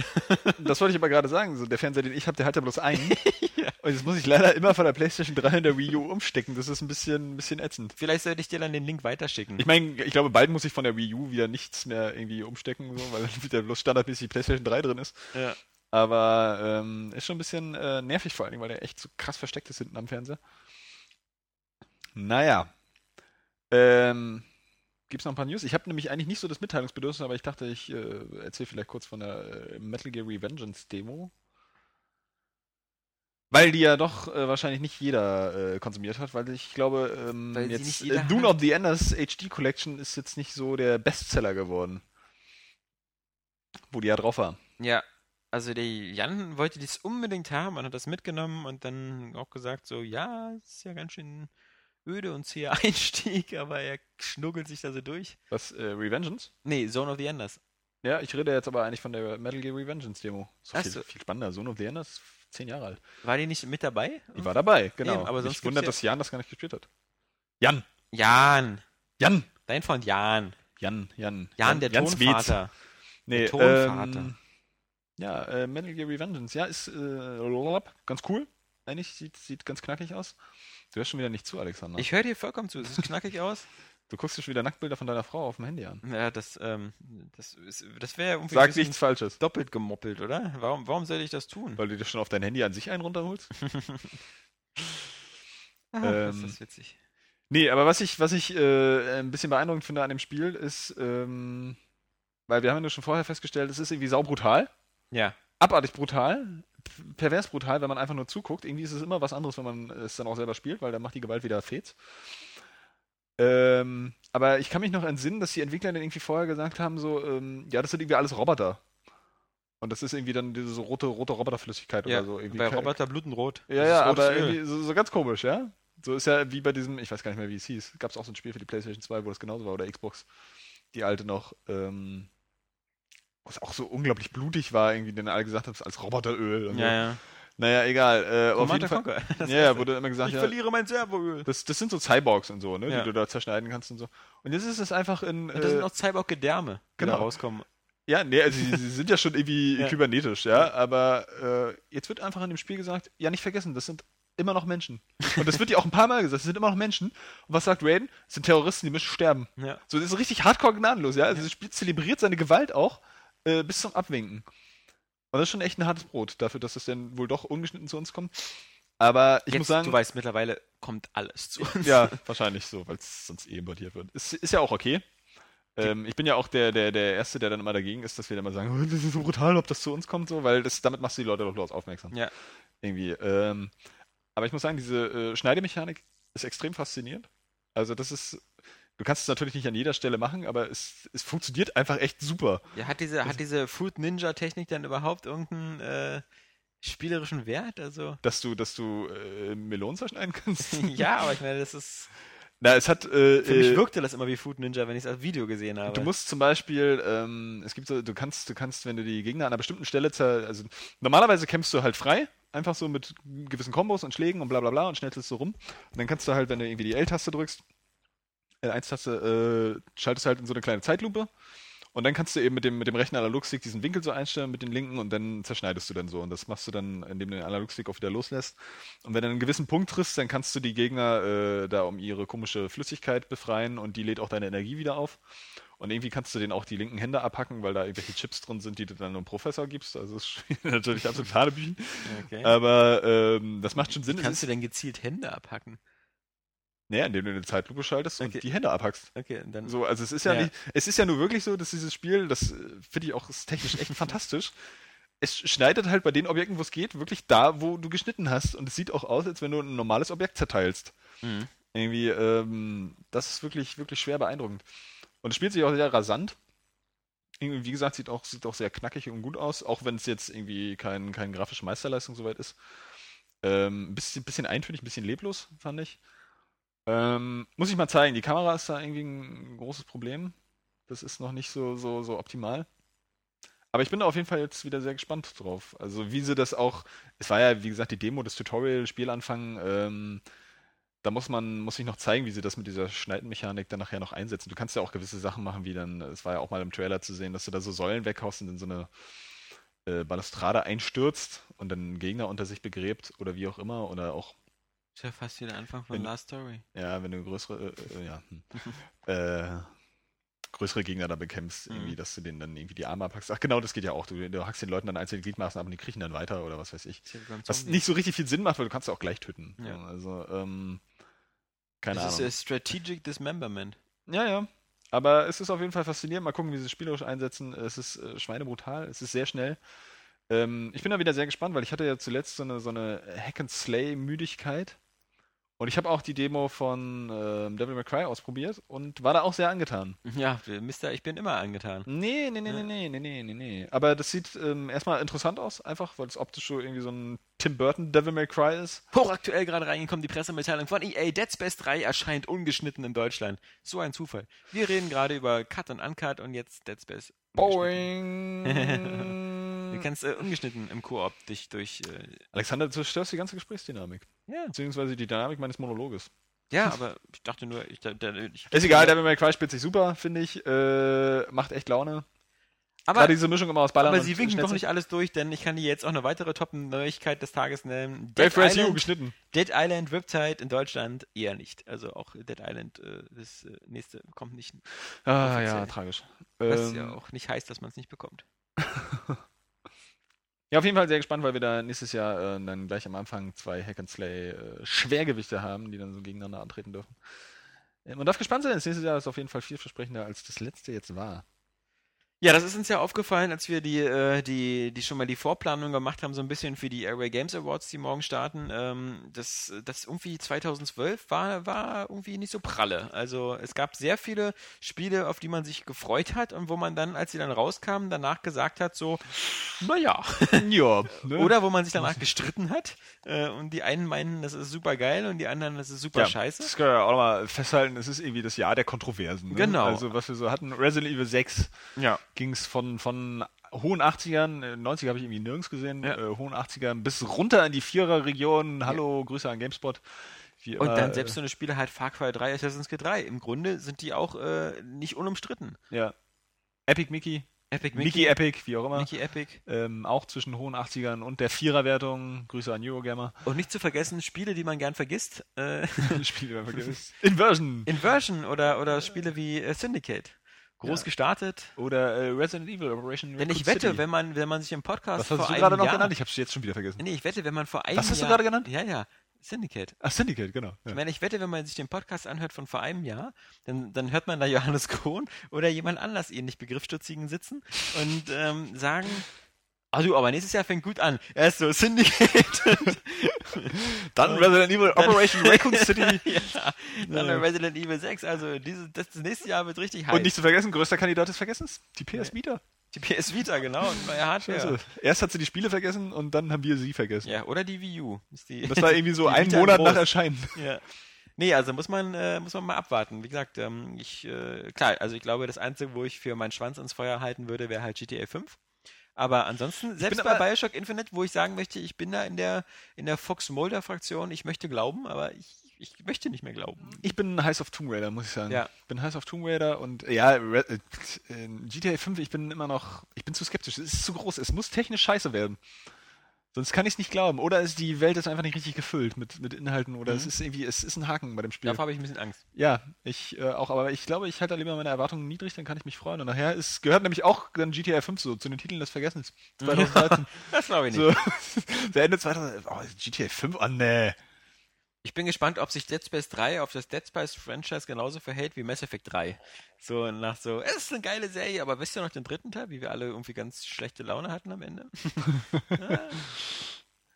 Das wollte ich aber gerade sagen. So, der Fernseher, den ich habe, der hat ja bloß einen. Und jetzt muss ich leider immer von der PlayStation 3 in der Wii U umstecken. Das ist ein bisschen, ein bisschen ätzend. Vielleicht sollte ich dir dann den Link weiterschicken. Ich meine, ich glaube, bald muss ich von der Wii U wieder nichts mehr irgendwie umstecken, so, weil dann wieder bloß standardmäßig PlayStation 3 drin ist. ja. Aber ähm, ist schon ein bisschen äh, nervig vor allen Dingen, weil der echt so krass versteckt ist hinten am Fernseher. Naja. Ähm, Gibt es noch ein paar News? Ich habe nämlich eigentlich nicht so das Mitteilungsbedürfnis, aber ich dachte, ich äh, erzähle vielleicht kurz von der äh, Metal Gear Revengeance Demo. Weil die ja doch äh, wahrscheinlich nicht jeder äh, konsumiert hat, weil ich glaube, ähm, Weil jetzt äh, hat. of the Enders HD Collection ist jetzt nicht so der Bestseller geworden. Wo die ja drauf war. Ja, also der Jan wollte dies unbedingt haben und hat das mitgenommen und dann auch gesagt so, ja, es ist ja ganz schön öde und zäher Einstieg, aber er schnuggelt sich da so durch. Was, äh, Revengeance? Nee, Zone of the Enders. Ja, ich rede jetzt aber eigentlich von der Metal Gear Revengeance Demo. So viel, so. viel spannender. Zone of the Enders, zehn Jahre alt. War die nicht mit dabei? Die war dabei, genau. Eben, aber sonst Mich wundert, gibt's dass Jan das gar nicht gespielt hat. Jan! Jan, Jan! dein Freund Jan. Jan, Jan. Jan, der Jan Sweets. Tonvater. Nee, Der Tonvater. Ähm, ja, äh, Metal Gear Revengeance. Ja, ist äh, ganz cool. Eigentlich sieht, sieht ganz knackig aus. Du hörst schon wieder nicht zu, Alexander. Ich höre dir vollkommen zu. Es sieht knackig aus. du guckst dir schon wieder Nacktbilder von deiner Frau auf dem Handy an. Ja, das, ähm, das, ist, das wäre irgendwie Sag nichts Falsches. doppelt gemoppelt, oder? Warum, warum sollte ich das tun? Weil du dir schon auf dein Handy an sich einen runterholst? Ah, das ähm, ist witzig. Nee, aber was ich, was ich äh, ein bisschen beeindruckend finde an dem Spiel ist, ähm, weil wir haben ja schon vorher festgestellt, es ist irgendwie saubrutal. Ja. abartig brutal, pervers brutal, wenn man einfach nur zuguckt. Irgendwie ist es immer was anderes, wenn man es dann auch selber spielt, weil dann macht die Gewalt wieder Fets. Ähm, aber ich kann mich noch entsinnen, dass die Entwickler dann irgendwie vorher gesagt haben, so, ähm, ja, das sind irgendwie alles Roboter. Und das ist irgendwie dann diese rote, rote Roboterflüssigkeit ja. oder so. Irgendwie Bei Roboter bluten rot. Ja, ja, aber Öl. irgendwie so, so ganz komisch, ja? So ist ja wie bei diesem, ich weiß gar nicht mehr, wie es hieß. Gab es auch so ein Spiel für die PlayStation 2, wo das genauso war, oder Xbox. Die alte noch, ähm, wo es auch so unglaublich blutig war, irgendwie, denn alle gesagt haben, es als Roboteröl. Und so. Ja, ja. Naja, egal. Äh, auf jeden Fall. Das Ja, ja, wurde immer gesagt, ich ja, verliere mein Servoöl. das, das sind so Cyborgs und so, ne, Ja. die du da zerschneiden kannst und so. Und jetzt ist es einfach in. Und das sind Äh, auch Cyborg-Gedärme, die genau. da rauskommen. ja, nee, also sie, sie sind ja schon irgendwie Ja. kybernetisch, ja, aber äh, jetzt wird einfach in dem Spiel gesagt, ja, nicht vergessen, das sind immer noch Menschen. Und das wird ja auch ein paar Mal gesagt, das sind immer noch Menschen. Und was sagt Raiden? Das sind Terroristen, die müssen sterben. Ja. So, das ist richtig hardcore gnadenlos, ja. Also das Spiel zelebriert seine Gewalt auch äh, bis zum Abwinken. Und das ist schon echt ein hartes Brot, dafür, dass es dann wohl doch ungeschnitten zu uns kommt. Aber ich Jetzt, muss sagen, du weißt, mittlerweile kommt alles zu uns. ja, wahrscheinlich so, weil es sonst eh importiert wird. Ist, ist ja auch okay. Ähm, ich bin ja auch der, der, der Erste, der dann immer dagegen ist, dass wir dann immer sagen, "Oh, das ist so brutal, ob das zu uns kommt, so, weil das, damit machst du die Leute doch bloß aufmerksam. Ja. Irgendwie. Ähm, aber ich muss sagen, diese äh, Schneidemechanik ist extrem faszinierend. Also das ist, du kannst es natürlich nicht an jeder Stelle machen, aber es, es funktioniert einfach echt super. Ja, hat diese, hat diese Fruit Ninja Technik dann überhaupt irgendeinen äh, spielerischen Wert? Also Dass du, dass du äh, Melonen zerschneiden kannst. ja, aber ich meine, das ist Na, es hat. Äh, für mich äh, wirkte das immer wie Fruit Ninja, wenn ich es als Video gesehen habe. Du musst zum Beispiel, ähm, es gibt so, du kannst, du kannst, wenn du die Gegner an einer bestimmten Stelle, zer also normalerweise kämpfst du halt frei, einfach so mit gewissen Kombos und Schlägen und bla bla bla und schnetzelst so rum. Und dann kannst du halt, wenn du irgendwie die L-Taste drückst, L1-Taste, äh, schaltest du halt in so eine kleine Zeitlupe. Und dann kannst du eben mit dem, mit dem rechten Analogstick diesen Winkel so einstellen mit den linken und dann zerschneidest du dann so. Und das machst du dann, indem du den Analogstick auch wieder loslässt. Und wenn du einen gewissen Punkt triffst, dann kannst du die Gegner äh, da um ihre komische Flüssigkeit befreien und die lädt auch deine Energie wieder auf. Und irgendwie kannst du denen auch die linken Hände abhacken, weil da irgendwelche Chips drin sind, die du dann einem Professor gibst. Also das ist natürlich absolut Hanebüchen. okay. Aber ähm, das macht schon Sinn. Wie kannst du denn gezielt Hände abhacken? Naja, indem du eine Zeitlupe schaltest Okay. und die Hände abhackst. Okay, dann So, also es ist ja, Ja. nicht, es ist ja nur wirklich so, dass dieses Spiel, das äh, finde ich auch ist technisch echt fantastisch. Es schneidet halt bei den Objekten, wo es geht, wirklich da, wo du geschnitten hast. Und es sieht auch aus, als wenn du ein normales Objekt zerteilst. Mhm. Irgendwie, ähm, das ist wirklich, wirklich schwer beeindruckend. Und es spielt sich auch sehr rasant. Irgendwie, wie gesagt, sieht auch, sieht auch sehr knackig und gut aus, auch wenn es jetzt irgendwie kein, kein grafische Meisterleistung soweit ist. Ähm, ein bisschen, bisschen eintönig, ein bisschen leblos, fand ich. Ähm, muss ich mal zeigen, die Kamera ist da irgendwie ein großes Problem. Das ist noch nicht so, so, so optimal. Aber ich bin da auf jeden Fall jetzt wieder sehr gespannt drauf. Also wie sie das auch, es war ja, wie gesagt, die Demo, das Tutorial, Spielanfang, ähm, da muss man, muss ich noch zeigen, wie sie das mit dieser Schneidenmechanik dann nachher noch einsetzen. Du kannst ja auch gewisse Sachen machen, wie dann, es war ja auch mal im Trailer zu sehen, dass du da so Säulen weghaust und in so eine äh, Balustrade einstürzt und dann Gegner unter sich begräbt oder wie auch immer. Oder auch, ist ja fast wie der Anfang von Wenn- Last Story. ja, wenn du größere, äh, äh, ja, hm, äh, größere Gegner da bekämpfst, irgendwie, Mhm. dass du denen dann irgendwie die Arme abhackst. Ach genau, das geht ja auch. Du, du hackst den Leuten dann einzelne Gliedmaßen ab und die kriechen dann weiter oder was weiß ich. Ist Was nicht so richtig viel Sinn macht, weil du kannst ja auch gleich töten. Ja. So, Also, ähm, keine das Ahnung. ist äh, Strategic Dismemberment. Ja, ja. Aber es ist auf jeden Fall faszinierend. Mal gucken, wie sie es spielerisch einsetzen. Es ist äh, schweinebrutal. Es ist sehr schnell. Ähm, ich bin da wieder sehr gespannt, weil ich hatte ja zuletzt so eine, so eine Hack-and-Slay-Müdigkeit. Und ich habe auch die Demo von äh, Devil May Cry ausprobiert und war da auch sehr angetan. Ja, Mister, ich bin immer angetan. Nee, nee, nee, nee, nee, nee, nee, nee. Aber das sieht ähm, erstmal interessant aus, einfach, weil es optisch so irgendwie so ein Tim Burton Devil May Cry ist. Hochaktuell gerade reingekommen, die Pressemitteilung von EA, Dead Space 3 erscheint ungeschnitten in Deutschland. So ein Zufall. Wir reden gerade über Cut und Uncut und jetzt Dead Space. Boing! Du kannst äh, ungeschnitten im Koop dich durch. Äh, Alexander, du zerstörst die ganze Gesprächsdynamik. ja. Beziehungsweise die Dynamik meines Monologes. ja, aber ich dachte nur, ich, da, da, ich Ist egal, Devil May Cry spielt sich super, finde ich. Äh, macht echt Laune. aber, Gerade diese Mischung immer aus Ballern aber und sie winken doch nicht alles durch, denn ich kann dir jetzt auch eine weitere Top-Neuigkeit des Tages nennen. Brave Race U Island, geschnitten. Dead Island Riptide in Deutschland eher nicht. Also auch Dead Island, äh, das äh, nächste kommt nicht. Ah, ja, Offiziell. tragisch. Was Ähm, ja auch nicht heißt, dass man es nicht bekommt. Ja, auf jeden Fall sehr gespannt, weil wir da nächstes Jahr äh, dann gleich am Anfang zwei Hack and Slay äh, Schwergewichte haben, die dann so gegeneinander antreten dürfen. Äh, Man darf gespannt sein, das nächste Jahr ist auf jeden Fall vielversprechender als das letzte jetzt war. Ja, das ist uns ja aufgefallen, als wir die, äh, die, die schon mal die Vorplanung gemacht haben, so ein bisschen für die Airway Games Awards, die morgen starten. Ähm, das, das irgendwie 2012 war, war irgendwie nicht so pralle. Also es gab sehr viele Spiele, auf die man sich gefreut hat und wo man dann, als sie dann rauskamen, danach gesagt hat, so, naja. ja, ne? Oder wo man sich danach gestritten hat äh, und die einen meinen, das ist super geil und die anderen, das ist super ja, scheiße. Das können wir auch nochmal festhalten, es ist irgendwie das Jahr der Kontroversen. Ne? Genau. Also was wir so hatten, Resident Evil 6 Ja. Ging es von, von hohen 80ern, äh, 90er habe ich irgendwie nirgends gesehen, Ja. äh, hohen 80ern bis runter in die Vierer-Region. Hallo, Grüße an GameSpot. Wie Und immer, dann äh, selbst so eine Spiele halt Far Cry 3, Assassin's Creed 3. Im Grunde sind die auch äh, nicht unumstritten. Ja. Epic Mickey, Epic Mickey, Mickey, Epic, wie auch immer. Mickey Epic. Ähm, auch zwischen hohen 80ern und der Viererwertung. Grüße an Eurogamer. Und nicht zu vergessen, Spiele, die man gern vergisst. Äh, Spiel, die man vergisst. Inversion. Inversion oder, oder Spiele wie äh, Syndicate. Groß Ja. gestartet. Oder äh, Resident Evil Operation Denn ich Raccoon wette, City. wenn man, wenn man sich im Podcast Was vor hast du einem gerade noch Jahr, genannt? Ich habe es jetzt schon wieder vergessen. Nee, ich wette, wenn man vor einem Was hast du Jahr, gerade genannt? Ja, ja. Syndicate. Ach, Syndicate, genau. Ja. Ich meine, ich wette, wenn man sich den Podcast anhört von vor einem Jahr, dann, dann hört man da Johannes Kohn oder jemand anders ähnlich Begriffsstutzigen sitzen und ähm, sagen, ah du, aber nächstes Jahr fängt gut an. Erst so Syndicate. Dann Resident Evil Operation Raccoon City. ja, dann Ja. Resident Evil 6. Also diese, das, das nächste Jahr wird richtig heiß. Und nicht zu vergessen, größter Kandidat des Vergessens, die PS Vita. die PS Vita, genau. Und neue Hardware. Scheiße. Erst hat sie die Spiele vergessen und dann haben wir sie vergessen. Ja, oder die Wii U. Die, Das war irgendwie so ein Monat groß. nach Erscheinen. Ja. Nee, also muss man, äh, muss man mal abwarten. Wie gesagt, ähm, ich, äh, klar, also ich glaube, das Einzige, wo ich für meinen Schwanz ins Feuer halten würde, wäre halt GTA 5. Aber ansonsten, selbst bei aber- Bioshock Infinite, wo ich sagen möchte, ich bin da in der, in der Fox Mulder Fraktion, ich möchte glauben, aber ich, ich möchte nicht mehr glauben. Ich bin heiß auf Tomb Raider, muss ich sagen. Ja. Ich bin heiß auf Tomb Raider und ja, äh, äh, GTA 5, ich bin immer noch, ich bin zu skeptisch. Es ist zu groß. Es muss technisch scheiße werden. Sonst kann ich es nicht glauben. Oder ist die Welt ist einfach nicht richtig gefüllt mit, mit Inhalten oder es ist irgendwie, es ist ein Haken bei dem Spiel. Davor habe ich ein bisschen Angst. Ja, ich äh, auch, aber ich glaube, ich halte da lieber meine Erwartungen niedrig, dann kann ich mich freuen. Und nachher ist, gehört nämlich auch dann GTA 5 so zu den Titeln des Vergessens. 2013. Das glaube ich nicht. so, der Ende 2000. Oh, GTA 5? Oh, nee. Ich bin gespannt, ob sich Dead Space 3 auf das Dead Space Franchise genauso verhält wie Mass Effect 3. So nach so, es ist eine geile Serie, aber wisst ihr noch den dritten Teil, wie wir alle irgendwie ganz schlechte Laune hatten am Ende? Ja.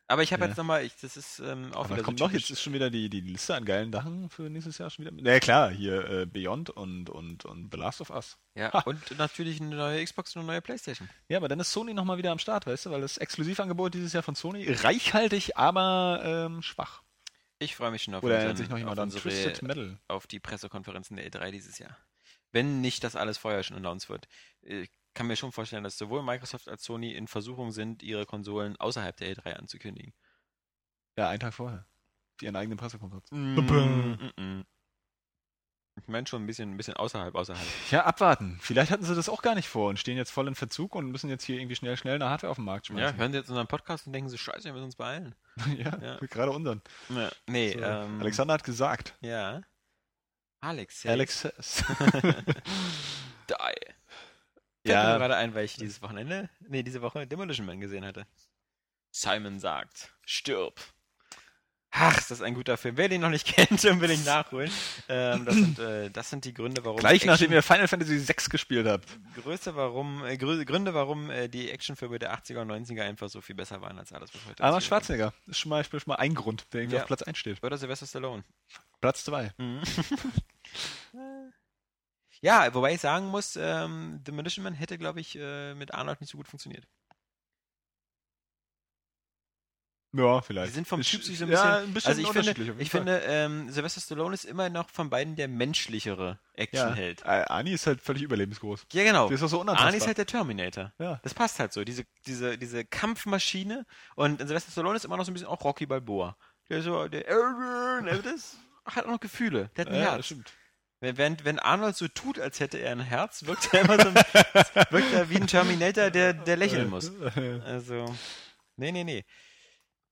Aber ich habe Ja. jetzt nochmal, ich, das ist ähm, auch Aber wieder kommt so noch, jetzt ist schon wieder die, die Liste an geilen Sachen für nächstes Jahr schon wieder. Na ja, klar, hier äh, Beyond und, und, und The Last of Us. Ja, Ha. und natürlich eine neue Xbox und eine neue Playstation. Ja, aber dann ist Sony nochmal wieder am Start, weißt du, weil das Exklusivangebot dieses Jahr von Sony reichhaltig, aber ähm, schwach. Ich freue mich schon auf, Oder unseren, sich noch jemand auf, unsere, auf die Pressekonferenzen der E3 dieses Jahr. Wenn nicht das alles vorher schon announced wird. Ich kann mir schon vorstellen, dass sowohl Microsoft als Sony in Versuchung sind, ihre Konsolen außerhalb der E3 anzukündigen. Ja, einen Tag vorher. Für ihren eigenen Pressekonferenz. Mm, mm, mm. Meine schon ein bisschen, ein bisschen außerhalb, außerhalb. Ja, abwarten. Vielleicht hatten sie das auch gar nicht vor und stehen jetzt voll in Verzug und müssen jetzt hier irgendwie schnell, schnell eine Hardware auf den Markt Ja, schmeißen. hören Sie jetzt unseren Podcast und denken Sie, scheiße, wir müssen uns beeilen. Ja, Ja. gerade unseren. Ja, nee, So. ähm, Alexander hat gesagt. Ja. Alex. ja, Alex. Die. Fällt Ja. mir gerade ein, weil ich dieses Wochenende, nee, diese Woche Demolition Man gesehen hatte. Simon sagt, stirb. Ach, ist das ein guter Film. Wer den noch nicht kennt, den will ich nachholen. Ähm, das, sind, äh, das sind die Gründe, warum. Gleich nachdem ihr Final Fantasy VI gespielt habt. Größte, warum, äh, Gründe, warum äh, die Actionfilme der 80er und 90er einfach so viel besser waren als alles, was heute erzählt Schwarzenegger ist schon mal, schon mal ein Grund, der irgendwie Ja. auf Platz 1 steht. Oder Sylvester Stallone. Platz 2. Ja, wobei ich sagen muss, ähm, The Magician Man hätte, glaube ich, äh, mit Arnold nicht so gut funktioniert. Ja, Die vielleicht. sind vom Ist- Typ sich so ein ja, bisschen. ein bisschen also ich finde, ich finde ähm, Sylvester Stallone ist immer noch von beiden der menschlichere ja. Actionheld. Äh, Ani ist halt völlig überlebensgroß. Ja, genau. Der ist auch so unantastbar. Arnie ist halt der Terminator. Ja. Das passt halt so. Diese, diese, diese Kampfmaschine. Und Sylvester Stallone ist immer noch so ein bisschen auch Rocky Balboa. Der ist so, der, der das hat auch noch Gefühle. Der hat ein ja, das Herz. stimmt. Wenn, wenn, wenn Arnold so tut, als hätte er ein Herz, wirkt er immer so ein, wirkt er wie ein Terminator, der, der lächeln muss. Also, nee, nee, nee.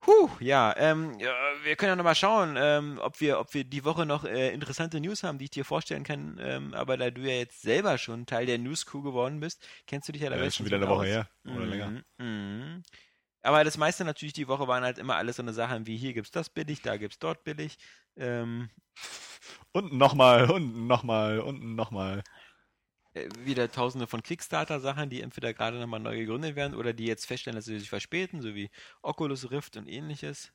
Puh, ja, ähm, ja, wir können ja nochmal schauen, ähm, ob wir, ob wir die Woche noch äh, interessante News haben, die ich dir vorstellen kann. Ähm, aber da du ja jetzt selber schon Teil der News Crew geworden bist, kennst du dich ja da Ja, ist schon wieder eine Woche aus. her. Oder Mhm, länger. mhm. Aber das meiste natürlich die Woche waren halt immer alles so eine Sachen wie hier gibt's das billig, da gibt's dort billig. Ähm, Und nochmal, und nochmal, und nochmal. Äh, wieder tausende von Kickstarter-Sachen, die entweder gerade nochmal neu gegründet werden oder die jetzt feststellen, dass sie sich verspäten, so wie Oculus Rift und ähnliches.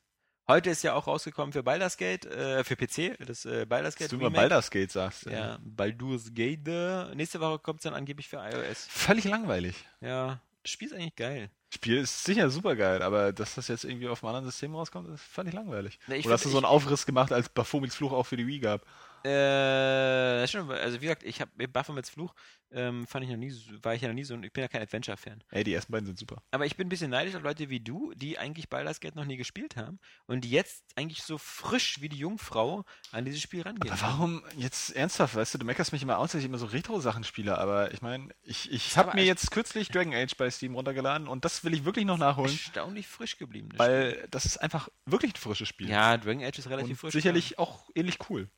Heute ist ja auch rausgekommen für Baldur's Gate, äh, für PC, das äh, Baldur's Gate Dass du immer. Baldur's Gate sagst. Ja, Baldur's Gate. Nächste Woche kommt es dann angeblich für iOS. Völlig langweilig. Ja, das Spiel ist eigentlich geil. Spiel ist sicher super geil, aber dass das jetzt irgendwie auf einem anderen System rauskommt, ist völlig langweilig. Ich Oder hast du find- so einen Aufriss gemacht, als Baphomets Fluch auch für die Wii gab? Äh, stimmt, also wie gesagt, ich habe Baphomets Fluch, ähm, fand ich noch nie, war ich ja noch nie so, ich bin ja kein Adventure-Fan. Ey, die ersten beiden sind super. Aber ich bin ein bisschen neidisch auf Leute wie du, die eigentlich Baldur's Gate noch nie gespielt haben und die jetzt eigentlich so frisch wie die Jungfrau an dieses Spiel rangehen. Aber warum jetzt ernsthaft, weißt du, du meckerst mich immer aus, dass ich immer so Retro-Sachen spiele, aber ich meine, ich, ich habe mir jetzt kürzlich Dragon Age bei Steam runtergeladen und das will ich wirklich noch nachholen, Erstaunlich frisch geblieben. das weil das ist einfach wirklich ein frisches Spiel. Spiel. ja, Dragon Age ist relativ und frisch. sicherlich auch ähnlich cool.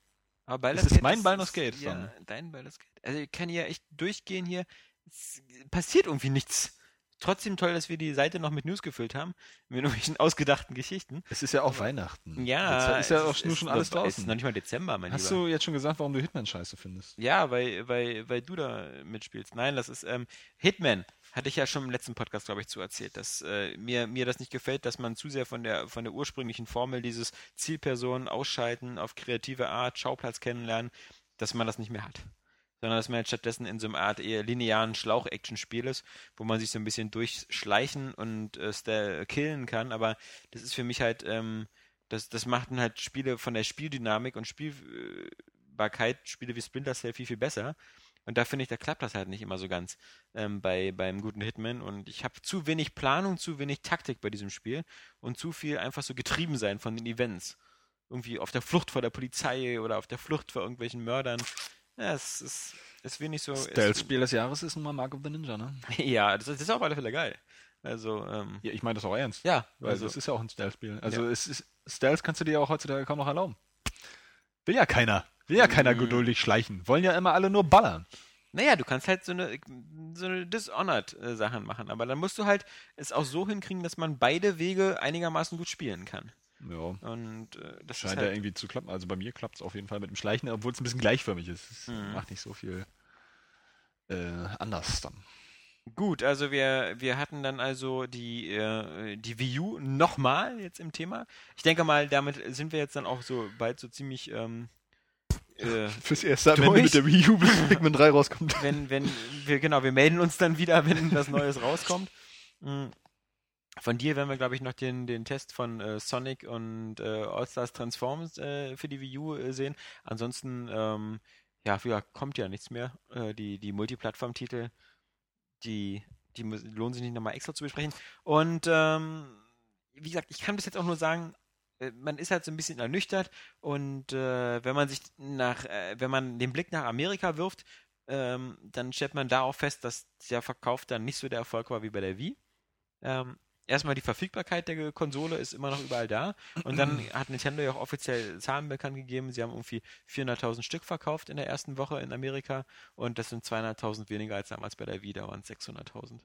Aber es ist mein Baldur's Gate Ja, dann. dein Baldur's Gate. Also ich kann hier echt durchgehen hier. Es passiert irgendwie nichts. Trotzdem toll, dass wir die Seite noch mit News gefüllt haben, mit irgendwelchen ausgedachten Geschichten. Es ist ja auch Weihnachten. Ja, Jetzt ist ja es auch nur es schon alles noch- Es ist draußen. noch nicht mal Dezember, mein Hast Lieber. du jetzt schon gesagt, warum du Hitman scheiße findest? Ja, weil, weil, weil du da mitspielst. Nein, das ist ähm, Hitman. Hatte ich ja schon im letzten Podcast, glaube ich, zu erzählt, dass äh, mir, mir das nicht gefällt, dass man zu sehr von der, von der ursprünglichen Formel dieses Zielpersonen ausschalten, auf kreative Art, Schauplatz kennenlernen, dass man das nicht mehr hat. Sondern dass man jetzt stattdessen in so einer Art eher linearen Schlauch-Action-Spiel ist, wo man sich so ein bisschen durchschleichen und äh, killen kann. Aber das ist für mich halt, ähm, das, das macht dann halt Spiele von der Spieldynamik und Spielbarkeit, Spiele wie Splinter Cell viel, viel besser. Und da finde ich, da klappt das halt nicht immer so ganz ähm, bei, beim guten Hitman. Und ich habe zu wenig Planung, zu wenig Taktik bei diesem Spiel und zu viel einfach so getrieben sein von den Events. Irgendwie auf der Flucht vor der Polizei oder auf der Flucht vor irgendwelchen Mördern. Ja, es ist, ist wenig so. Stealth-Spiel des Jahres ist nun mal Mark of the Ninja, ne? Ja, das, ist- das ist auf alle Fälle geil. Also, ähm, Ja, ich meine das auch ernst. ja, Weil also, es ist ja auch ein Stealth-Spiel. Also Ja. es ist, Stealth kannst du dir ja auch heutzutage kaum noch erlauben. Will ja keiner. Will ja keiner Mhm. geduldig schleichen. Wollen ja immer alle nur ballern. Naja, du kannst halt so eine, so eine Dishonored-Sachen machen, aber dann musst du halt es auch so hinkriegen, dass man beide Wege einigermaßen gut spielen kann. Ja. Und äh, das Scheint ist ja halt, irgendwie zu klappen. Also bei mir klappt es auf jeden Fall mit dem Schleichen, obwohl es ein bisschen gleichförmig ist. Es Mhm. macht nicht so viel äh, anders dann. gut. Also wir, wir hatten dann also die, äh, die Wii U nochmal jetzt im Thema. Ich denke mal, damit sind wir jetzt dann auch so bald so ziemlich ähm, äh, Fürs erste? Ende mit der Wii U, bis Pikmin 3 rauskommt. wenn, wenn, wir, genau, wir melden uns dann wieder, wenn was Neues rauskommt. Mm. Von dir werden wir, glaube ich, noch den, den Test von äh, Sonic und äh, All-Stars Transforms äh, für die Wii U äh, sehen. Ansonsten, ähm, ja, ja, kommt ja nichts mehr. Äh, die die Multiplattform-Titel, die, die lohnen sich nicht nochmal extra zu besprechen. Und ähm, wie gesagt, ich kann bis jetzt auch nur sagen, man ist halt so ein bisschen ernüchtert und äh, wenn man sich nach, äh, wenn man den Blick nach Amerika wirft, ähm, dann stellt man da auch fest, dass der Verkauf dann nicht so der Erfolg war wie bei der Wii. Ähm, erstmal die Verfügbarkeit der Konsole ist immer noch überall da und dann hat Nintendo ja auch offiziell Zahlen bekannt gegeben. Sie haben irgendwie 400.000 Stück verkauft in der ersten Woche in Amerika und das sind 200.000 weniger als damals bei der Wii, da waren es 600.000.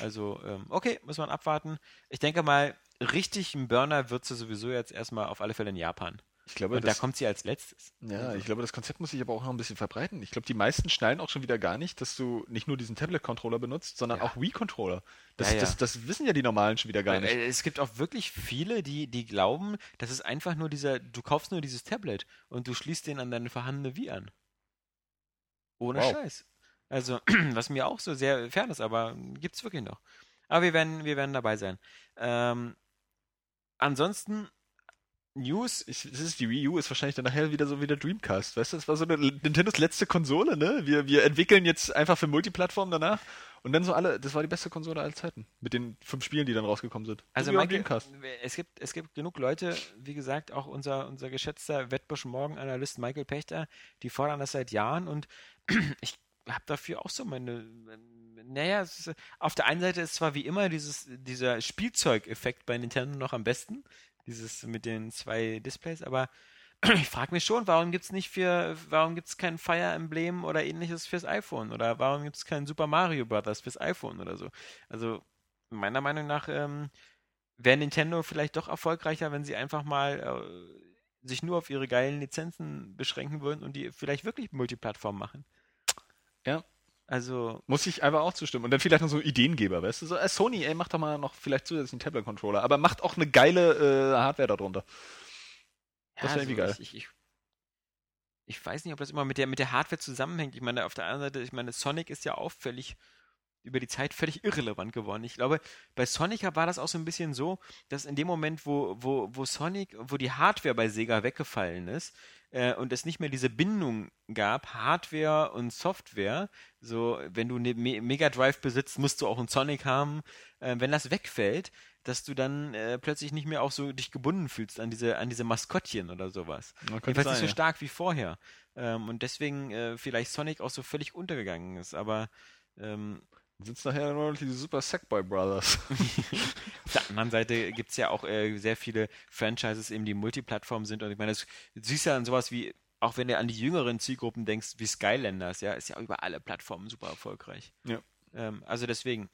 Also, ähm, okay, muss man abwarten. Ich denke mal, richtig ein Burner wird sie sowieso jetzt erstmal auf alle Fälle in Japan. Ich glaube, Und da das, kommt sie als letztes. ja, ich glaube, das Konzept muss sich aber auch noch ein bisschen verbreiten. Ich glaube, die meisten schnallen auch schon wieder gar nicht, dass du nicht nur diesen Tablet-Controller benutzt, sondern Ja. auch Wii-Controller. Das, Ja, ja. Das, das wissen ja die Normalen schon wieder gar nicht. Es gibt auch wirklich viele, die, die glauben, das ist einfach nur dieser, du kaufst nur dieses Tablet und du schließt den an deine vorhandene Wii an. Ohne Wow. Scheiß. Also, was mir auch so sehr fern ist, aber gibt es wirklich noch. Aber wir werden, wir werden dabei sein. Ähm, ansonsten, News, Ich, das ist die Wii U ist wahrscheinlich dann nachher wieder so wie der Dreamcast, weißt du? Das war so eine, Nintendos letzte Konsole, ne? Wir, wir entwickeln jetzt einfach für Multiplattform danach und dann so alle, das war die beste Konsole aller Zeiten. Mit den fünf Spielen, die dann rausgekommen sind. Also so Michael, Dreamcast. es gibt, es gibt genug Leute, wie gesagt, auch unser, unser geschätzter Wettbusch Morgen-Analyst Michael Pechter, die fordern das seit Jahren und ich habe dafür auch so meine, naja, ist, auf der einen Seite ist zwar wie immer dieses, dieser Spielzeugeffekt bei Nintendo noch am besten, dieses mit den zwei Displays, aber ich frage mich schon, warum gibt's nicht für, warum gibt's kein Fire Emblem oder ähnliches fürs iPhone oder warum gibt's kein Super Mario Brothers fürs iPhone oder so? Also meiner Meinung nach ähm, wäre Nintendo vielleicht doch erfolgreicher, wenn sie einfach mal äh, sich nur auf ihre geilen Lizenzen beschränken würden und die vielleicht wirklich Multiplattform machen. Ja. Also, Muss ich einfach auch zustimmen. Und dann vielleicht noch so Ideengeber, weißt du? So, äh, Sony, ey, macht doch mal noch vielleicht zusätzlich einen Tablet-Controller, aber macht auch eine geile äh, Hardware darunter. Das ja, wär irgendwie geil. Ich, ich, ich weiß nicht, ob das immer mit der, mit der Hardware zusammenhängt. Ich meine, auf der anderen Seite, ich meine, Sonic ist ja auch völlig über die Zeit völlig irrelevant geworden. Ich glaube, bei Sonic war das auch so ein bisschen so, dass in dem Moment, wo, wo, wo Sonic, wo die Hardware bei Sega weggefallen ist äh, und es nicht mehr diese Bindung gab, Hardware und Software, so wenn du eine Me Mega Drive besitzt, musst du auch einen Sonic haben, äh, wenn das wegfällt, dass du dann äh, plötzlich nicht mehr auch so dich gebunden fühlst an diese, an diese Maskottchen oder sowas. Jedenfalls nicht so stark wie vorher. Ähm, und deswegen äh, vielleicht Sonic auch so völlig untergegangen ist. Aber ähm, Dann sind's nachher nur noch die Super Sackboy Brothers. auf der anderen Seite gibt es ja auch äh, sehr viele Franchises, eben die Multiplattform sind. Und ich meine, das du siehst ja an sowas wie, auch wenn du an die jüngeren Zielgruppen denkst, wie Skylanders, ja, ist ja über alle Plattformen super erfolgreich. Ja. Ähm, also deswegen.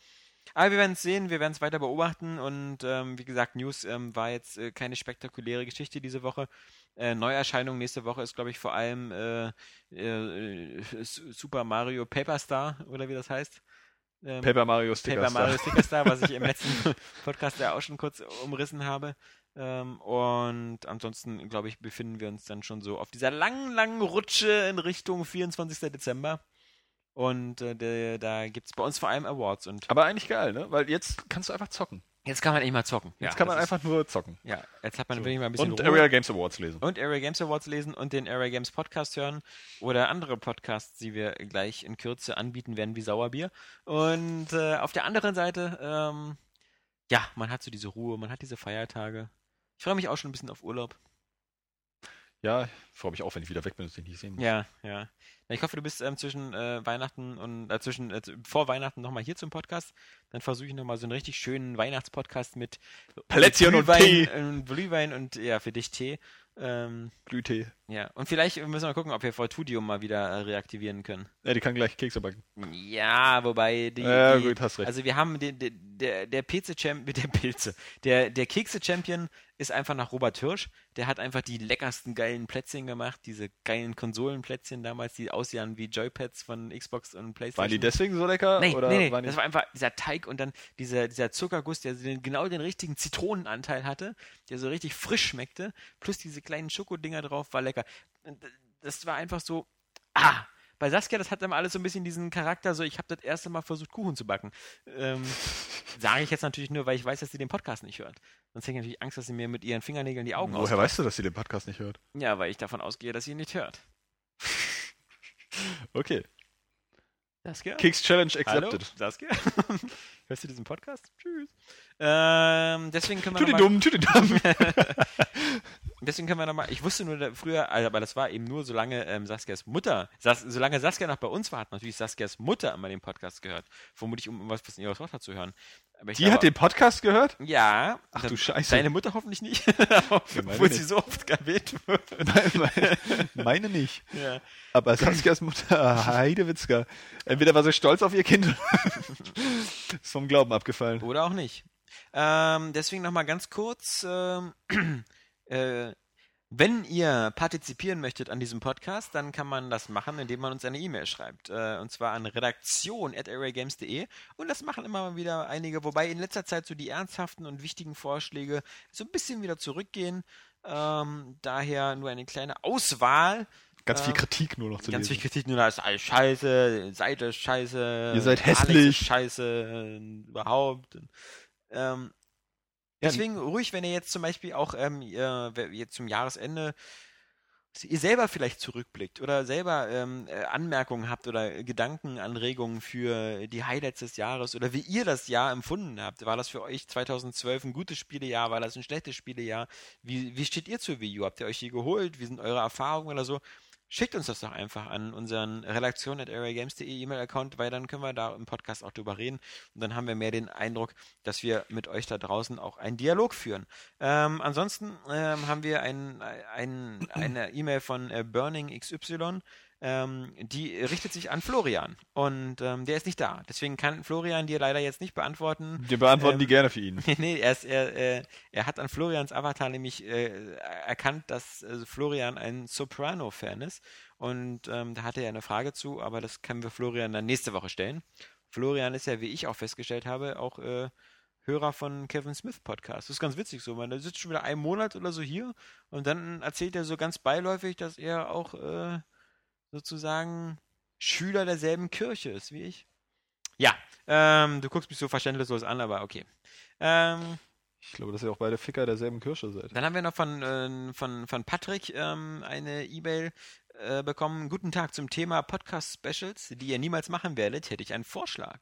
Aber wir werden es sehen, wir werden es weiter beobachten und ähm, wie gesagt, News ähm, war jetzt äh, keine spektakuläre Geschichte diese Woche. Äh, Neuerscheinung nächste Woche ist, glaube ich, vor allem äh, äh, Super Mario Paper Star oder wie das heißt. Ähm, Paper Mario Sticker Paper Star. Mario Sticker Star, was ich im letzten Podcast ja auch schon kurz umrissen habe. Ähm, und ansonsten, glaube ich, befinden wir uns dann schon so auf dieser langen, langen Rutsche in Richtung 24. Dezember. Und äh, da gibt es bei uns vor allem Awards. Und Aber eigentlich geil, ne? Weil jetzt kannst du einfach zocken. Jetzt kann man echt mal zocken. Jetzt Ja, kann man einfach nur zocken. Ja, jetzt hat man So. wirklich mal ein bisschen Und Ruhe. Area Games Awards lesen. und Area Games Awards lesen und den Area Games Podcast hören oder andere Podcasts, die wir gleich in Kürze anbieten werden, wie Sauerbier. Und äh, auf der anderen Seite, ähm, ja, man hat so diese Ruhe, man hat diese Feiertage. Ich freue mich auch schon ein bisschen auf Urlaub. Ja, ich freue mich auch, wenn ich wieder weg bin und dich nicht sehen muss. Ja, ja. Ich hoffe, du bist ähm, zwischen äh, Weihnachten und äh, zwischen äh, vor Weihnachten nochmal hier zum Podcast. Dann versuche ich nochmal so einen richtig schönen Weihnachtspodcast mit Plätzchen und Glühwein, Tee. äh, Glühwein und ja, für dich Tee. Ähm, Glühtee. Ja, und vielleicht müssen wir gucken, ob wir Fortudium mal wieder äh, reaktivieren können. Ja, die kann gleich Kekse backen. Ja, wobei die, Ja, die gut, hast recht. also wir haben den, der, der, der Pilze Champion, der Pilze, der, der Kekse Champion ist einfach nach Robert Hirsch. Der hat einfach die leckersten geilen Plätzchen gemacht, diese geilen Konsolenplätzchen damals, die aussehen wie Joypads von Xbox und PlayStation. Waren die deswegen so lecker? Nee, oder nee, nee. das war einfach dieser Teig und dann dieser, dieser Zuckerguss, der den, genau den richtigen Zitronenanteil hatte, der so richtig frisch schmeckte, plus diese kleinen Schokodinger drauf, war lecker. Und Das war einfach so, ah, bei Saskia, das hat dann alles so ein bisschen diesen Charakter, so ich habe das erste Mal versucht, Kuchen zu backen. Ähm, Sage ich jetzt natürlich nur, weil ich weiß, dass sie den Podcast nicht hört. Sonst hätte ich natürlich Angst, dass sie mir mit ihren Fingernägeln die Augen Woher weißt du, dass sie den Podcast nicht hört? Ja, weil ich davon ausgehe, dass sie ihn nicht hört. Okay. Saskia? Keks Challenge Hallo, accepted. Saskia? Hörst du diesen Podcast? Tschüss. Ähm, deswegen können wir Tu die dumm, tu die dumm. Deswegen können wir nochmal, ich wusste nur früher, also, aber das war eben nur, solange ähm, Saskias Mutter, Sas, solange Saskia noch bei uns war, hat natürlich Saskias Mutter immer den Podcast gehört. Vermutlich, um was, in ihrer Tochter zu hören. Die glaube, hat den Podcast gehört? Ja. Ach du Scheiße. Deine Mutter hoffentlich nicht, obwohl sie so oft erwähnt wird. Nein, meine, meine nicht. Ja. Aber Saskias Mutter, Heidewitzka. Entweder war sie stolz auf ihr Kind, ist vom Glauben abgefallen. Oder auch nicht. Ähm, deswegen nochmal ganz kurz, ähm, äh, wenn ihr partizipieren möchtet an diesem Podcast, dann kann man das machen, indem man uns eine E-Mail schreibt. Äh, und zwar an redaktion.arraygames.de. Und das machen immer mal wieder einige, wobei in letzter Zeit so die ernsthaften und wichtigen Vorschläge so ein bisschen wieder zurückgehen. Ähm, daher nur eine kleine Auswahl. Ganz viel Ähm, Kritik nur noch zu Ganz viel lesen. Kritik, nur da ist alles scheiße, Seite ist scheiße. Ihr seid hässlich. Scheiße, überhaupt. Ähm, Deswegen ruhig, wenn ihr jetzt zum Beispiel auch ähm, jetzt zum Jahresende ihr selber vielleicht zurückblickt oder selber ähm, äh, Anmerkungen habt oder Gedanken, Anregungen für die Highlights des Jahres oder wie ihr das Jahr empfunden habt. War das für euch 2012 ein gutes Spielejahr? War das ein schlechtes Spielejahr? Wie, wie steht ihr zur Wii U? Habt ihr euch die geholt? Wie sind eure Erfahrungen oder so? Schickt uns das doch einfach an unseren redaktion.arraygames.de E-Mail-Account, weil dann können wir da im Podcast auch drüber reden und dann haben wir mehr den Eindruck, dass wir mit euch da draußen auch einen Dialog führen. Ähm, ansonsten ähm, haben wir ein, ein, eine E-Mail von äh, Burning XY, ähm, die richtet sich an Florian und ähm, der ist nicht da. Deswegen kann Florian dir leider jetzt nicht beantworten. Wir beantworten Ähm, die gerne für ihn. nee, er, ist, er, äh, er hat an Florians Avatar nämlich äh, erkannt, dass äh, Florian ein Soprano-Fan ist. Und ähm, da hatte er eine Frage zu, aber das können wir Florian dann nächste Woche stellen. Florian ist ja, wie ich auch festgestellt habe, auch äh, Hörer von Kevin Smith Podcast. Das ist ganz witzig so, man. Der sitzt schon wieder einen Monat oder so hier und dann erzählt er so ganz beiläufig, dass er auch äh, sozusagen Schüler derselben Kirche ist wie ich. Ja, ähm, du guckst mich so verständnislos an, aber okay. Ähm, Ich glaube, dass ihr auch beide Ficker derselben Kirsche seid. dann haben wir noch von, äh, von, von Patrick ähm, eine E-Mail äh, bekommen. Guten Tag zum Thema Podcast-Specials, die ihr niemals machen werdet, hätte ich einen Vorschlag.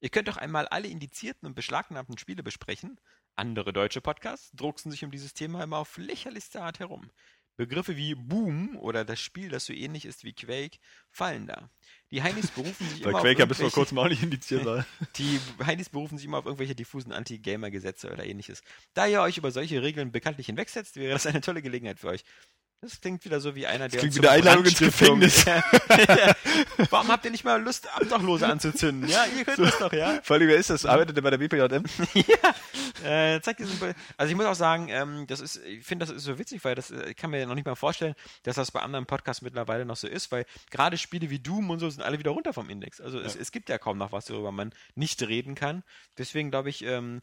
Ihr könnt doch einmal alle indizierten und beschlagnahmten Spiele besprechen. Andere deutsche Podcasts drucksen sich um dieses Thema immer auf lächerlichste Art herum. Begriffe wie Boom oder das Spiel, das so ähnlich ist wie Quake, fallen da. Die Heinis berufen sich Weil immer Quake auf bis vor kurzem auch nicht indiziert war. die Heinis berufen sich immer auf irgendwelche diffusen Anti-Gamer-Gesetze oder ähnliches. Da ihr euch über solche Regeln bekanntlich hinwegsetzt, wäre das eine tolle Gelegenheit für euch. Das klingt wieder so wie einer, der klingt uns wie eine Einladung ins Gefängnis. Warum habt ihr nicht mal Lust, Obdachlose anzuzünden? Ja, ihr könnt das doch, ja? Vor allem, wer ist das? Arbeitet der bei der BPJM? Äh, zeig diesen Be also ich muss auch sagen, ähm, das ist, ich finde, das ist so witzig, weil das, äh, ich kann mir noch nicht mal vorstellen, dass das bei anderen Podcasts mittlerweile noch so ist, weil gerade Spiele wie Doom und so sind alle wieder runter vom Index. Also es, es gibt ja kaum noch was, worüber man nicht reden kann. Deswegen glaube ich, ähm,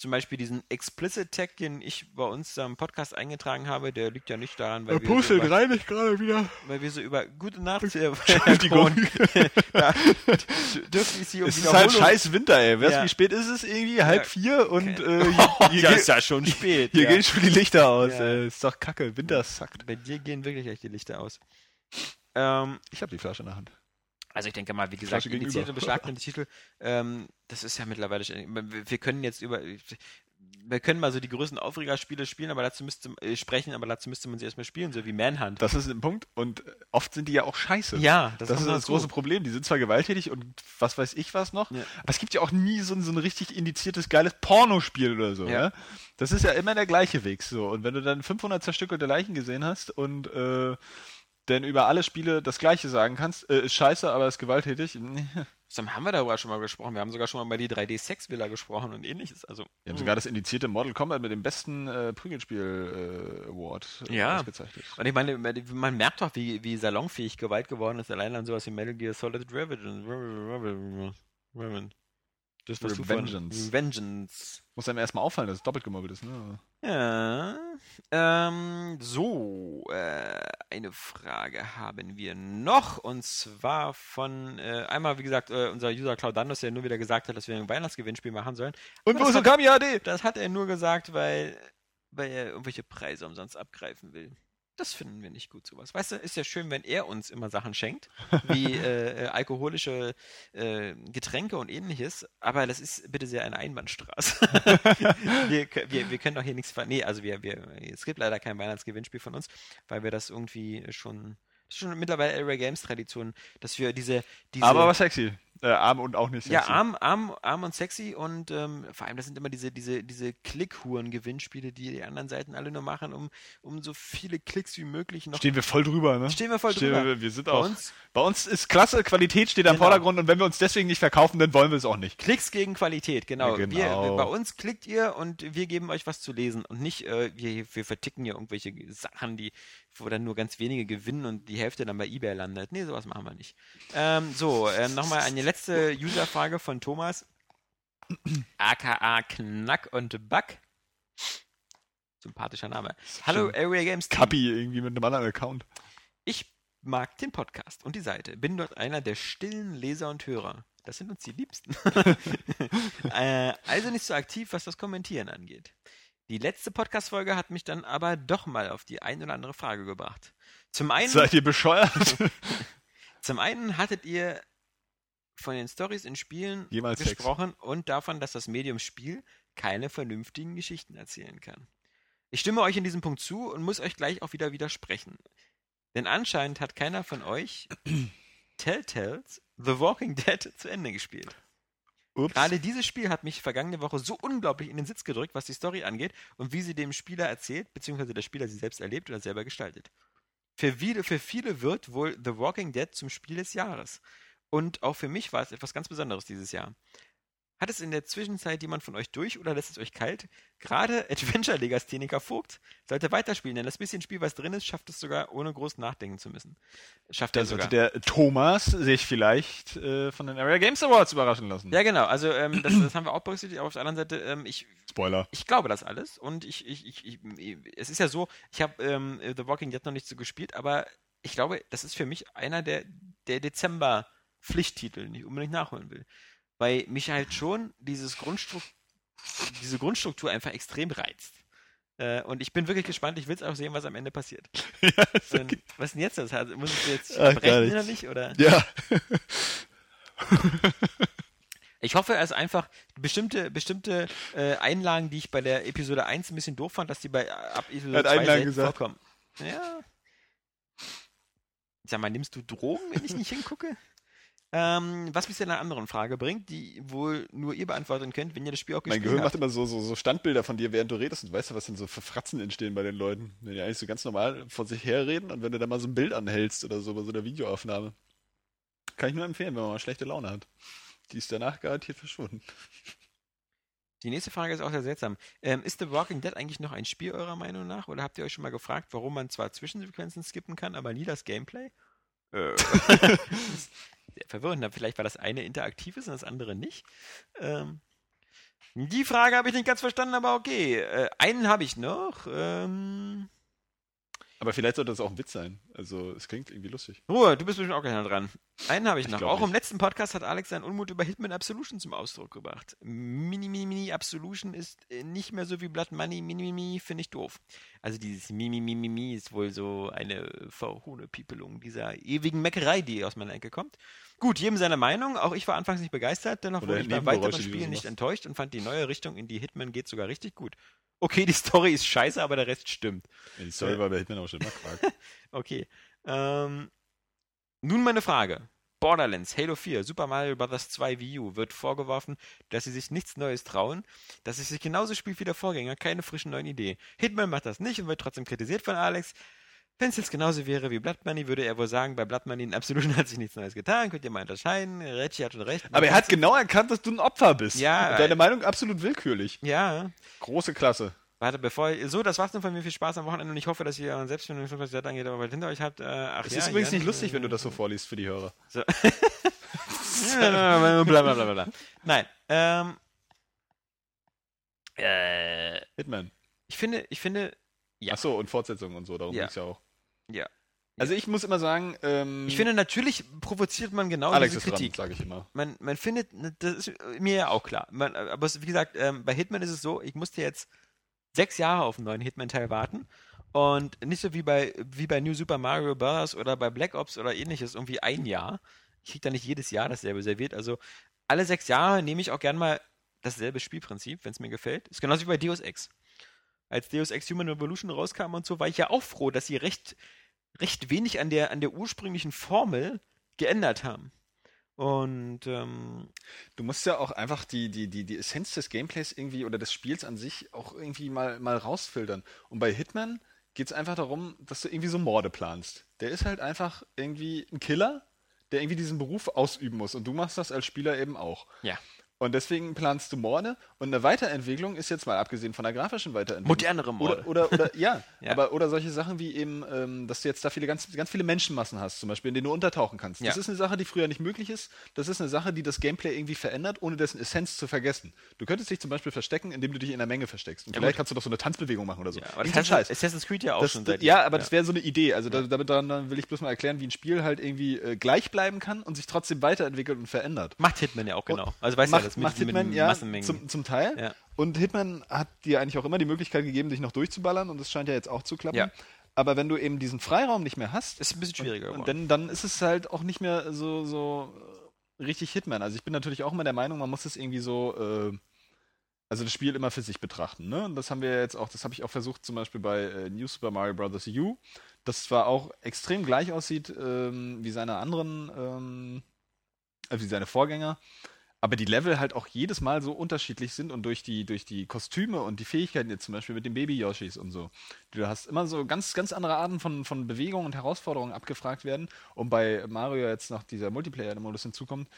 zum Beispiel diesen Explicit Tag, den ich bei uns am Podcast eingetragen habe, der liegt ja nicht daran, weil, wir so, über, reinigt gerade wieder. weil wir so über gute Nacht äh, Entschuldigung. da dürfte ich sie um Es ist halt scheiß Winter, ey. Weißt Ja. wie spät ist es irgendwie? Halb Ja. vier und Okay. äh, Oh, hier, ja, hier, ist ja schon spät. hier ja. gehen schon die Lichter aus. Ey. Ist doch kacke. Winter sackt. Bei dir gehen wirklich echt die Lichter aus. Ähm, Ich habe die Flasche in der Hand. Also ich denke mal, wie gesagt, indizierte gegenüber. beschlagnahmte Titel, ähm, das ist ja mittlerweile schon, wir können jetzt über, wir können mal so die größten Aufregerspiele spielen, aber dazu müsste, äh, sprechen, aber dazu müsste man sie erstmal spielen, so wie Manhunt. Das ist ein Punkt. Und äh, oft sind die ja auch scheiße. ja, Das, kommt ist das dazu. große Problem. Die sind zwar gewalttätig und was weiß ich was noch, Ja. aber es gibt ja auch nie so ein, so ein richtig indiziertes geiles Pornospiel oder so. Ja. Ja. Das ist ja immer der gleiche Weg. So. Und wenn du dann 500 zerstückelte Leichen gesehen hast und äh, dann über alle Spiele das Gleiche sagen kannst, äh, ist scheiße, aber ist gewalttätig. Sam, haben wir darüber schon mal gesprochen. Wir haben sogar schon mal über die 3D-Sex-Villa gesprochen und ähnliches. Also, Wir haben sogar das indizierte Mortal Kombat mit dem besten äh, Prügelspiel äh, äh, Ja. ausgezeichnet. Und ich meine, man merkt doch, wie, wie salonfähig gewalt geworden ist, allein an sowas wie Metal Gear Solid Revengeance. Das, was du vorhin- Revengeance. Revengeance. Muss einem erstmal auffallen, dass es doppelt gemobbelt ist. Ne? Ja. Ähm, so, äh, eine Frage haben wir noch und zwar von äh, einmal, wie gesagt, äh, unser User Claudanus, der nur wieder gesagt hat, dass wir ein Weihnachtsgewinnspiel machen sollen. Und wo ist Okami HD? Das hat er nur gesagt, weil, weil er irgendwelche Preise umsonst abgreifen will. Das finden wir nicht gut, sowas. Weißt du, ist ja schön, wenn er uns immer Sachen schenkt, wie äh, äh, alkoholische äh, Getränke und ähnliches, aber das ist bitte sehr eine Einbahnstraße. wir, wir, wir können doch hier nichts ver... Nee, also wir, wir, es gibt leider kein Weihnachtsgewinnspiel von uns, weil wir das irgendwie schon... Das ist schon mittlerweile Area Games Tradition, dass wir diese, diese Aber was sexy. Äh, arm und auch nicht Ja, arm, arm, arm und sexy und ähm, vor allem, das sind immer diese, diese, diese Klickhuren-Gewinnspiele, die die anderen Seiten alle nur machen, um, um so viele Klicks wie möglich noch. Stehen wir voll drüber, ne? Stehen wir voll Stehen drüber. Wir, wir sind Bei auch. uns- bei uns ist klasse, Qualität steht am Genau. Vordergrund und wenn wir uns deswegen nicht verkaufen, dann wollen wir es auch nicht. Klicks gegen Qualität, genau. Ja, genau. Wir, bei uns klickt ihr und wir geben euch was zu lesen und nicht, äh, wir, wir verticken ja irgendwelche Sachen, die, wo dann nur ganz wenige gewinnen und die Hälfte dann bei eBay landet. Nee, sowas machen wir nicht. Ähm, so, ähm, nochmal eine letzte Userfrage von Thomas. AKA Knack und Buck. Sympathischer Name. Hallo Area Games Team. Kappi irgendwie mit einem anderen Account. Ich mag den Podcast und die Seite. Bin dort einer der stillen Leser und Hörer. Das sind uns die Liebsten. äh, also nicht so aktiv, was das Kommentieren angeht. Die letzte Podcast-Folge hat mich dann aber doch mal auf die ein oder andere Frage gebracht. Zum einen, Seid ihr bescheuert? zum einen hattet ihr von den Stories in Spielen Jemals Sex. gesprochen und davon, dass das Medium Spiel keine vernünftigen Geschichten erzählen kann. Ich stimme euch in diesem Punkt zu und muss euch gleich auch wieder widersprechen. Denn anscheinend hat keiner von euch Telltales The Walking Dead zu Ende gespielt. Ups. Gerade dieses Spiel hat mich vergangene Woche so unglaublich in den Sitz gedrückt, was die Story angeht und wie sie dem Spieler erzählt, beziehungsweise der Spieler sie selbst erlebt oder selber gestaltet. Für viele, für viele wird wohl The Walking Dead zum Spiel des Jahres. Und auch für mich war es etwas ganz Besonderes dieses Jahr. Hat es in der Zwischenzeit jemand von euch durch oder lässt es euch kalt? Gerade Adventure-Legastheniker Vogt sollte weiterspielen, denn das bisschen Spiel, was drin ist, schafft es sogar, ohne groß nachdenken zu müssen. Schafft Da er sogar. sollte der Thomas sich vielleicht äh, von den Area Games Awards überraschen lassen. Ja, genau. Also ähm, das, das haben wir auch berücksichtigt. Aber auf der anderen Seite, ähm, ich, Spoiler. ich glaube das alles. Und ich, ich, ich, ich es ist ja so, ich habe ähm, The Walking Dead noch nicht so gespielt, aber ich glaube, das ist für mich einer der, der Dezember-Pflichttitel, den ich unbedingt nachholen will. Weil mich halt schon dieses Grundstru diese Grundstruktur einfach extrem reizt. Äh, und ich bin wirklich gespannt, ich will es auch sehen, was am Ende passiert. Dann, was ist denn jetzt das? Also, muss ich jetzt Ach, brechen nichts. innerlich? Oder? Ja. Ich hoffe, es einfach bestimmte, bestimmte äh, Einlagen, die ich bei der Episode 1 ein bisschen doof fand, dass die bei äh, ab Episode Hat 2 Einlagen selten gesagt. vorkommen. Ja. Sag mal, nimmst du Drogen, wenn ich nicht hingucke? Ähm, was mich zu einer anderen Frage bringt, die wohl nur ihr beantworten könnt, wenn ihr das Spiel auch Mein gespielt Gehirn macht habt. immer so, so, so Standbilder von dir, während du redest und weißt du, was denn so für Fratzen entstehen bei den Leuten. Wenn die eigentlich so ganz normal vor sich her reden und wenn du da mal so ein Bild anhältst oder so bei so einer Videoaufnahme. Kann ich nur empfehlen, wenn man mal schlechte Laune hat. Die ist danach garantiert verschwunden. Die nächste Frage ist auch sehr seltsam. Ähm, ist The Walking Dead eigentlich noch ein Spiel eurer Meinung nach? Oder habt ihr euch schon mal gefragt, warum man zwar Zwischensequenzen skippen kann, aber nie das Gameplay? Äh. verwirrend. Vielleicht war das eine interaktives und das andere nicht. Ähm, die Frage habe ich nicht ganz verstanden, aber okay. Äh, einen habe ich noch. Ähm, Aber vielleicht sollte das auch ein Witz sein. Also, es klingt irgendwie lustig. Ruhe, du bist bestimmt auch noch dran. Einen habe ich Ich noch. Auch im nicht. letzten Podcast hat Alex seinen Unmut über Hitman Absolution zum Ausdruck gebracht. Mini, Mini, Mini Absolution ist äh, nicht mehr so wie Blood Money. Mini, Mini, Mini finde ich doof. Also dieses Mimi, Mimi, Mimi ist wohl so eine verhohne Piepelung dieser ewigen Meckerei, die aus meiner Ecke kommt. Gut, jedem seine Meinung. Auch ich war anfangs nicht begeistert, dennoch wurde ich bei weiteren Spielen nicht enttäuscht und fand die neue Richtung, in die Hitman geht, sogar richtig gut. Okay, die Story ist scheiße, aber der Rest stimmt. Ja, die Story war bei Hitman auch schon immer Quark. Okay. Ähm, nun meine Frage. Borderlands, Halo 4, Super Mario Bros. 2 Wii U wird vorgeworfen, dass sie sich nichts Neues trauen, dass es sich genauso spielt wie der Vorgänger, keine frischen neuen Ideen. Hitman macht das nicht und wird trotzdem kritisiert von Alex. Wenn es jetzt genauso wäre wie Blood Money, würde er wohl sagen, bei Blood Money in Absolution hat sich nichts Neues getan, könnt ihr mal unterscheiden. Reggie hat schon recht. Aber er hat genau erkannt, dass du ein Opfer bist. Ja, Und deine Meinung absolut willkürlich. Ja, Große Klasse. warte, bevor. So, das war's nun von mir. Viel Spaß am Wochenende und ich hoffe, dass ihr selbst wenn ihr was das angeht, aber hinter euch habt. Äh, ach Es ja, ist übrigens ja, nicht lustig, wenn du das so vorliest für die Hörer. So. bla, bla, bla, bla. Nein. Ähm, äh, Hitman. ich finde, ich finde, Ja. Ach so, und Fortsetzungen und so, darum Ja. ging's ja auch. Ja. Also ich muss immer sagen, ähm, Ich finde, natürlich provoziert man genau Alex diese Kritik. sage ich immer. Man, man findet, ne, das ist mir ja auch klar. Man, aber es, wie gesagt, ähm, bei Hitman ist es so, ich musste jetzt sechs Jahre auf einen neuen Hitman-Teil warten. Und nicht so wie bei, wie bei New Super Mario Bros. oder bei Black Ops oder ähnliches, irgendwie ein Jahr. Ich krieg da nicht jedes Jahr dasselbe serviert. Also alle sechs Jahre nehme ich auch gern mal dasselbe Spielprinzip, wenn es mir gefällt. Ist genauso wie bei Deus Ex. Als Deus Ex Human Revolution rauskam und so, war ich ja auch froh, dass sie recht, recht wenig an der, an der ursprünglichen Formel geändert haben. Und ähm, du musst ja auch einfach die, die, die, die Essenz des Gameplays irgendwie oder des Spiels an sich auch irgendwie mal, mal rausfiltern. Und bei Hitman geht es einfach darum, dass du irgendwie so Morde planst. Der ist halt einfach irgendwie ein Killer, der irgendwie diesen Beruf ausüben muss. Und du machst das als Spieler eben auch. ja. Und deswegen planst du Morde. Und eine Weiterentwicklung ist jetzt mal abgesehen von der grafischen Weiterentwicklung. Modernere Morde. Oder, oder, oder ja, Ja. aber oder solche Sachen wie eben, ähm, dass du jetzt da viele ganz, ganz viele Menschenmassen hast, zum Beispiel, in denen du untertauchen kannst. Das Ja. ist eine Sache, die früher nicht möglich ist. Das ist eine Sache, die das Gameplay irgendwie verändert, ohne dessen Essenz zu vergessen. Du könntest dich zum Beispiel verstecken, indem du dich in der Menge versteckst. Und vielleicht gut. kannst du doch so eine Tanzbewegung machen oder so. ja. Aber das heißt, Assassin's Creed ja auch das, schon das, seit ja, aber das wäre so eine Idee. Also da, damit dann will ich bloß mal erklären, wie ein Spiel halt irgendwie äh, gleich bleiben kann und sich trotzdem weiterentwickelt und verändert. Macht Hitman ja auch genau. Also weißt du ja, das mit, macht mit Hitman den ja zum, zum Teil. Ja. Und Hitman hat dir eigentlich auch immer die Möglichkeit gegeben, dich noch durchzuballern und das scheint ja jetzt auch zu klappen. Ja. Aber wenn du eben diesen Freiraum nicht mehr hast, ist ein bisschen schwieriger und dann, dann ist es halt auch nicht mehr so, so äh, richtig Hitman. Also ich bin natürlich auch immer der Meinung, man muss es irgendwie so, äh, also das Spiel immer für sich betrachten. Ne? Und das haben wir jetzt auch, das habe ich auch versucht, zum Beispiel bei äh, New Super Mario Bros. U, das zwar auch extrem gleich aussieht ähm, wie seine anderen, ähm, äh, wie seine Vorgänger, aber die Level halt auch jedes Mal so unterschiedlich sind und durch die, durch die Kostüme und die Fähigkeiten jetzt zum Beispiel mit den Baby-Yoshis und so. Du hast immer so ganz, ganz andere Arten von, von Bewegungen und Herausforderungen abgefragt werden. Und bei Mario jetzt noch dieser Multiplayer-Modus hinzukommt,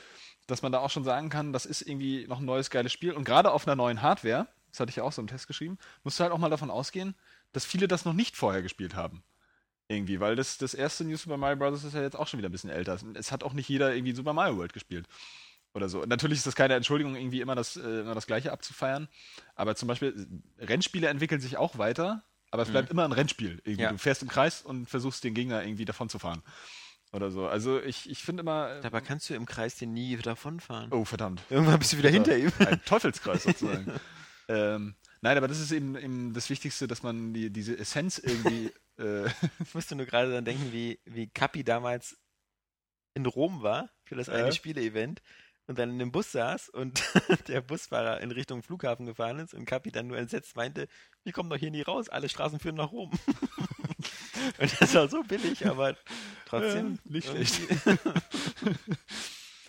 dass man da auch schon sagen kann, das ist irgendwie noch ein neues geiles Spiel. Und gerade auf einer neuen Hardware, das hatte ich ja auch so im Test geschrieben, musst du halt auch mal davon ausgehen, dass viele das noch nicht vorher gespielt haben. Irgendwie, weil das, das erste New Super Mario Bros. ist ja jetzt auch schon wieder ein bisschen älter. Es hat auch nicht jeder irgendwie Super Mario World gespielt oder so. Natürlich ist das keine Entschuldigung, irgendwie immer das, äh, immer das Gleiche abzufeiern. Aber zum Beispiel, Rennspiele entwickeln sich auch weiter, aber es bleibt immer ein Rennspiel. Ja. Du fährst im Kreis und versuchst den Gegner irgendwie davon zu fahren. Oder so. Also ich, ich finde immer. äh, Dabei kannst du im Kreis dir nie davonfahren. Oh, verdammt. Irgendwann bist du wieder hinter ihm. Ein Teufelskreis sozusagen. ähm, nein, aber das ist eben, eben das Wichtigste, dass man die, diese Essenz irgendwie. äh, Ich musste nur gerade dann denken, wie, wie Kapi damals in Rom war für das eine Ja. Spiele-Event und dann in dem Bus saß und der Busfahrer in Richtung Flughafen gefahren ist und Kapi dann nur entsetzt meinte, wir kommen doch hier nie raus, alle Straßen führen nach Rom. und das war so billig, aber trotzdem Ja, nicht irgendwie-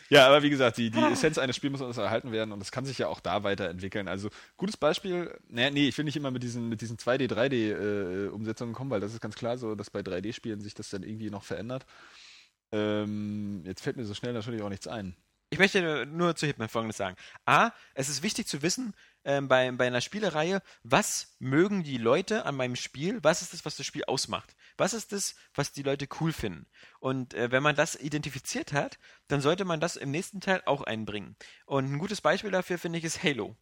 Ja, aber wie gesagt, die, die Essenz eines Spiels muss uns erhalten werden und das kann sich ja auch da weiterentwickeln. Also, gutes Beispiel, nee, nee, ich will nicht immer mit diesen, mit diesen 2D, 3D-Umsetzungen kommen, weil das ist ganz klar so, dass bei 3D-Spielen sich das dann irgendwie noch verändert. Ähm, jetzt fällt mir so schnell natürlich auch nichts ein. Ich möchte nur- zu Hitman Folgendes sagen. A, es ist wichtig zu wissen, ähm, bei, bei einer Spielereihe, was mögen die Leute an meinem Spiel, was ist das, was das Spiel ausmacht? Was ist das, was die Leute cool finden? Und äh, wenn man das identifiziert hat, dann sollte man das im nächsten Teil auch einbringen. Und ein gutes Beispiel dafür finde ich ist Halo.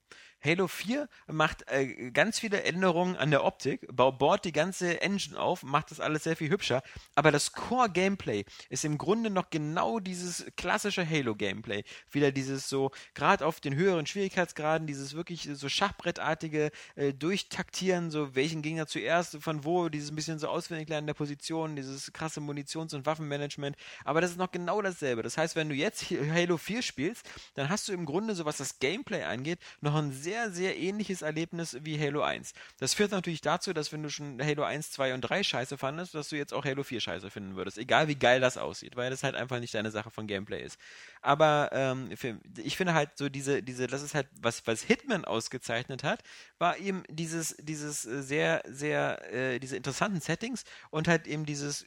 Halo 4 macht äh, ganz viele Änderungen an der Optik, bau- bohrt die ganze Engine auf, macht das alles sehr viel hübscher, aber das Core-Gameplay ist im Grunde noch genau dieses klassische Halo-Gameplay. Wieder dieses so, gerade auf den höheren Schwierigkeitsgraden, dieses wirklich so Schachbrettartige äh, Durchtaktieren, so welchen Gegner zuerst, von wo, dieses bisschen so auswendig lernen der Position, dieses krasse Munitions- und Waffenmanagement, aber das ist noch genau dasselbe. Das heißt, wenn du jetzt Halo 4 spielst, dann hast du im Grunde, so was das Gameplay angeht, noch ein sehr, sehr ähnliches Erlebnis wie Halo 1. Das führt natürlich dazu, dass wenn du schon Halo 1, 2 und 3 scheiße fandest, dass du jetzt auch Halo 4 scheiße finden würdest. Egal wie geil das aussieht, weil das halt einfach nicht deine Sache von Gameplay ist. Aber ähm, ich finde halt so diese, diese, das ist halt, was, was Hitman ausgezeichnet hat, war eben dieses, dieses äh, sehr, sehr, äh, diese interessanten Settings und halt eben dieses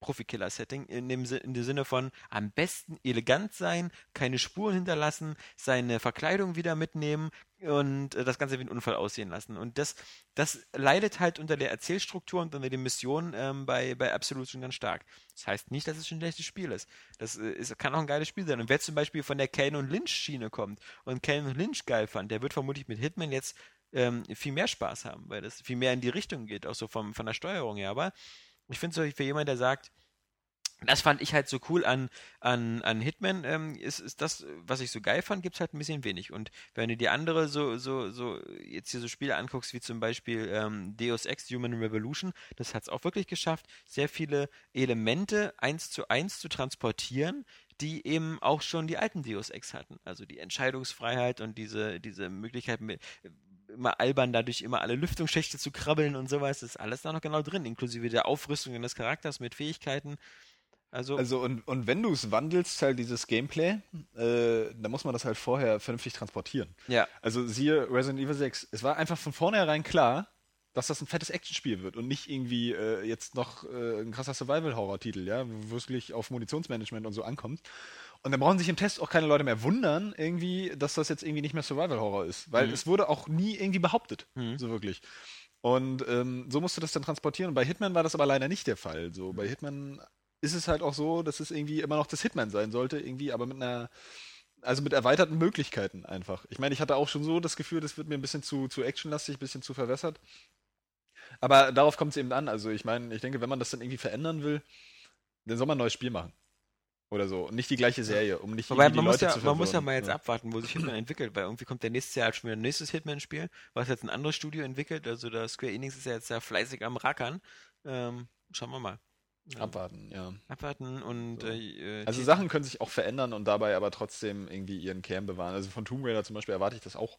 Profikiller-Setting in dem, in dem Sinne von am besten elegant sein, keine Spuren hinterlassen, seine Verkleidung wieder mitnehmen und äh, das Ganze wie ein Unfall aussehen lassen. Und das, das leidet halt unter der Erzählstruktur und unter den Missionen ähm, bei, bei Absolute ganz stark. Das heißt nicht, dass es ein schlechtes Spiel ist. Das äh, ist, kann auch ein geiles Spiel sein. Und wer zum Beispiel von der Kane und Lynch-Schiene kommt und Kane und Lynch geil fand, der wird vermutlich mit Hitman jetzt ähm, viel mehr Spaß haben, weil das viel mehr in die Richtung geht, auch so vom, von der Steuerung her. Aber ich finde es für jemanden, der sagt, das fand ich halt so cool an, an, an Hitman, ähm, ist, ist das, was ich so geil fand, gibt's halt ein bisschen wenig. Und wenn du die andere so, so, so, jetzt hier so Spiele anguckst, wie zum Beispiel ähm, Deus Ex Human Revolution, das hat's auch wirklich geschafft, sehr viele Elemente eins zu eins zu transportieren, die eben auch schon die alten Deus Ex hatten. Also die Entscheidungsfreiheit und diese, diese Möglichkeit mit, immer albern, dadurch immer alle Lüftungsschächte zu krabbeln und sowas, ist alles da noch genau drin, inklusive der Aufrüstung des Charakters mit Fähigkeiten. Also, Also und, und wenn du es wandelst, halt dieses Gameplay, äh, dann muss man das halt vorher vernünftig transportieren. ja. Also siehe Resident Evil 6. Es war einfach von vornherein klar, dass das ein fettes Actionspiel wird und nicht irgendwie äh, jetzt noch äh, ein krasser Survival-Horror-Titel, ja, wo wirklich auf Munitionsmanagement und so ankommt. Und dann brauchen sich im Test auch keine Leute mehr wundern, irgendwie, dass das jetzt irgendwie nicht mehr Survival-Horror ist. Weil es wurde auch nie irgendwie behauptet, so wirklich. Und ähm, so musst du das dann transportieren. Und bei Hitman war das aber leider nicht der Fall. So, bei Hitman ist es halt auch so, dass es irgendwie immer noch das Hitman sein sollte, irgendwie, aber mit einer also mit erweiterten Möglichkeiten einfach. Ich meine, ich hatte auch schon so das Gefühl, das wird mir ein bisschen zu, zu actionlastig, ein bisschen zu verwässert. Aber darauf kommt es eben an. Also ich meine, ich denke, wenn man das dann irgendwie verändern will, dann soll man ein neues Spiel machen. Oder so. Und nicht die gleiche Serie, um nicht Wobei, die man muss, Leute ja, zu man muss ja verwirren. mal jetzt abwarten, wo sich Hitman entwickelt, weil irgendwie kommt der nächste Jahr halt schon wieder ein nächstes Hitman-Spiel, was jetzt ein anderes Studio entwickelt. Also das Square Enix ist ja jetzt sehr fleißig am Rackern. Ähm, schauen wir mal. Abwarten, ja. Abwarten und So. äh, Also die- Sachen können sich auch verändern und dabei aber trotzdem irgendwie ihren Kern bewahren. Also von Tomb Raider zum Beispiel erwarte ich das auch.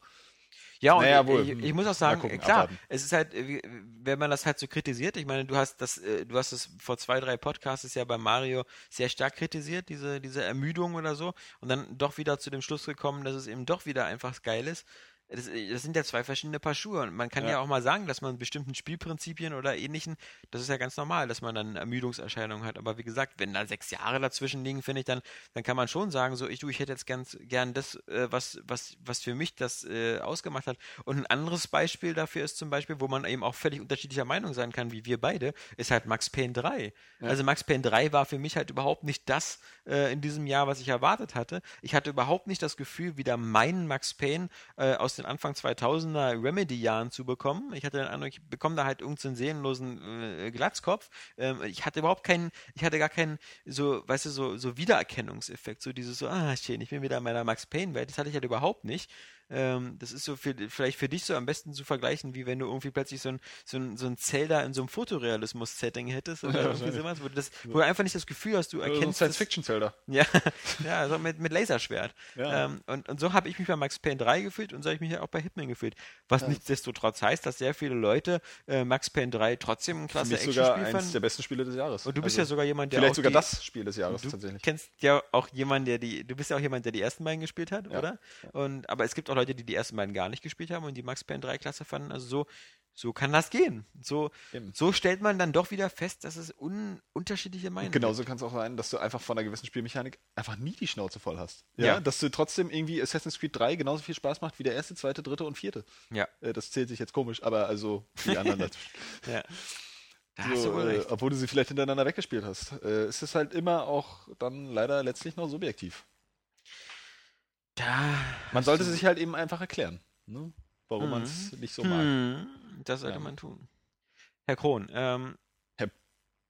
Ja, und Naja, ich, wohl. ich, ich muss auch sagen, gucken, äh, klar, abwarten. es ist halt, äh, wenn man das halt so kritisiert, ich meine, du hast das, äh, du hast es vor zwei, drei Podcasts ja bei Mario sehr stark kritisiert, diese, diese Ermüdung oder so, und dann doch wieder zu dem Schluss gekommen, dass es eben doch wieder einfach geil ist. Das, äh, das sind ja zwei verschiedene Paar Schuhe und man kann ja. Ja. auch mal sagen, dass man bestimmten Spielprinzipien oder ähnlichen, das ist ja ganz normal, dass man dann Ermüdungserscheinungen hat. Aber wie gesagt, wenn da sechs Jahre dazwischen liegen, finde ich, dann, dann kann man schon sagen, so ich du, ich hätte jetzt ganz gern das, äh, was, was, was für mich das äh, ausgemacht hat. Und ein anderes Beispiel dafür ist zum Beispiel, wo man eben auch völlig unterschiedlicher Meinung sein kann, wie wir beide, ist halt Max Payne 3. Also Max Payne 3 war für mich halt überhaupt nicht das äh, in diesem Jahr, was ich erwartet hatte. Ich hatte überhaupt nicht das Gefühl, wieder meinen Max Payne äh, aus den Anfang 2000er Remedy-Jahren zu bekommen. Ich hatte den Eindruck, ich bekomme da halt irgendeinen seelenlosen äh, Glatzkopf. Ähm, ich hatte überhaupt keinen, ich hatte gar keinen so, weißt du, so, so Wiedererkennungseffekt, so dieses so, ah, schön, ich bin wieder in meiner Max Payne-Welt. Das hatte ich halt überhaupt nicht. Ähm, das ist so für, vielleicht für dich so am besten zu vergleichen, wie wenn du irgendwie plötzlich so ein, so ein, so ein Zelda in so einem Fotorealismus-Setting hättest oder Ja, irgendwie sowas, wo du, das, wo du einfach nicht das Gefühl hast, du So ein erkennst Science-Fiction-Zelda. ja, ja, so mit, mit Laserschwert. Ja. Ähm, und, und so habe ich mich bei Max Payne 3 gefühlt und so habe ich mich ja auch bei Hitman gefühlt. Was nichtsdestotrotz heißt, dass sehr viele Leute äh, Max Payne 3 trotzdem ein klasse Actionspiel eins der fanden. besten Spiele des Jahres. Und du bist Also ja sogar jemand, der Vielleicht sogar die, das Spiel des Jahres Du tatsächlich. kennst ja auch jemanden, der die, du bist ja auch jemand, der die ersten beiden gespielt hat, Ja. oder? Und, aber es gibt auch Leute, die die ersten beiden gar nicht gespielt haben und die Max Payne 3 klasse fanden. Also so, so kann das gehen. So, Eben. so stellt man dann doch wieder fest, dass es un unterschiedliche Meinungen gibt. Genauso kann es auch sein, dass du einfach von einer gewissen Spielmechanik einfach nie die Schnauze voll hast. Ja? Ja. Dass du trotzdem irgendwie Assassin's Creed 3 genauso viel Spaß macht wie der erste, zweite, dritte und vierte. Ja, Äh, das zählt sich jetzt komisch, aber also die anderen dazwischen. ja. So, äh, obwohl du sie vielleicht hintereinander weggespielt hast. Äh, es ist halt immer auch dann leider letztlich noch subjektiv. Da Man sollte sich halt eben einfach erklären, ne? warum Mhm. man es nicht so mag. Hm, das sollte Ja. man tun. Herr Krohn, ähm,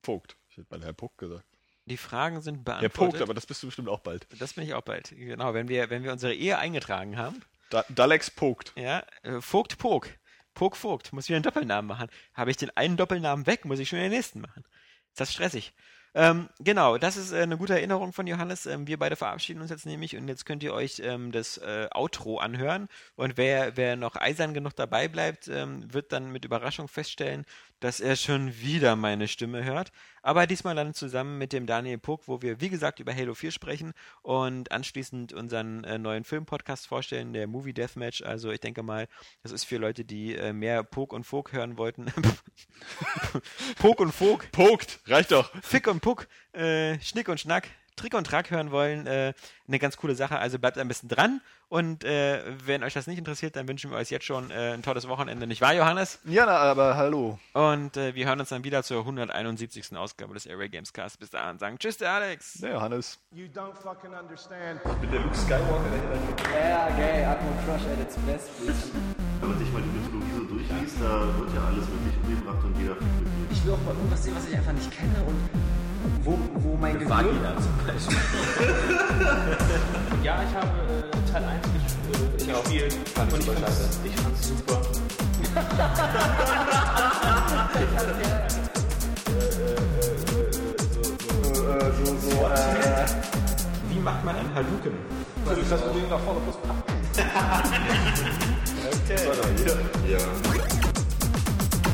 Vogt. Ich hätte mal Herr Puck gesagt. die Fragen sind Herr beantwortet. Vogt, aber das bist du bestimmt auch bald. das bin ich auch bald. Genau, wenn wir, wenn wir unsere Ehe eingetragen haben, Da Dalex Vogt. ja, äh, Vogt Pog. Pog Vogt, muss wieder einen Doppelnamen machen. Habe ich den einen Doppelnamen weg, muss ich schon den nächsten machen. Ist das stressig. Ähm, genau, das ist äh, eine gute Erinnerung von Johannes. Ähm, wir beide verabschieden uns jetzt nämlich und jetzt könnt ihr euch ähm, das äh, Outro anhören. Und wer, wer noch eisern genug dabei bleibt, ähm, wird dann mit Überraschung feststellen, dass er schon wieder meine Stimme hört. Aber diesmal dann zusammen mit dem Daniel Puck, wo wir, wie gesagt, über Halo 4 sprechen und anschließend unseren äh, neuen Film-Podcast vorstellen, der Movie Deathmatch. Also ich denke mal, das ist für Leute, die äh, mehr Puck und Folk hören wollten. Puck und Folk, Vogt, reicht doch. Fick und Puck, äh, Schnick und Schnack, Trick und Track hören wollen, äh, eine ganz coole Sache. Also bleibt ein bisschen dran. Und äh, wenn euch das nicht interessiert, dann wünschen wir euch jetzt schon äh, ein tolles Wochenende. Nicht wahr, Johannes? Ja, na, aber hallo. Und äh, wir hören uns dann wieder zur 171. Ausgabe des Airway Games Cast. Bis dahin sagen Tschüss, der Alex. Der Johannes. You don't fucking understand. Mit der Luke Skywalker, der Ja, geil, Atmo Crush at its best, bitch. Wenn man sich mal die Mythologie so durchliest, da wird ja alles wirklich umgebracht und jeder. Ich will auch mal irgendwas sehen, was ich einfach nicht kenne und wo, wo mein Gehirn... zum Beispiel. ja, ich habe äh, Teil 1 ges- äh, gespielt. Fand und ich ich super fand's, ich fand's super. Wie macht man einen Haluken?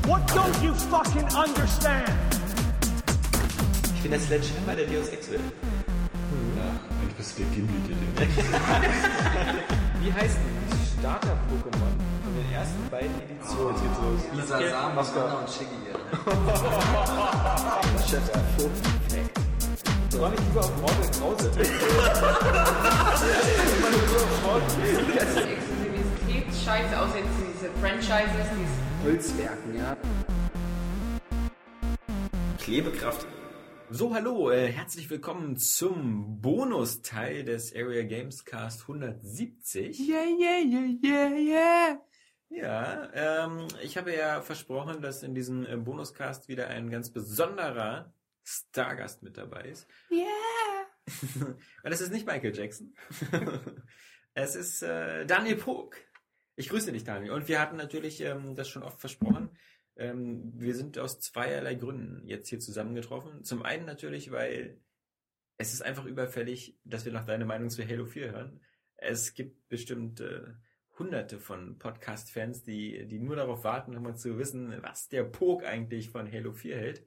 What don't you fucking understand? Bin der Sledgehammer der Deus Ex will. Ja, eigentlich bist du der Gimli, der Wie heißt denn Starter-Pokémon von den ersten beiden Editionen? Jetzt geht's los. Sasam, Mascara und Shiggy. Soll ich lieber auf Morbid Krause? Exklusivität scheiße, außer jetzt diese Franchises, diese Holzwerken, ja. Klebekraft. So, hallo, äh, herzlich willkommen zum Bonusteil des Area Games Cast 170. Yeah, yeah, yeah, yeah, yeah. Ja, ähm, ich habe ja versprochen, dass in diesem äh, Bonuscast wieder ein ganz besonderer Stargast mit dabei ist. Yeah. Und es ist nicht Michael Jackson. es ist äh, Daniel Pog. Ich grüße dich, Daniel. Und wir hatten natürlich ähm, das schon oft versprochen. Ähm, wir sind aus zweierlei Gründen jetzt hier zusammengetroffen. Zum einen natürlich, weil es ist einfach überfällig, dass wir noch deine Meinung zu Halo 4 hören. Es gibt bestimmt äh, hunderte von Podcast-Fans, die, die nur darauf warten, um mal zu wissen, was der Pog eigentlich von Halo 4 hält.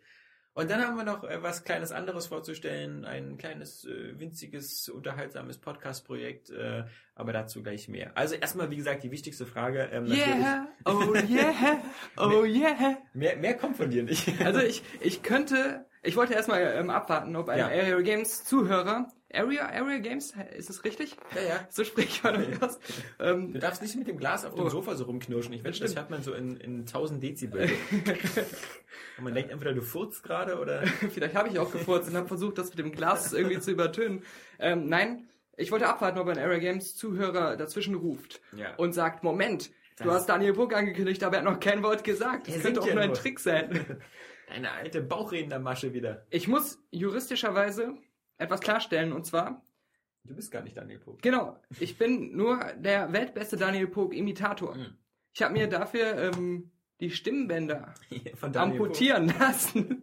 Und dann haben wir noch äh, was kleines anderes vorzustellen, ein kleines, äh, winziges, unterhaltsames Podcast-Projekt, äh, aber dazu gleich mehr. Also erstmal, wie gesagt, die wichtigste Frage. Ähm, Yeah, oh yeah, oh yeah. Mehr, mehr kommt von dir nicht. Also ich, ich könnte, ich wollte erstmal ähm, abwarten, ob ein Ja. Area Games Zuhörer, Area, Area Games, ist es richtig? Ja, ja. So spricht man das aus. Ähm, Du darfst nicht mit dem Glas auf dem Oh. Sofa so rumknirschen. Ich wette, das hört man so in, in 1000 Dezibel. Und man denkt entweder, du furzt gerade oder... Vielleicht habe ich auch gefurzt und habe versucht, das mit dem Glas irgendwie zu übertönen. Ähm, nein, ich wollte abwarten, ob ein Area Games Zuhörer dazwischen ruft Ja. und sagt, Moment, du Das- hast Daniel Puck angekündigt, aber er hat noch kein Wort gesagt. Das könnte auch ja nur ein. Trick sein. Eine alte Bauchrednermasche wieder. Ich muss juristischerweise etwas klarstellen und zwar, Du bist gar nicht Daniel Pog. genau, ich bin nur der weltbeste Daniel Puck Imitator. Mhm. Ich habe mir dafür ähm, die Stimmbänder Daniel Pog. amputieren lassen.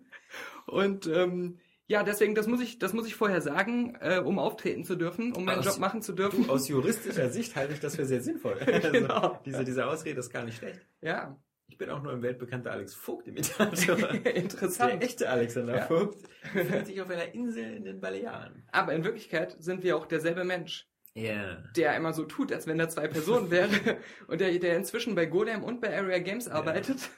Und ähm, ja, deswegen, das muss ich, das muss ich vorher sagen, äh, um auftreten zu dürfen, um meinen Aus- Job machen zu dürfen. Du, aus juristischer Sicht halte ich das für sehr sinnvoll. Genau. Also, diese, diese Ausrede ist gar nicht schlecht. Ja, Ich bin auch nur ein weltbekannter Alex Vogt-Imitator. Der interessant. echte Alexander Ja. Vogt befindet sich auf einer Insel in den Balearen. Aber in Wirklichkeit sind wir auch derselbe Mensch, Ja. der immer so tut, als wenn er zwei Personen wäre und der, der inzwischen bei Golem und bei Area Games arbeitet.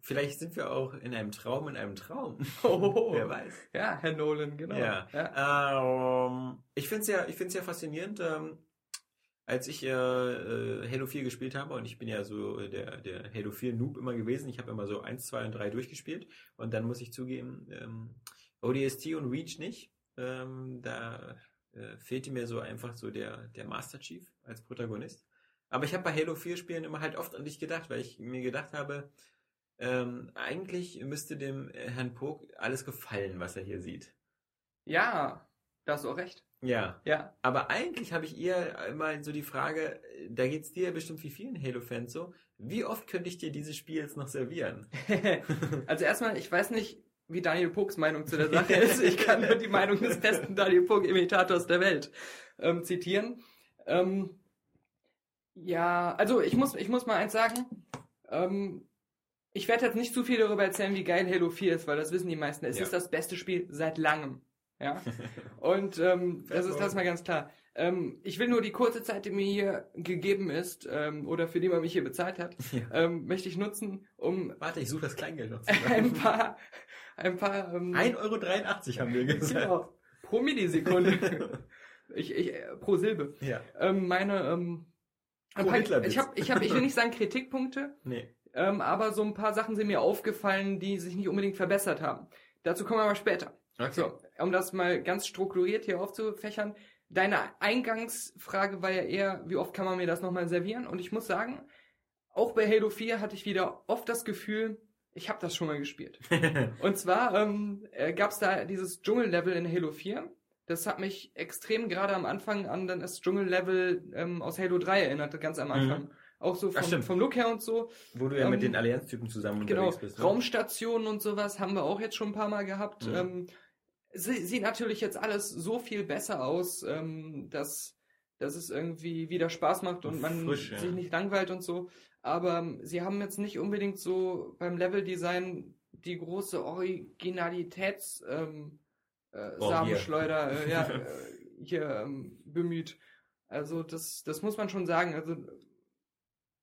Vielleicht sind wir auch in einem Traum in einem Traum. Oh. Wer weiß. Ja, Herr Nolan, genau. Ja. Ähm, ich finde es ja, ich find's ja faszinierend, ähm, als ich äh, äh, Halo 4 gespielt habe, und ich bin ja so der, der Halo 4 Noob immer gewesen, ich habe immer so 1, 2 und 3 durchgespielt, und dann muss ich zugeben, ähm, ODST und Reach nicht. Ähm, da äh, fehlte mir so einfach so der, der Master Chief als Protagonist. Aber ich habe bei Halo 4 Spielen immer halt oft an dich gedacht, weil ich mir gedacht habe, ähm, eigentlich müsste dem äh, Herrn Pog alles gefallen, was er hier sieht. Ja, da hast du auch recht. Ja, Ja. aber eigentlich habe ich eher immer so die Frage, da geht's dir bestimmt wie vielen Halo-Fans so, wie oft könnte ich dir dieses Spiel jetzt noch servieren? also erstmal, ich weiß nicht, wie Daniel Pucks Meinung zu der Sache ist. Ich kann nur die Meinung des besten Daniel Puck-Imitators der Welt ähm, zitieren. Ähm, ja, also ich muss, ich muss mal eins sagen. Ähm, ich werde jetzt nicht zu viel darüber erzählen, wie geil Halo 4 ist, weil das wissen die meisten. Es Ja. ist das beste Spiel seit langem. Ja. Und ähm, das ist das ist mal ganz klar. Ähm, ich will nur die kurze Zeit, die mir hier gegeben ist, ähm, oder für die man mich hier bezahlt hat, ähm, möchte ich nutzen, um Warte, ich suche das Kleingeld noch. ein paar, ein paar, ähm, 1,83 Euro haben wir gesagt. genau, pro Millisekunde, ich, ich, äh, pro Silbe, Ja. ähm, meine, ähm, ein Pro paar, ich habe, ich habe, ich will nicht sagen Kritikpunkte, Nee. ähm, aber so ein paar Sachen sind mir aufgefallen, die sich nicht unbedingt verbessert haben. Dazu kommen wir aber später. Okay. So, um das mal ganz strukturiert hier aufzufächern. Deine Eingangsfrage war ja eher, wie oft kann man mir das nochmal servieren? Und ich muss sagen, auch bei Halo 4 hatte ich wieder oft das Gefühl, ich habe das schon mal gespielt. Und zwar ähm, äh, gab es da dieses Dschungellevel in Halo 4. Das hat mich extrem gerade am Anfang an dann das Dschungellevel ähm, aus Halo 3 erinnert, ganz am Anfang. Auch so vom, vom Look her und so. Wo du ja Ähm, mit den Allianztypen zusammen Genau, unterwegs bist. ne? Raumstationen und sowas haben wir auch jetzt schon ein paar Mal gehabt. Mhm. Ähm, sieht natürlich jetzt alles so viel besser aus, ähm, dass, dass es irgendwie wieder Spaß macht und man Frisch, ja. sich nicht langweilt und so. Aber ähm, sie haben jetzt nicht unbedingt so beim Leveldesign die große Originalitäts ähm, äh, Oh, Samenschleuder äh, ja, äh, hier ähm, bemüht. Also das, das muss man schon sagen. Also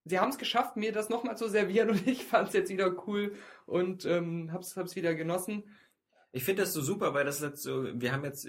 sie haben es geschafft, mir das nochmal zu servieren und ich fand es jetzt wieder cool und ähm, hab's, hab's wieder genossen. Ich finde das so super, weil das jetzt so, wir haben jetzt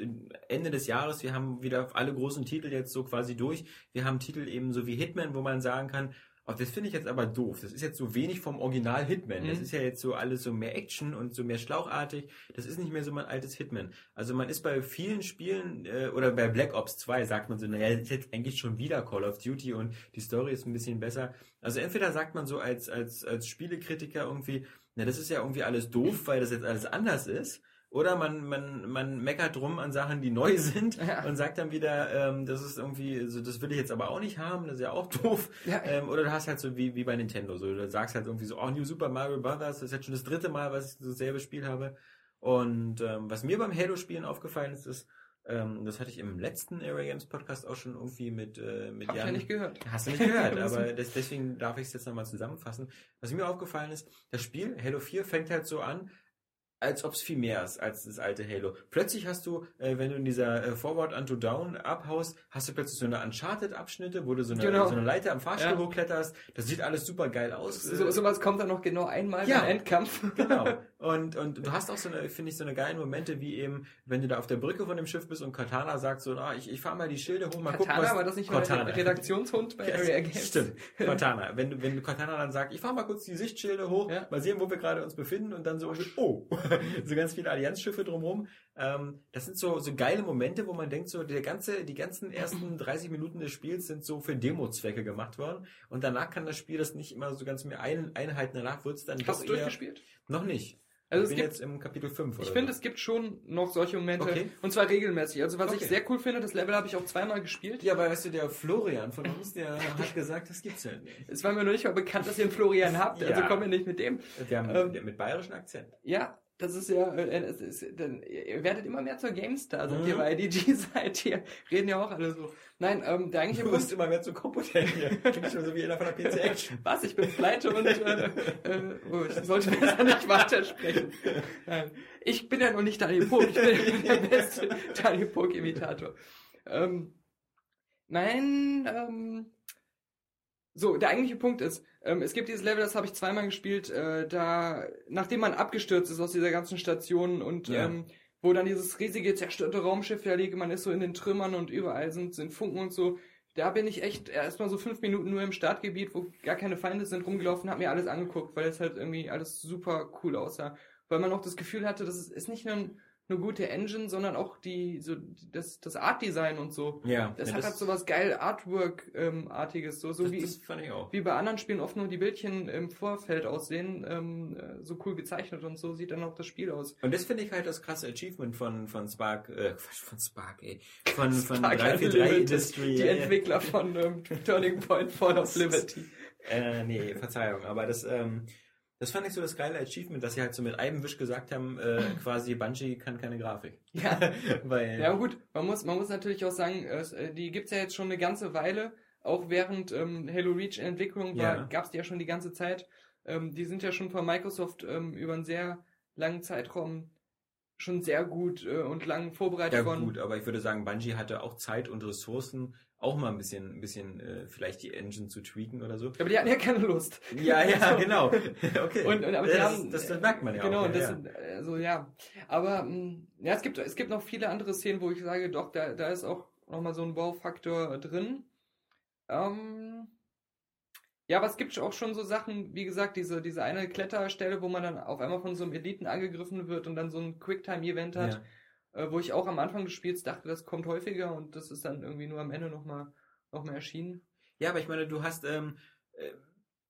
Ende des Jahres, wir haben wieder alle großen Titel jetzt so quasi durch. Wir haben Titel eben so wie Hitman, wo man sagen kann, oh, das finde ich jetzt aber doof. Das ist jetzt so wenig vom Original Hitman. Das Mhm. ist ja jetzt so alles so mehr Action und so mehr schlauchartig. Das ist nicht mehr so mein altes Hitman. Also man ist bei vielen Spielen, äh, oder bei Black Ops 2 sagt man so, naja, das ist jetzt eigentlich schon wieder Call of Duty und die Story ist ein bisschen besser. Also entweder sagt man so als, als, als Spielekritiker irgendwie, na, das ist ja irgendwie alles doof, weil das jetzt alles anders ist. Oder man, man, man meckert drum an Sachen, die neu sind Ja. und sagt dann wieder, ähm, das ist irgendwie, so, das will ich jetzt aber auch nicht haben, das ist ja auch doof. Ja. Ähm, oder du hast halt so wie, wie bei Nintendo, so du sagst halt irgendwie so, oh, New Super Mario Bros., das ist jetzt schon das dritte Mal, was ich dasselbe Spiel habe. Und ähm, was mir beim Halo-Spielen aufgefallen ist, ist, ähm, das hatte ich im letzten Area Games Podcast auch schon irgendwie mit, äh, mit Hab ich ja Jan nicht gehört. Hast du nicht gehört, aber das, deswegen darf ich es jetzt nochmal zusammenfassen. Was mir aufgefallen ist, das Spiel Halo 4 fängt halt so an, als ob es viel mehr ist als das alte Halo. Plötzlich hast du, äh, wenn du in dieser äh, Forward unto Down abhaust, hast du plötzlich so eine Uncharted-Abschnitte, wo du so eine, Genau. so eine Leiter am Fahrstuhl Ja. hochkletterst. Das sieht alles super geil aus. So, sowas kommt dann noch genau einmal Ja. beim Endkampf. Genau. Und, und du hast auch so eine, finde ich, so eine geilen Momente, wie eben, wenn du da auf der Brücke von dem Schiff bist und Cortana sagt so, ah, ich, ich fahr mal die Schilde hoch, mal gucken, Katana, was... war das nicht Cortana. mal der Redaktionshund bei Area Games? Stimmt, Cortana. Wenn, du- wenn Cortana dann sagt, ich fahr mal kurz die Sichtschilde hoch, Ja. mal sehen, wo wir gerade uns befinden und dann so, oh, so ganz viele Allianzschiffe drumherum. Ähm, das sind so, so geile Momente, wo man denkt, so der ganze, die ganzen ersten 30 Minuten des Spiels sind so für Demo-Zwecke gemacht worden und danach kann das Spiel das nicht immer so ganz mehr ein, einhalten. Danach wird es dann Hast du eher- durchgespielt? Noch nicht. Also ich bin gibt- jetzt im Kapitel 5 Ich oder finde, so. es gibt schon noch solche Momente. Okay. Und zwar regelmäßig. Also was Okay. ich sehr cool finde, das Level habe ich auch zweimal gespielt. Ja, aber weißt du, der Florian von uns, der hat gesagt, das gibt's ja nicht. Es war mir noch nicht mal bekannt, dass ihr einen Florian habt. Also Ja. kommen wir nicht mit dem. Haben Ähm, der mit bayerischem Akzent. Ja, das ist ja, äh, es ist, dann, ihr werdet immer mehr zur GameStar, seid Mhm. ihr bei IDG seid ihr. Reden ja auch alle so. Nein, ähm, der eigentliche Du wirst immer mehr zu kompetent hier. Klingt schon so wie einer von der PC Action. was, ich bin pleite und, äh, äh, oh, ich sollte besser nicht weitersprechen. Nein, ich bin ja noch nicht Daniel Pog, ich bin der beste Daniel Pog-Imitator. Ähm, nein, ähm, so, der eigentliche Punkt ist, ähm, es gibt dieses Level, das habe ich zweimal gespielt, äh, da, nachdem man abgestürzt ist aus dieser ganzen Station und Ja. ähm, wo dann dieses riesige zerstörte Raumschiff da liegt, man ist so in den Trümmern und überall sind, sind Funken und so. Da bin ich echt erstmal so fünf Minuten nur im Startgebiet, wo gar keine Feinde sind, rumgelaufen, hab mir alles angeguckt, weil es halt irgendwie alles super cool aussah. Weil man auch das Gefühl hatte, das ist, ist nicht nur ein, eine gute Engine, sondern auch die, so, das, das Art-Design und so. Ja, Das ja, hat halt so was geil Artwork-artiges, so, so das, wie, das fand ich auch. wie bei anderen Spielen oft nur die Bildchen im Vorfeld aussehen, ähm, äh, so cool gezeichnet und so sieht dann auch das Spiel aus. Und das finde ich halt das krasse Achievement von, von Spark, äh, von Spark, ey. Von, von Spark 343 Unlimited, Industry. Die ja, ja. Entwickler von ähm, Turning Point Fall of Liberty. Äh, nee, Verzeihung, aber das, ähm, das fand ich so das geile Achievement, dass sie halt so mit einem Wisch gesagt haben, äh, quasi Bungie kann keine Grafik. Ja. Weil, Ja gut, man muss, man muss natürlich auch sagen, äh, die gibt's ja jetzt schon eine ganze Weile. Auch während ähm, Halo Reach in Entwicklung war, Ja. gab's die ja schon die ganze Zeit. Ähm, die sind ja schon von Microsoft ähm, über einen sehr langen Zeitraum schon sehr gut äh, und lang vorbereitet ja worden. gut, aber ich würde sagen, Bungie hatte auch Zeit und Ressourcen, auch mal ein bisschen, ein bisschen äh, vielleicht die Engine zu tweaken oder so. Aber die hatten ja keine Lust. Ja, ja, So. genau. Okay. Und, und aber die das, haben, das, das merkt man ja genau, auch. und ja, das ja. also ja. Aber mh, ja, es gibt es gibt noch viele andere Szenen, wo ich sage, doch, da, da ist auch nochmal so ein Wow-Faktor drin. Ähm, ja, aber es gibt auch schon so Sachen, wie gesagt, diese, diese eine Kletterstelle, wo man dann auf einmal von so einem Eliten angegriffen wird und dann so ein Quicktime-Event hat, äh, wo ich auch am Anfang des Spiels dachte, das kommt häufiger und das ist dann irgendwie nur am Ende nochmal noch mal erschienen. Ja, aber ich meine, du hast, ähm, äh,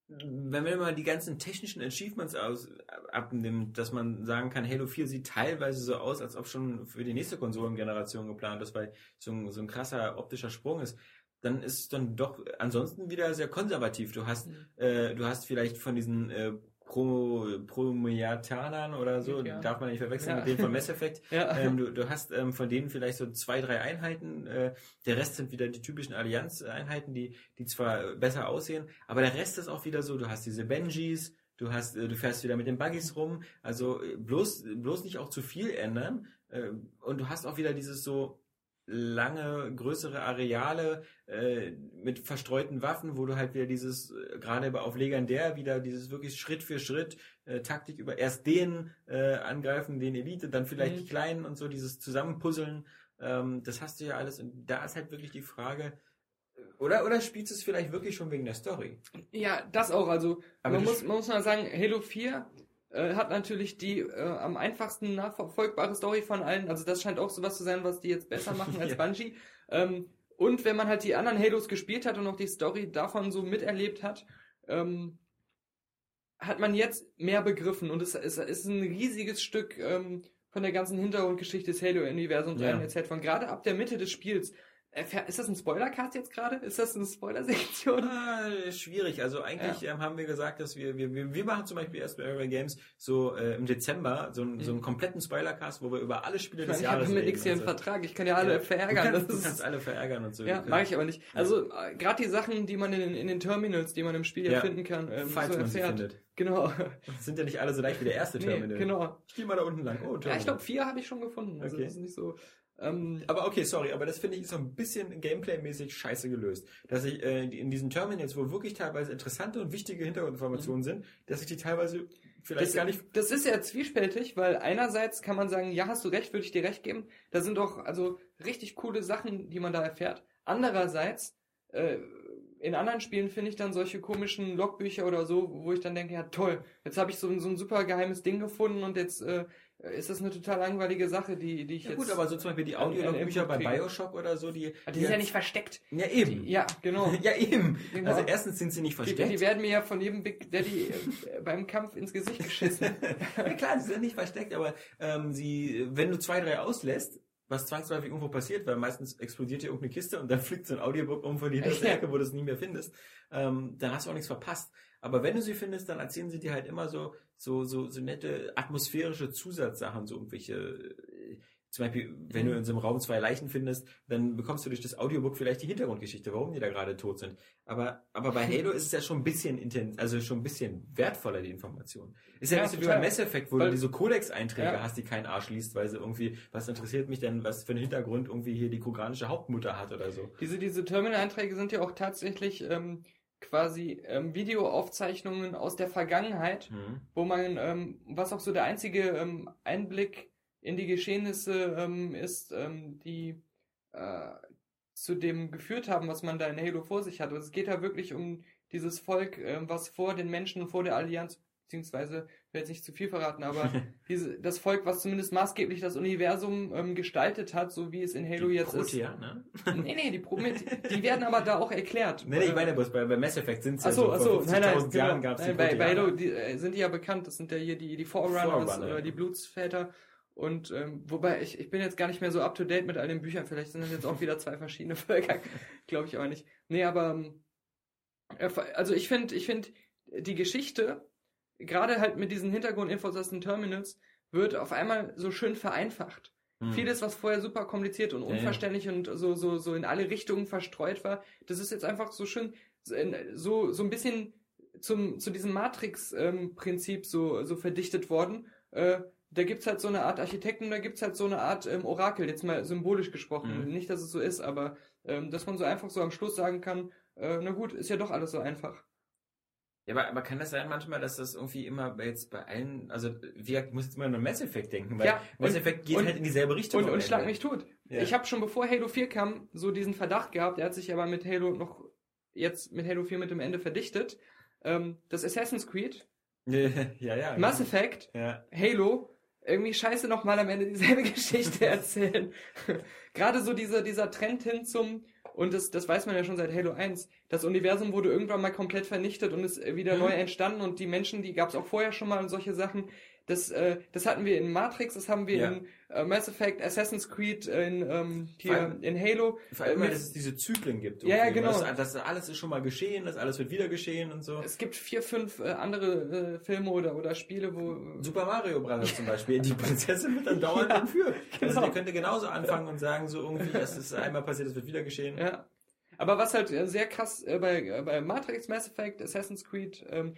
wenn man mal die ganzen technischen Achievements aus, abnimmt, dass man sagen kann, Halo 4 sieht teilweise so aus, als ob schon für die nächste Konsolengeneration geplant ist, weil so ein, so ein krasser optischer Sprung ist, dann ist es dann doch ansonsten wieder sehr konservativ. Du hast, äh, du hast vielleicht von diesen äh, Pro, Prometanern oder so, Ja. darf man nicht verwechseln Ja. mit denen von Mass Effect. Ja. Ähm, du, du hast ähm, von denen vielleicht so zwei, drei Einheiten. Äh, der Rest sind wieder die typischen Allianz-Einheiten, die, die zwar besser aussehen, aber der Rest ist auch wieder so, du hast diese Benjis, du hast, äh, du fährst wieder mit den Buggies rum, also äh, bloß, bloß nicht auch zu viel ändern. Äh, und du hast auch wieder dieses so lange, größere Areale äh, mit verstreuten Waffen, wo du halt wieder dieses, äh, gerade auf Legendär, wieder dieses wirklich Schritt für Schritt äh, Taktik über erst den äh, angreifen, den Elite, dann vielleicht Mhm. die Kleinen und so, dieses Zusammenpuzzeln, ähm, das hast du ja alles. Und da ist halt wirklich die Frage, äh, oder, oder spielst du es vielleicht wirklich schon wegen der Story? Ja, das auch. Also Aber man muss, man muss mal sagen, Halo 4 äh, hat natürlich die äh, am einfachsten nachverfolgbare Story von allen. Also das scheint auch sowas zu sein, was die jetzt besser machen als Ja. Bungie. Ähm, und wenn man halt die anderen Halos gespielt hat und auch die Story davon so miterlebt hat, ähm, hat man jetzt mehr begriffen. Und es, es ist ein riesiges Stück ähm, von der ganzen Hintergrundgeschichte des Halo-Universums Ja. erzählt. Von gerade ab der Mitte des Spiels. Erfähr- Ist das ein Spoilercast jetzt gerade? Ist das eine Spoiler-Sektion? Ah, schwierig. Also eigentlich ähm, haben wir gesagt, dass wir, wir, wir, machen zum Beispiel erst bei Airway Games so äh, im Dezember so, einen- so einen kompletten Spoilercast, wo wir über alle Spiele Ich, meine, des ich habe Jahres mit reden. nichts hier einen Vertrag. Ich kann ja alle ja, verärgern. Du kannst, Das du kannst alle verärgern und so. ja, können- ich aber nicht. Also äh, gerade die Sachen, die man in, den- in den Terminals, die man im Spiel ja Ja. finden kann, ähm, Falls so man erfährt. findet. Genau. Das sind ja nicht alle so leicht wie der erste nee, Terminal. genau. Ich gehe mal da unten lang. Oh, Ja, Terminal. ich glaube, vier habe ich schon gefunden. Also Okay. das ist nicht so. Ähm, Aber okay, sorry, aber das finde ich so ein bisschen gameplay-mäßig scheiße gelöst. Dass ich äh, in diesen Terminals, wo wirklich teilweise interessante und wichtige Hintergrundinformationen sind, dass ich die teilweise vielleicht das, gar nicht. das ist ja zwiespältig, weil einerseits kann man sagen, ja, hast du recht, würde ich dir recht geben. Da sind doch also richtig coole Sachen, die man da erfährt. Andererseits, äh, in anderen Spielen finde ich dann solche komischen Logbücher oder so, wo ich dann denke, ja toll, jetzt habe ich so, ein- so ein super geheimes Ding gefunden und jetzt äh, ist das eine total langweilige Sache, die, die ich Ja jetzt... gut, aber so zum Beispiel die an Audiologbücher bei. Bioshock oder so, die. die sind ja nicht versteckt. Ja, eben. Die, ja, genau. Ja, eben. Genau. Also erstens sind sie nicht Die, versteckt. die werden mir ja von jedem Big Daddy äh, beim Kampf ins Gesicht geschissen. ja klar, sie sind nicht versteckt, aber ähm, sie, wenn du zwei, drei auslässt, was zwangsläufig irgendwo passiert, weil meistens explodiert hier irgendeine Kiste und dann fliegt so ein Audiobook um von die hinterste Ja. Ecke, wo du es nie mehr findest, ähm, dann hast du auch nichts verpasst. Aber wenn du sie findest, dann erzählen sie dir halt immer so, so, so, so nette atmosphärische Zusatzsachen, so irgendwelche, äh, zum Beispiel, wenn du in so einem Raum zwei Leichen findest, dann bekommst du durch das Audiobook vielleicht die Hintergrundgeschichte, warum die da gerade tot sind. Aber, aber bei Halo ist es ja schon ein bisschen intens, also schon ein bisschen wertvoller, die Information. Ist ja, Ja, nicht so wie total. bei Mass Effect, wo Weil- du diese Codex-Einträge Ja. hast, die kein Arsch liest, weil sie irgendwie, was interessiert mich denn, was für einen Hintergrund irgendwie hier die koranische Hauptmutter hat oder so. Diese, diese Terminal-Einträge sind ja auch tatsächlich ähm, quasi ähm, Videoaufzeichnungen aus der Vergangenheit, Mhm. wo man, ähm, was auch so der einzige ähm, Einblick in die Geschehnisse ähm, ist, ähm, die äh, zu dem geführt haben, was man da in Halo vor sich hat. Also es geht da wirklich um dieses Volk, ähm, was vor den Menschen, vor der Allianz, beziehungsweise, ich will jetzt nicht zu viel verraten, aber diese, das Volk, was zumindest maßgeblich das Universum ähm, gestaltet hat, so wie es in Halo Die jetzt Protea, ne? ist. Nee, nee, die, Promet die werden aber da auch erklärt. Nee, nee, ich meine, bloß bei, bei Mass Effect sind es ja so, vor nein, nein, 50.000 genau. Jahren gab es die Nein, bei, bei. Halo die, äh, sind die ja bekannt, das sind ja hier die, die Forerunners, Forerunner, ja. die Blutsväter. Und ähm, wobei ich, ich bin jetzt gar nicht mehr so up to date mit all den Büchern, vielleicht sind das jetzt auch wieder zwei verschiedene Völker, glaube ich aber nicht. Nee, aber ähm, äh, also ich finde, ich finde die Geschichte, gerade halt mit diesen Hintergrundinfos aus den Terminals, wird auf einmal so schön vereinfacht. Hm. Vieles, was vorher super kompliziert und Ja, ja. unverständlich und so, so, so in alle Richtungen verstreut war, das ist jetzt einfach so schön, so, so, ein bisschen zum, zu diesem Matrix-Prinzip so, so verdichtet worden. Äh, da gibt's halt so eine Art Architekten, da gibt's halt so eine Art ähm, Orakel, jetzt mal symbolisch gesprochen. Mhm. Nicht, dass es so ist, aber ähm, dass man so einfach so am Schluss sagen kann, äh, na gut, ist ja doch alles so einfach. Ja, aber, aber kann das sein manchmal, dass das irgendwie immer bei jetzt bei allen, also wie muss jetzt immer nur an Mass Effect denken, weil Ja, Mass Effect geht und- halt in dieselbe Richtung. Und, und schlag mich tot. Ja. Ich habe schon bevor Halo 4 kam, so diesen Verdacht gehabt, der hat sich aber mit Halo noch jetzt mit Halo 4 mit dem Ende verdichtet. Ähm, das Assassin's Creed, ja, ja. Mass Effect, Ja. Halo, irgendwie scheiße nochmal am Ende dieselbe Geschichte erzählen. Gerade so dieser, dieser Trend hin zum, und das, das weiß man ja schon seit Halo 1, das Universum wurde irgendwann mal komplett vernichtet und ist wieder Mhm. neu entstanden und die Menschen, die gab es auch vorher schon mal und solche Sachen. Das, äh, das hatten wir in Matrix, das haben wir Ja. in äh, Mass Effect, Assassin's Creed, äh, in, ähm, hier, allem- in Halo. Vor allem, Äh, weil mit- es diese Zyklen gibt. Ja, ja, genau. Das, das alles ist schon mal geschehen, das alles wird wieder geschehen und so. Es gibt vier, fünf äh, andere äh, Filme oder, oder Spiele, wo Super Mario Bros. zum Beispiel. Die Prinzessin wird dann dauernd entführt. Also genau. der könnte genauso anfangen und sagen so irgendwie, das ist einmal passiert, das wird wieder geschehen. Ja. Aber was halt äh, sehr krass äh, bei, äh, bei Matrix, Mass Effect, Assassin's Creed, ähm,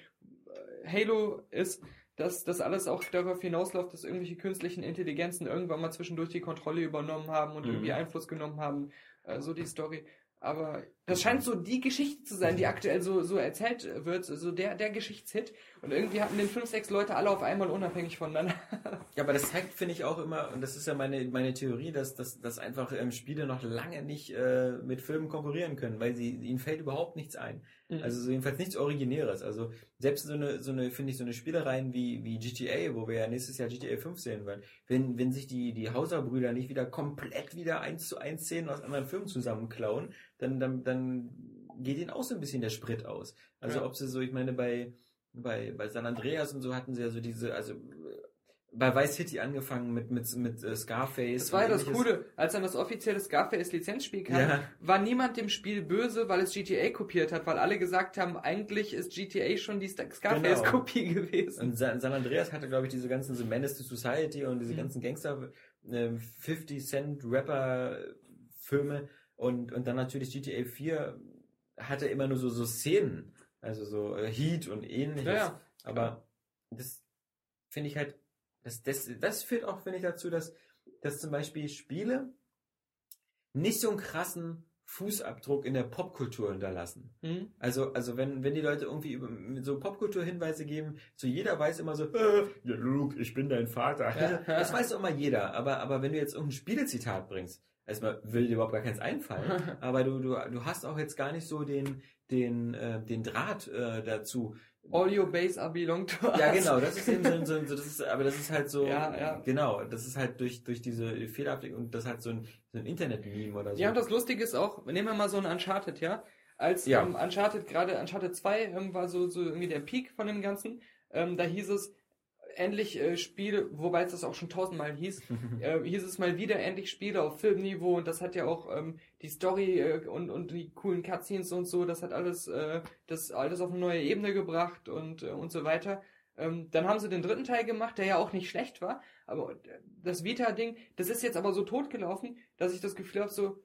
Halo ist, dass das alles auch darauf hinausläuft, dass irgendwelche künstlichen Intelligenzen irgendwann mal zwischendurch die Kontrolle übernommen haben und Mhm. irgendwie Einfluss genommen haben. Äh, so die Story. Aber das scheint so die Geschichte zu sein, die aktuell so, so erzählt wird, so der, der Geschichtshit. Und irgendwie hatten den fünf, sechs Leute alle auf einmal unabhängig voneinander. Ja, aber das zeigt, finde ich, auch immer, und das ist ja meine, meine Theorie, dass, dass, dass einfach ähm, Spiele noch lange nicht äh, mit Filmen konkurrieren können, weil sie, ihnen fällt überhaupt nichts ein. Mhm. Also so jedenfalls nichts Originäres. Also selbst so eine, so eine finde ich, so eine Spielereien wie, wie GTA, wo wir ja nächstes Jahr GTA 5 sehen werden, wenn, wenn sich die, die Hauser-Brüder nicht wieder komplett wieder eins zu eins Szenen aus anderen Filmen zusammenklauen, dann, dann, dann geht ihnen auch so ein bisschen der Sprit aus. Also Ja. ob sie so, ich meine, bei, bei, bei San Andreas und so hatten sie ja so diese, also bei Vice City angefangen mit, mit, mit äh, Scarface. Das war ja das. Coole, als dann das offizielle Scarface-Lizenzspiel kam, Ja. war niemand dem Spiel böse, weil es GTA kopiert hat, weil alle gesagt haben, eigentlich ist GTA schon die Scarface-Kopie gewesen. Und San, Andreas hatte, glaube ich, diese ganzen so Menace to Society und diese Mhm. ganzen Gangster, äh, 50 Cent Rapper Filme und, und dann natürlich GTA 4 hatte immer nur so, so Szenen, also so äh, Heat und ähnliches. Ja, ja. Aber das finde ich halt, das, das, das führt auch, finde ich, dazu, dass, dass zum Beispiel Spiele nicht so einen krassen Fußabdruck in der Popkultur hinterlassen. Hm? Also, also wenn, wenn die Leute irgendwie über, so Popkulturhinweise geben, so jeder weiß immer so, äh, ja, Luke, ich bin dein Vater. Ja. Das weiß doch immer jeder. Aber, aber wenn du jetzt irgendein Spielezitat bringst, erstmal will dir überhaupt gar keins einfallen, aber du, du, du hast auch jetzt gar nicht so den, den, äh, den Draht äh, dazu. All your base are belong to us. Ja, genau, das ist eben so, so, so das ist, aber das ist halt so, Ja, ja. genau, das ist halt durch, durch diese Fehlerabdeckung und das hat so ein, so ein Internet-Meme oder so. Ja, und das Lustige ist auch, nehmen wir mal so ein Uncharted, ja? Als Ja. ähm, Uncharted, gerade Uncharted 2 ähm, war so, so irgendwie der Peak von dem Ganzen, ähm, da hieß es, endlich äh, Spiele, wobei es das auch schon tausendmal hieß, äh, hieß es mal wieder endlich Spiele auf Filmniveau und das hat ja auch ähm, die Story äh, und, und die coolen Cutscenes und so, das hat alles, äh, das alles auf eine neue Ebene gebracht und, äh, und so weiter. Ähm, dann haben sie den dritten Teil gemacht, der ja auch nicht schlecht war, aber äh, das Vita-Ding, das ist jetzt aber so totgelaufen, dass ich das Gefühl habe, so,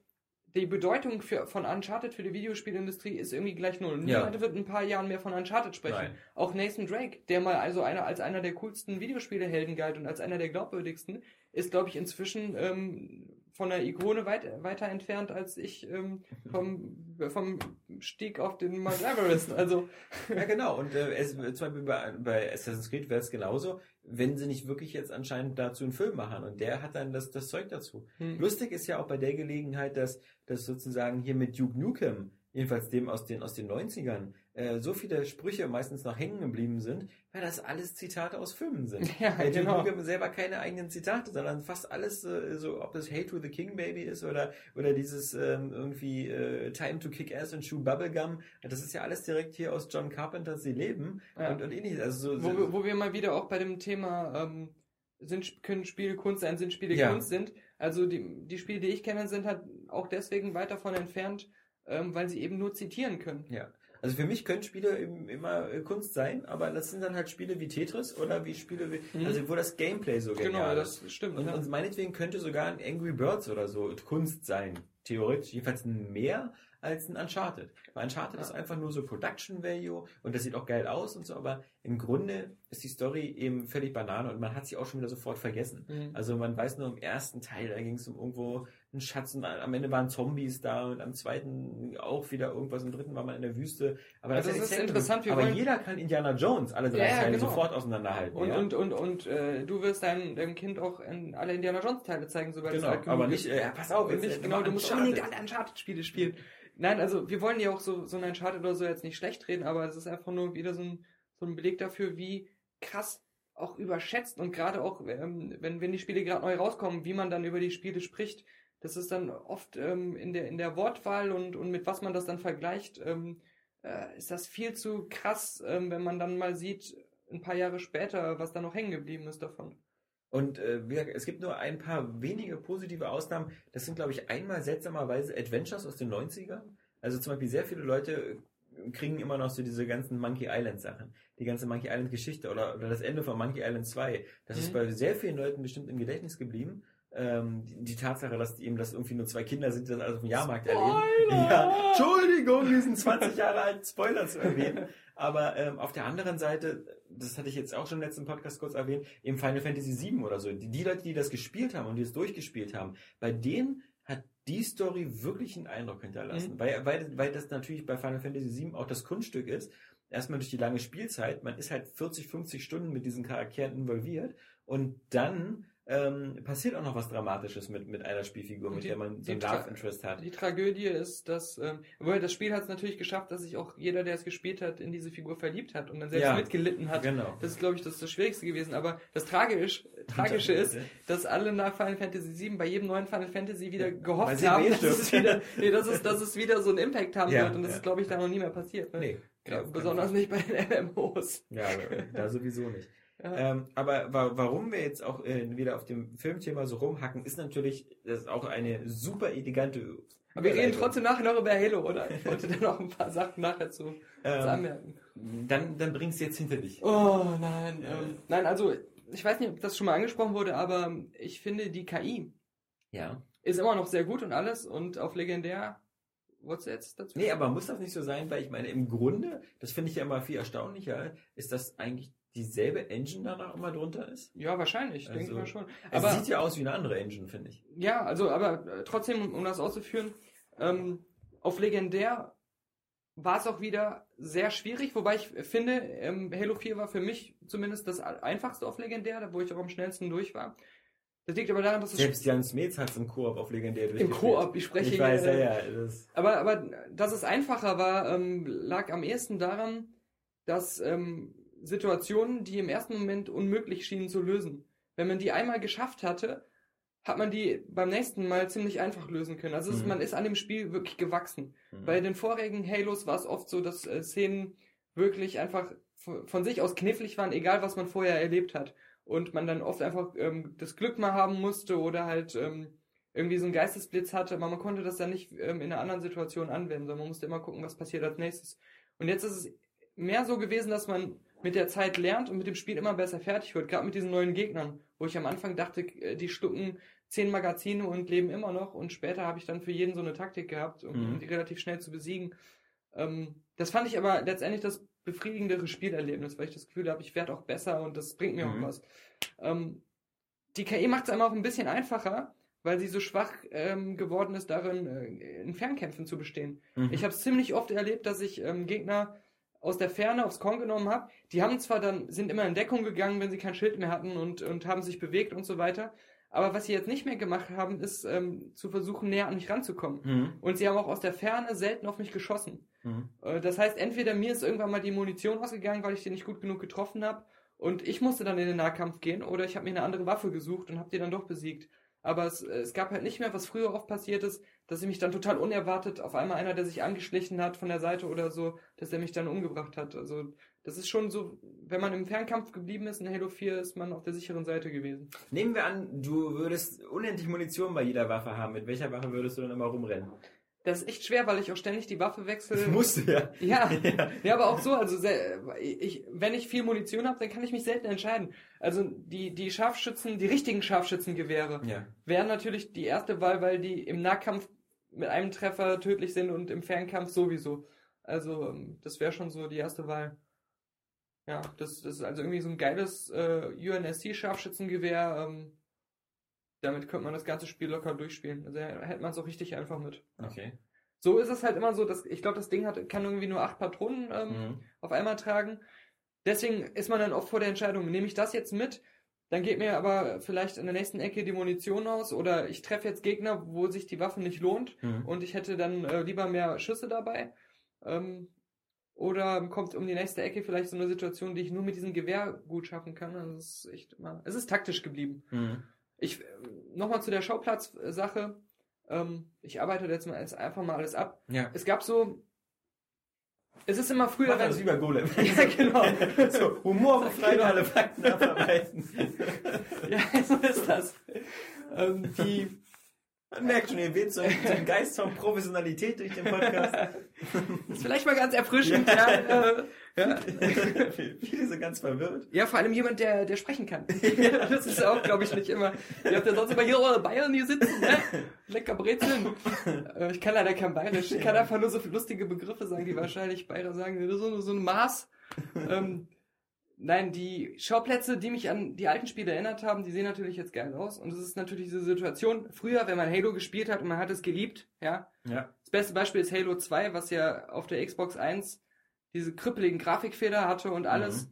die Bedeutung für, von Uncharted für die Videospielindustrie ist irgendwie gleich null. Ja. Niemand wird in ein paar Jahren mehr von Uncharted sprechen. Nein. Auch Nathan Drake, der mal also einer, als einer der coolsten Videospielehelden galt und als einer der glaubwürdigsten, ist, glaube ich, inzwischen ähm, von der Ikone weit, weiter entfernt als ich ähm, vom, vom Stieg auf den Mount Everest. Also, Ja, genau. Und äh, es, zum Beispiel bei, bei Assassin's Creed wäre es genauso, wenn sie nicht wirklich jetzt anscheinend dazu einen Film machen. Und der hat dann das, das Zeug dazu. hm. Lustig ist ja auch bei der Gelegenheit, dass, dass sozusagen hier mit Duke Nukem, jedenfalls dem aus den, aus den 90ern, äh, so viele Sprüche meistens noch hängen geblieben sind, weil das alles Zitate aus Filmen sind. Ja, Weil Duke genau. Nukem selber keine eigenen Zitate, sondern fast alles äh, so, ob das Hate to the King Baby ist oder, oder dieses ähm, irgendwie äh, Time to Kick Ass und Chew Bubblegum. Das ist ja alles direkt hier aus John Carpenters Sie leben Ja. und, und ähnliches. Also so, wo, so, wo wir mal wieder auch bei dem Thema ähm, sind, können Spiele Kunst sein, sind Spiele Ja. Kunst sind. Also die, die Spiele, die ich kenne, sind halt auch deswegen weit davon entfernt, ähm, weil sie eben nur zitieren können. Ja. Also für mich können Spiele im- immer äh, Kunst sein, aber das sind dann halt Spiele wie Tetris oder wie Spiele wie, Mhm. also wo das Gameplay so Genau, genial ist. das stimmt. Und, ja. und meinetwegen könnte sogar ein Angry Birds oder so Kunst sein. Theoretisch. Jedenfalls mehr als ein Uncharted. Weil Uncharted Ja. ist einfach nur so Production Value und das sieht auch geil aus und so, aber im Grunde ist die Story eben völlig Banane und man hat sie auch schon wieder sofort vergessen. Mhm. Also man weiß nur im ersten Teil, da ging es um irgendwo einen Schatz und am Ende waren Zombies da und am zweiten auch wieder irgendwas, im dritten war man in der Wüste. Aber Also das es ist ist interessant, wir Aber wollen- jeder kann Indiana Jones alle drei Ja, Teile genau. sofort auseinanderhalten. Und, ja? und, und, und äh, du wirst deinem, deinem Kind auch in alle Indiana Jones Teile zeigen, sobald es genau, alt genug aber nicht, äh, pass auf, jetzt, nicht, äh, genau, du musst Uncharted. unbedingt alle Uncharted-Spiele spielen. Nein, also wir wollen ja auch so, so ein Uncharted oder so jetzt nicht schlecht reden, aber es ist einfach nur wieder so ein, so ein Beleg dafür, wie krass auch überschätzt und gerade auch, ähm, wenn, wenn die Spiele gerade neu rauskommen, wie man dann über die Spiele spricht, das ist dann oft ähm, in, der, in der Wortwahl und, und mit was man das dann vergleicht, ähm, äh, ist das viel zu krass, ähm, wenn man dann mal sieht, ein paar Jahre später, was da noch hängen geblieben ist davon. Und äh, wie gesagt, es gibt nur ein paar wenige positive Ausnahmen. Das sind, glaube ich, einmal seltsamerweise Adventures aus den 90ern. Also zum Beispiel sehr viele Leute äh, kriegen immer noch so diese ganzen Monkey Island Sachen. Die ganze Monkey Island Geschichte oder, oder das Ende von Monkey Island 2. Das ist Mhm. bei sehr vielen Leuten bestimmt im Gedächtnis geblieben. Ähm, die, die Tatsache, dass die eben das irgendwie nur zwei Kinder sind, die das alles auf dem Jahrmarkt erleben. Ja, Entschuldigung, sind 20 Jahre alt, Spoiler zu erwähnen. Aber ähm, auf der anderen Seite, das hatte ich jetzt auch schon im letzten Podcast kurz erwähnt, im Final Fantasy VII oder so, die, die Leute, die das gespielt haben und die es durchgespielt haben, bei denen hat die Story wirklich einen Eindruck hinterlassen. Mhm. Weil, weil, weil das natürlich bei Final Fantasy VII auch das Kunststück ist. Erstmal durch die lange Spielzeit, man ist halt 40, 50 Stunden mit diesen Charakteren involviert und dann ähm, passiert auch noch was Dramatisches mit, mit einer Spielfigur, mit Die- der man so ein Love Interest hat. Die Tragödie ist, dass, ähm, das Spiel hat es natürlich geschafft, dass sich auch jeder, der es gespielt hat, in diese Figur verliebt hat und dann selbst Ja. mitgelitten hat. Genau. Das ist, glaube ich, das, das Schwierigste gewesen. Aber das Tragisch, Tragische ist, dass alle nach Final Fantasy VII bei jedem neuen Final Fantasy wieder Weil gehofft haben, eh dass es, wieder, nee, dass, es, dass es wieder so einen Impact haben Ja, wird. Und das ja. ist, glaube ich, da noch nie mehr passiert. Ne? Nee. Ja, besonders nicht bei den MMOs. Ja, da sowieso nicht. Ja. Ähm, aber wa warum wir jetzt auch äh, wieder auf dem Filmthema so rumhacken, ist natürlich, das ist auch eine super elegante. Aber wir reden trotzdem nachher noch über Halo, oder? Ich wollte da noch ein paar Sachen nachher zu, Ähm, anmerken. dann, dann bringst du jetzt hinter dich. Oh nein. Ähm, nein, also ich weiß nicht, ob das schon mal angesprochen wurde, aber ich finde die KI Ja. ist immer noch sehr gut und alles und auf legendär. What's jetzt dazu? Nee, aber muss das nicht so sein, weil ich meine, im Grunde, das finde ich ja immer viel erstaunlicher, ist, dass eigentlich dieselbe Engine danach immer drunter ist. Ja, wahrscheinlich, Also, denke ich mal schon. Es Aber sieht ja aus wie eine andere Engine, finde ich. ja, also aber äh, trotzdem, um das auszuführen, ähm, auf legendär war es auch wieder sehr schwierig, wobei ich finde, ähm, Halo 4 war für mich zumindest das einfachste auf legendär, da wo ich auch am schnellsten durch war. Das liegt aber daran, dass es Selbst Jan Smets hat es im Koop auf legendär im durchgespielt. Koop, ich spreche Ich weiß, ja, ja. Das, Aber, aber dass es einfacher war, ähm, lag am ehesten daran, dass ähm, Situationen, die im ersten Moment unmöglich schienen zu lösen, wenn man die einmal geschafft hatte, hat man die beim nächsten Mal ziemlich einfach lösen können. Also Mhm. man ist an dem Spiel wirklich gewachsen. Mhm. Bei den vorigen Halos war es oft so, dass äh, Szenen wirklich einfach von, von sich aus knifflig waren, egal was man vorher erlebt hat. Und man dann oft einfach ähm, das Glück mal haben musste oder halt ähm, irgendwie so einen Geistesblitz hatte, aber man konnte das dann nicht ähm, in einer anderen Situation anwenden, sondern man musste immer gucken, was passiert als nächstes. Und jetzt ist es mehr so gewesen, dass man mit der Zeit lernt und mit dem Spiel immer besser fertig wird, gerade mit diesen neuen Gegnern, wo ich am Anfang dachte, die schlucken zehn Magazine und leben immer noch und später habe ich dann für jeden so eine Taktik gehabt, um, Mhm. die relativ schnell zu besiegen. Ähm, das fand ich aber letztendlich das befriedigendere Spielerlebnis, weil ich das Gefühl habe, ich werde auch besser und das bringt mir Mhm. auch was. Ähm, die KI macht es einem auch ein bisschen einfacher, weil sie so schwach ähm, geworden ist, darin äh, in Fernkämpfen zu bestehen. Mhm. Ich habe es ziemlich oft erlebt, dass ich ähm, Gegner aus der Ferne aufs Korn genommen habe. Die haben zwar dann, sind immer in Deckung gegangen, wenn sie kein Schild mehr hatten und, und haben sich bewegt und so weiter. Aber was sie jetzt nicht mehr gemacht haben, ist ähm, zu versuchen, näher an mich ranzukommen. Mhm. Und sie haben auch aus der Ferne selten auf mich geschossen. Mhm. Äh, Das heißt, entweder mir ist irgendwann mal die Munition ausgegangen, weil ich die nicht gut genug getroffen habe und ich musste dann in den Nahkampf gehen oder ich habe mir eine andere Waffe gesucht und habe die dann doch besiegt. Aber es, es gab halt nicht mehr, was früher oft passiert ist, dass ich mich dann total unerwartet auf einmal einer, der sich angeschlichen hat von der Seite oder so, dass der mich dann umgebracht hat. Also das ist schon so, wenn man im Fernkampf geblieben ist in Halo 4, ist man auf der sicheren Seite gewesen. Nehmen wir an, du würdest unendlich Munition bei jeder Waffe haben. Mit welcher Waffe würdest du dann immer rumrennen? Das ist echt schwer, weil ich auch ständig die Waffe wechsle. musst du ja. Ja, ja, aber auch so, also ich, wenn ich viel Munition habe, dann kann ich mich selten entscheiden. Also die, die Scharfschützen, die richtigen Scharfschützengewehre Ja. wären natürlich die erste Wahl, weil die im Nahkampf mit einem Treffer tödlich sind und im Fernkampf sowieso. Also ähm, das wäre schon so die erste Wahl. Ja, das, das ist also irgendwie so ein geiles äh, UNSC-Scharfschützengewehr. Ähm, damit könnte man das ganze Spiel locker durchspielen. Also hätte man es auch richtig einfach mit. Okay. So ist es halt immer so, dass ich glaube, das Ding hat, kann irgendwie nur acht Patronen ähm, Mhm. auf einmal tragen. Deswegen ist man dann oft vor der Entscheidung, nehme ich das jetzt mit, dann geht mir aber vielleicht in der nächsten Ecke die Munition aus oder ich treffe jetzt Gegner, wo sich die Waffe nicht lohnt Mhm. und ich hätte dann äh, lieber mehr Schüsse dabei. Ähm, oder kommt um die nächste Ecke vielleicht so eine Situation, die ich nur mit diesem Gewehr gut schaffen kann. Also es ist echt immer, es ist taktisch geblieben. Mhm. Ich nochmal zu der Schauplatz-Sache. Ähm, ich arbeite jetzt mal jetzt einfach mal alles ab. Ja. Es gab so. Es ist immer früher, Mach das wenn. wie bei Golem. Ja, genau. so, humorfrei alle Fakten abarbeiten. ja, so ist das. Ähm, die, Man merkt schon, ihr weht so, einen Geist von Professionalität durch den Podcast. ist vielleicht mal ganz erfrischend. ja, äh, ja. Viele sind ganz verwirrt. ja, vor allem jemand, der, der sprechen kann. ja, das ist auch, glaube ich, nicht immer. Ihr habt ja sonst immer hier eure Bayern hier sitzen, ne? Lecker Brezeln. Äh, ich kann leider kein Bayerisch. Ich kann einfach nur so lustige Begriffe sagen, die wahrscheinlich Bayer sagen. So, so ein Maß. Ähm, Nein, die Schauplätze, die mich an die alten Spiele erinnert haben, die sehen natürlich jetzt geil aus. Und es ist natürlich diese Situation, früher, wenn man Halo gespielt hat und man hat es geliebt, ja. Ja. Das beste Beispiel ist Halo 2, was ja auf der Xbox 1 diese krüppeligen Grafikfehler hatte und alles. Mhm.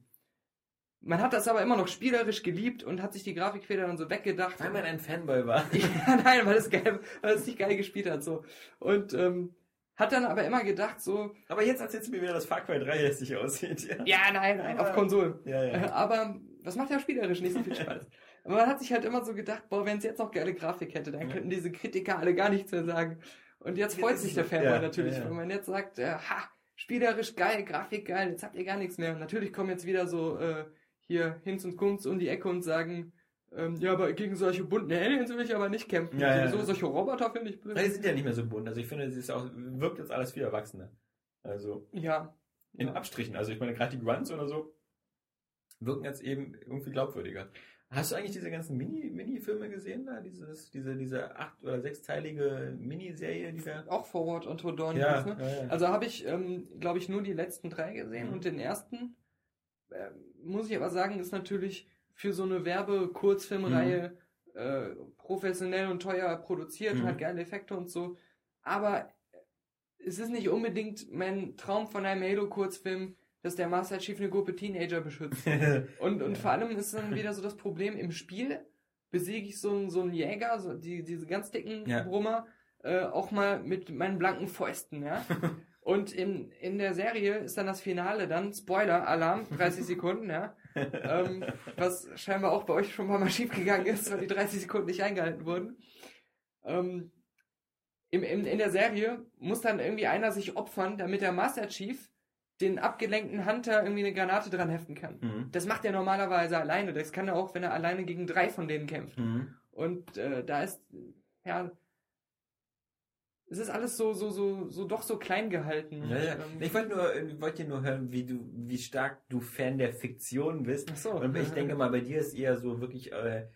Man hat das aber immer noch spielerisch geliebt und hat sich die Grafikfehler dann so weggedacht. Weil man ein Fanboy war. ja, nein, weil es geil, weil es nicht geil gespielt hat, so. Und, ähm, hat dann aber immer gedacht, so, Aber jetzt erzählst du mir wieder, dass Far Cry 3 hässlich aussieht. Ja, ja, nein, nein, auf Konsolen. ja. Ja. Aber das macht ja spielerisch nicht so viel Spaß. Aber man hat sich halt immer so gedacht, boah, wenn es jetzt noch geile Grafik hätte, dann könnten diese Kritiker alle gar nichts mehr sagen. Und jetzt freut sich der. Fanboy Ja, natürlich, ja, ja. wenn man jetzt sagt, äh, ha, spielerisch geil, Grafik geil, jetzt habt ihr gar nichts mehr. Und natürlich kommen jetzt wieder so äh, hier Hinz und Kunz um die Ecke und sagen, ähm, ja, aber gegen solche bunten Aliens will ich aber nicht kämpfen. Ja, ja, Sowieso ja. solche Roboter finde ich blöd. Die sind ja nicht mehr so bunt. Also ich finde, es ist auch, wirkt jetzt alles viel erwachsener. Also Ja. in. Abstrichen. Also ich meine, gerade die Grunts oder so wirken jetzt eben irgendwie glaubwürdiger. Hast du eigentlich diese ganzen Mini- Mini-Filme gesehen da? Dieses, diese, diese acht- oder sechsteilige Miniserie, die da. Auch Forward und Dawn. Ja, ne? ja, ja. Also habe ich, ähm, glaube ich, nur die letzten drei gesehen Mhm. und den ersten, äh, muss ich aber sagen, ist natürlich für so eine Werbe-Kurzfilmreihe äh, professionell und teuer produziert, Mhm. hat geile Effekte und so. Aber es ist nicht unbedingt mein Traum von einem Halo-Kurzfilm, dass der Master Chief eine Gruppe Teenager beschützt. Und, und vor allem ist dann wieder so das Problem im Spiel, besiege ich so einen, so einen Jäger, so die, diese ganz dicken Ja. Brummer, äh, auch mal mit meinen blanken Fäusten, ja. Und in, in der Serie ist dann das Finale dann, Spoiler, Alarm, 30 Sekunden, ja. Ähm, was scheinbar auch bei euch schon mal schief gegangen ist, weil die 30 Sekunden nicht eingehalten wurden. Ähm, im, im, in der Serie muss dann irgendwie einer sich opfern, damit der Master Chief den abgelenkten Hunter irgendwie eine Granate dran heften kann. Mhm. Das macht er normalerweise alleine. Das kann er auch, wenn er alleine gegen drei von denen kämpft. Mhm. Und äh, da ist, ja, es ist alles so, so, so, so doch so klein gehalten. Ja, ja. Ähm, Ich wollte nur, ich wollte dir nur hören, wie du, wie stark du Fan der Fiktion bist. Ach so. Und ich denke mal, bei dir ist eher so wirklich, äh,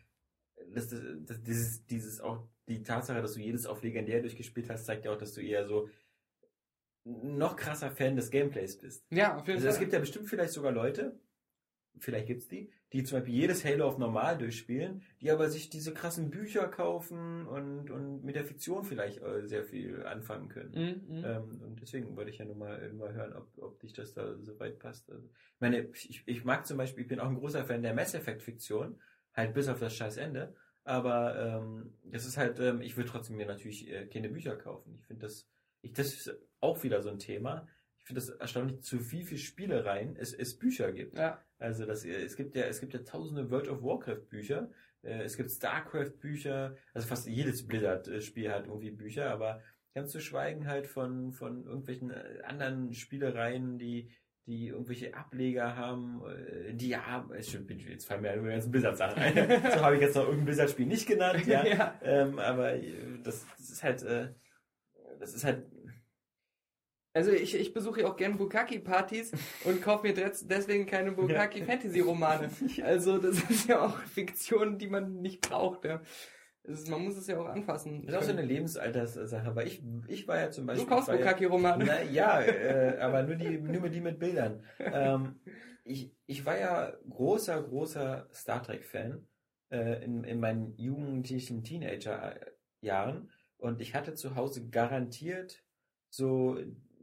das, das, das, dieses, dieses auch, die Tatsache, dass du jedes auf legendär durchgespielt hast, zeigt ja auch, dass du eher so noch krasser Fan des Gameplays bist. ja, auf jeden Also Fall. es gibt ja bestimmt vielleicht sogar Leute, vielleicht gibt's die, die zum Beispiel jedes Halo auf normal durchspielen, die aber sich diese krassen Bücher kaufen und, und mit der Fiktion vielleicht äh, sehr viel anfangen können. Mhm, mhm. Ähm, und deswegen wollte ich ja nur mal, nur mal hören, ob, ob dich das da so weit passt. Also, ich meine, ich, ich mag zum Beispiel, ich bin auch ein großer Fan der Mass Effect Fiktion, halt bis auf das scheiß Ende. Aber ähm, das ist halt, ähm, ich will trotzdem mir natürlich äh, keine Bücher kaufen. Ich finde das, ich, das ist auch wieder so ein Thema. Ich finde das erstaunlich, zu wie viel Spielereien es, es Bücher gibt. ja. Also das, äh, es gibt ja, es gibt ja tausende World of Warcraft Bücher, äh, es gibt Starcraft Bücher, also fast jedes Blizzard-Spiel hat irgendwie Bücher, aber ganz zu schweigen halt von, von irgendwelchen äh, anderen Spielereien, die, die irgendwelche Ableger haben, die ja, es stimmt, jetzt fallen mir ja nur die ganzen Blizzard-Sachen ein. so habe ich jetzt noch irgendein Blizzard-Spiel nicht genannt, ja. Ja. Ähm, aber das, das ist halt, äh, das ist halt, Also ich, ich besuche ja auch gern Bukaki-Partys und kaufe mir des- deswegen keine Bukaki-Fantasy-Romane. Also das ist ja auch Fiktion, die man nicht braucht. Ja. Ist, man muss es ja auch anfassen. das ist auch so eine Lebensalterssache, weil ich, ich war ja zum Beispiel. du kaufst Bukaki-Romane. Na, ja, äh, aber nur die, nur die mit Bildern. Ähm, ich, ich war ja großer, großer Star Trek-Fan äh, in, in meinen jugendlichen Teenager-Jahren und ich hatte zu Hause garantiert so,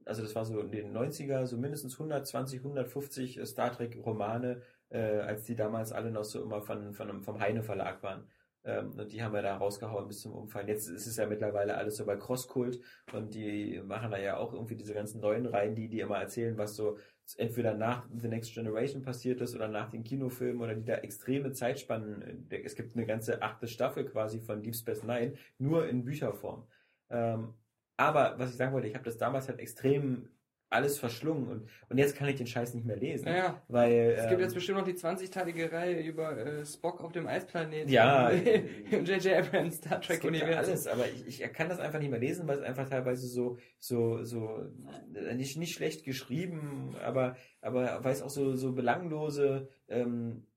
also das war so in den 90er, so mindestens 120, 150 Star Trek-Romane, äh, als die damals alle noch so immer von, von, vom Heine Verlag waren. Ähm, und die haben wir da rausgehauen bis zum Umfallen. Jetzt ist es ja mittlerweile alles so bei Crosskult und die machen da ja auch irgendwie diese ganzen neuen Reihen, die, die immer erzählen, was so entweder nach The Next Generation passiert ist oder nach den Kinofilmen oder die da extreme Zeitspannen, es gibt eine ganze achte Staffel quasi von Deep Space Nine, nur in Bücherform. Ähm, aber was ich sagen wollte, ich habe das damals halt extrem alles verschlungen und, und jetzt kann ich den Scheiß nicht mehr lesen. Naja. Weil, Es gibt ähm, jetzt bestimmt noch die 20-teilige Reihe über äh, Spock auf dem Eisplaneten. Ja. Im J.J. Abrams Star Es gibt ja Trek-Universum. alles, aber ich, ich kann das einfach nicht mehr lesen, weil es einfach teilweise so, so, so, äh, nicht, nicht schlecht geschrieben, aber, aber weil es auch so, so belanglose, ähm,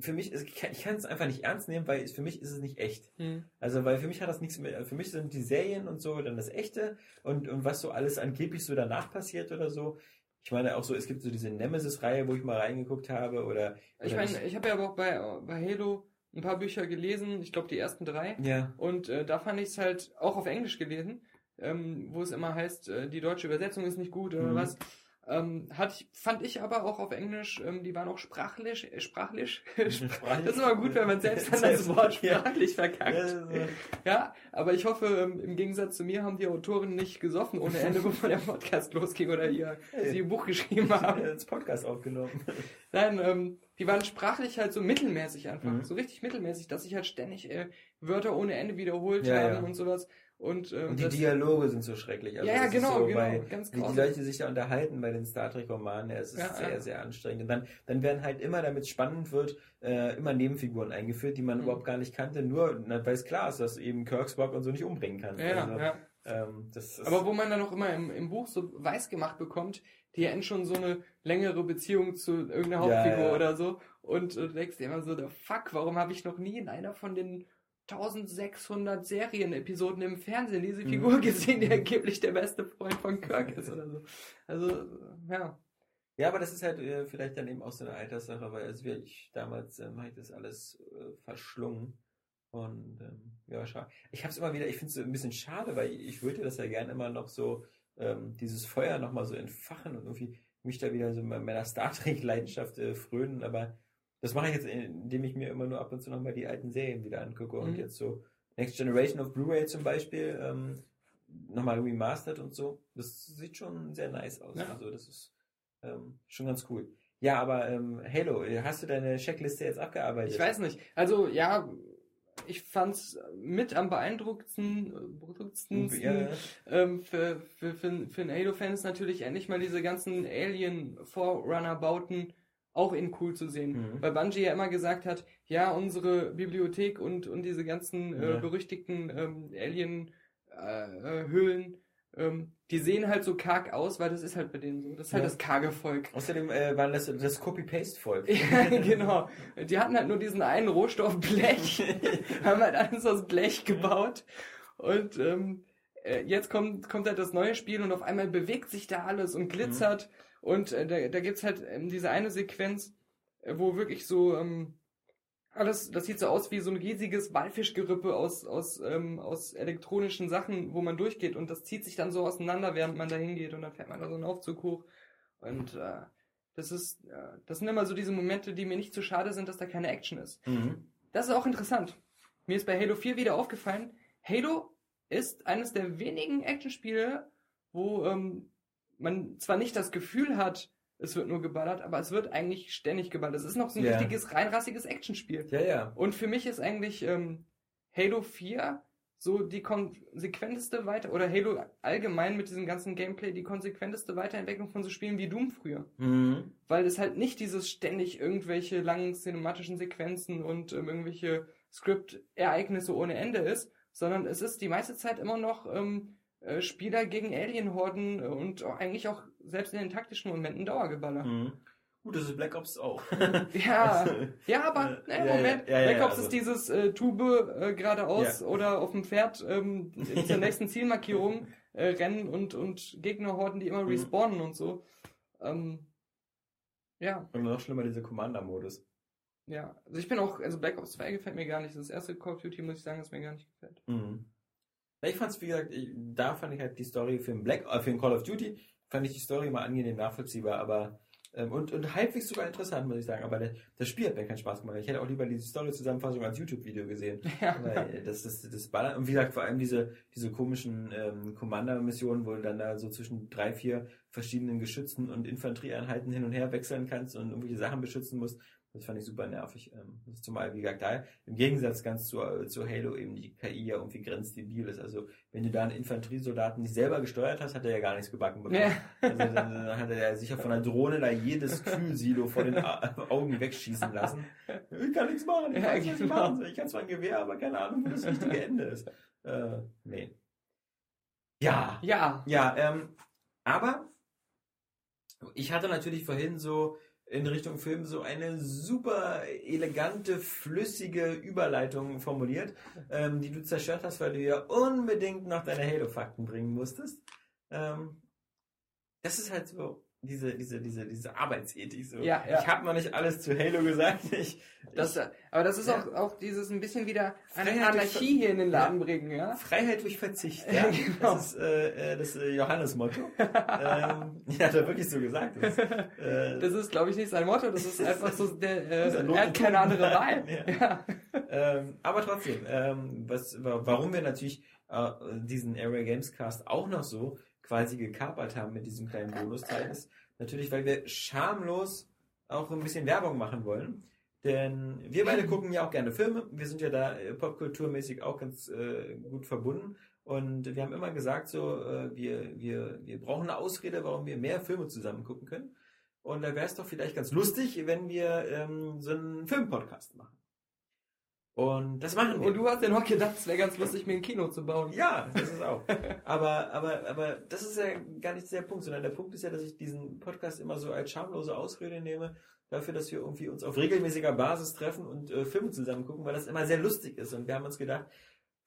für mich, ist, ich kann- es einfach nicht ernst nehmen, weil für mich ist es nicht echt. Hm. Also, weil für mich hat das nichts mehr, für mich sind die Serien und so dann das Echte und, und was so alles angeblich so danach passiert oder so. Ich meine auch so, es gibt so diese Nemesis-Reihe, wo ich mal reingeguckt habe oder. Ich meine, ich habe ja aber auch bei, bei Halo ein paar Bücher gelesen, ich glaube die ersten drei. ja. Und äh, da fand ich es halt auch auf Englisch gelesen, ähm, wo es immer heißt, äh, die deutsche Übersetzung ist nicht gut oder Mhm. was. Ähm, hat ich, fand ich aber auch auf Englisch, ähm, die waren auch sprachlich, äh, sprachlich. das ist immer gut, wenn man selbst dann das Wort sprachlich verkackt. Ja, aber ich hoffe, ähm, im Gegensatz zu mir haben die Autoren nicht gesoffen ohne Ende, bevor der Podcast losging oder ihr, sie ihr Buch geschrieben haben. als Podcast aufgenommen. Nein, ähm, die waren sprachlich halt so mittelmäßig einfach. Mhm. So richtig mittelmäßig, dass sich halt ständig äh, Wörter ohne Ende wiederholt Ja, haben ja. und sowas. Und, ähm, Und die Dialoge sind so schrecklich. Ja, ja, genau, so genau, Bei, ganz wie die. Leute sich da unterhalten bei den Star Trek-Romanen, ja, es ist Ja, sehr, ja. sehr anstrengend. Und dann, dann werden halt immer, damit es spannend wird, äh, immer Nebenfiguren eingeführt, die man Mhm. überhaupt gar nicht kannte, nur weil es klar ist, dass eben Kirk, Spock und so nicht umbringen kannst. ja, also, ja. Ähm, Aber wo man dann auch immer im, im Buch so weiß gemacht bekommt, die hätten schon so eine längere Beziehung zu irgendeiner Hauptfigur ja. oder so. Und äh, du denkst dir immer so, the fuck, warum habe ich noch nie in einer von den 1600 Serienepisoden im Fernsehen diese Mhm. Figur gesehen, die angeblich der beste Freund von Kirk ist oder so. Also, ja. Ja, aber das ist halt äh, vielleicht dann eben auch so eine Alterssache, weil also ich damals ähm, habe ich das alles äh, verschlungen. Und ähm, ja, schade. Ich habe es immer wieder, ich finde es ein bisschen schade, weil ich würde das ja gerne immer noch so, ähm, dieses Feuer nochmal so entfachen und irgendwie mich da wieder so mit meiner Star Trek-Leidenschaft äh, frönen, aber das mache ich jetzt, indem ich mir immer nur ab und zu nochmal die alten Serien wieder angucke und Mhm. jetzt so Next Generation of Blu-ray zum Beispiel ähm, nochmal remastered und so. Das sieht schon sehr nice aus. Ja. Also das ist ähm, schon ganz cool. Ja, aber ähm, Halo, hast du deine Checkliste jetzt abgearbeitet? Ich weiß nicht. Also, ja, ich fand's mit am beeindruckendsten, beeindruckendsten Ja, ähm, für, für, für, für einen Halo-Fan ist natürlich endlich mal diese ganzen Alien-Forerunner-Bauten auch in cool zu sehen. Mhm. Weil Bungie ja immer gesagt hat, ja, unsere Bibliothek und, und diese ganzen äh, Ja. berüchtigten ähm, Alien-Höhlen, ähm, die sehen halt so karg aus, weil das ist halt bei denen so. Das ist halt Ja. das karge Volk. Außerdem äh, waren das das Copy-Paste-Volk. Ja, genau. Die hatten halt nur diesen einen Rohstoff Blech, haben halt alles aus Blech gebaut. Und ähm, äh, jetzt kommt, kommt halt das neue Spiel und auf einmal bewegt sich da alles und glitzert. Und äh, da, da gibt's halt ähm, diese eine Sequenz, äh, wo wirklich so ähm, alles, das sieht so aus wie so ein riesiges Walfischgerippe aus, aus, ähm, aus elektronischen Sachen, wo man durchgeht und das zieht sich dann so auseinander, während man da hingeht und dann fährt man da so einen Aufzug hoch. Und äh, das ist, äh, das sind immer so diese Momente, die mir nicht zu schade sind, dass da keine Action ist. Mhm. Das ist auch interessant. Mir ist bei Halo 4 wieder aufgefallen, Halo ist eines der wenigen Actionspiele, wo ähm, man zwar nicht das Gefühl hat, es wird nur geballert, aber es wird eigentlich ständig geballert. Es ist noch so ein Ja. richtiges, reinrassiges Actionspiel. Ja, ja. Und für mich ist eigentlich ähm, Halo 4 so die konsequenteste Weiter- oder Halo allgemein mit diesem ganzen Gameplay die konsequenteste Weiterentwicklung von so Spielen wie Doom früher Mhm. weil es halt nicht dieses ständig irgendwelche langen cinematischen Sequenzen und ähm, irgendwelche Script-Ereignisse ohne Ende ist, sondern es ist die meiste Zeit immer noch ähm, äh, Spieler gegen Alien-Horden äh, und eigentlich auch selbst in den taktischen Momenten Dauergeballer. Mhm. Gut, das ist Black Ops auch. Ja, ja, aber Äh, ne, ja, Moment, ja, ja, Black Ops also- ist dieses äh, Tube äh, geradeaus oder auf dem Pferd ähm, zur nächsten Zielmarkierung äh, rennen und, und Gegnerhorden, die immer Mhm. respawnen und so. Ähm, ja, Und noch schlimmer dieser Commander-Modus. Ja, also ich bin auch, also Black Ops 2 gefällt mir gar nicht. Das erste Call of Duty, muss ich sagen, das mir gar nicht gefällt. Mhm. Ich fand's, wie gesagt, ich, da fand ich halt die Story für den Black, äh, für den Call of Duty, fand ich die Story mal angenehm nachvollziehbar, aber ähm, und, und halbwegs sogar interessant, muss ich sagen. Aber der, das Spiel hat mir keinen Spaß gemacht. Ich hätte auch lieber die Story-Zusammenfassung als YouTube-Video gesehen. Ja. Weil das, das, das Ballern, und wie gesagt, vor allem diese, diese komischen ähm, Commander-Missionen, wo du dann da so zwischen drei, vier verschiedenen Geschützen und Infanterieeinheiten hin und her wechseln kannst und irgendwelche Sachen beschützen musst. Das fand ich super nervig. Ähm, das ist zumal, wie gesagt, da im Gegensatz ganz zu, äh, zu Halo eben die KI ja irgendwie grenzdebil ist. Also wenn du da einen Infanteriesoldaten nicht selber gesteuert hast, hat er ja gar nichts gebacken bekommen. Ja. Also dann, dann hat er ja sicher von einer Drohne da jedes Kühlsilo vor den A Augen wegschießen lassen. Ich kann nichts machen, ich kann nichts genau. machen. Ich kann zwar ein Gewehr, aber keine Ahnung, wo das richtige Ende ist. Äh, nee. Ja, Ja. ja, ähm, aber ich hatte natürlich vorhin so in Richtung Film so eine super elegante, flüssige Überleitung formuliert, ähm, die du zerstört hast, weil du ja unbedingt noch deine Halo-Fakten bringen musstest. Ähm, das ist halt so diese, diese, diese, diese Arbeitsethik. So. Ja, ja. Ich habe noch nicht alles zu Halo gesagt. Ich, Das, ich, aber das ist Ja. auch, auch dieses ein bisschen wieder eine Freiheit Anarchie hier in den Laden bringen, ja? Freiheit durch Verzicht, Ja, genau. Das ist äh, äh, das äh, Johannes-Motto. ähm, ja, hat er wirklich so gesagt. Das, äh, Das ist, glaube ich, nicht sein Motto, das ist einfach so, der, äh, er hat keine andere Wahl. Ja. Ähm, aber trotzdem, ähm, was, wa- warum wir natürlich äh, diesen Area Games Cast auch noch so quasi gekapert haben mit diesem kleinen Bonusteil ist, natürlich, weil wir schamlos auch ein bisschen Werbung machen wollen. Denn wir beide gucken ja auch gerne Filme. Wir sind ja da äh, popkulturmäßig auch ganz äh, gut verbunden. Und wir haben immer gesagt, so, äh, wir, wir, wir brauchen eine Ausrede, warum wir mehr Filme zusammen gucken können. Und da wäre es doch vielleicht ganz lustig, wenn wir ähm, so einen Filmpodcast machen. Und das machen wir. Und du hast ja noch gedacht, es wäre ganz lustig, mir ein Kino zu bauen. Ja, das ist auch. aber, aber, aber das ist ja gar nicht der Punkt, sondern der Punkt ist ja, dass ich diesen Podcast immer so als schamlose Ausrede nehme, dafür, dass wir irgendwie uns auf regelmäßiger Basis treffen und äh, Filme zusammen gucken, weil das immer sehr lustig ist. Und wir haben uns gedacht,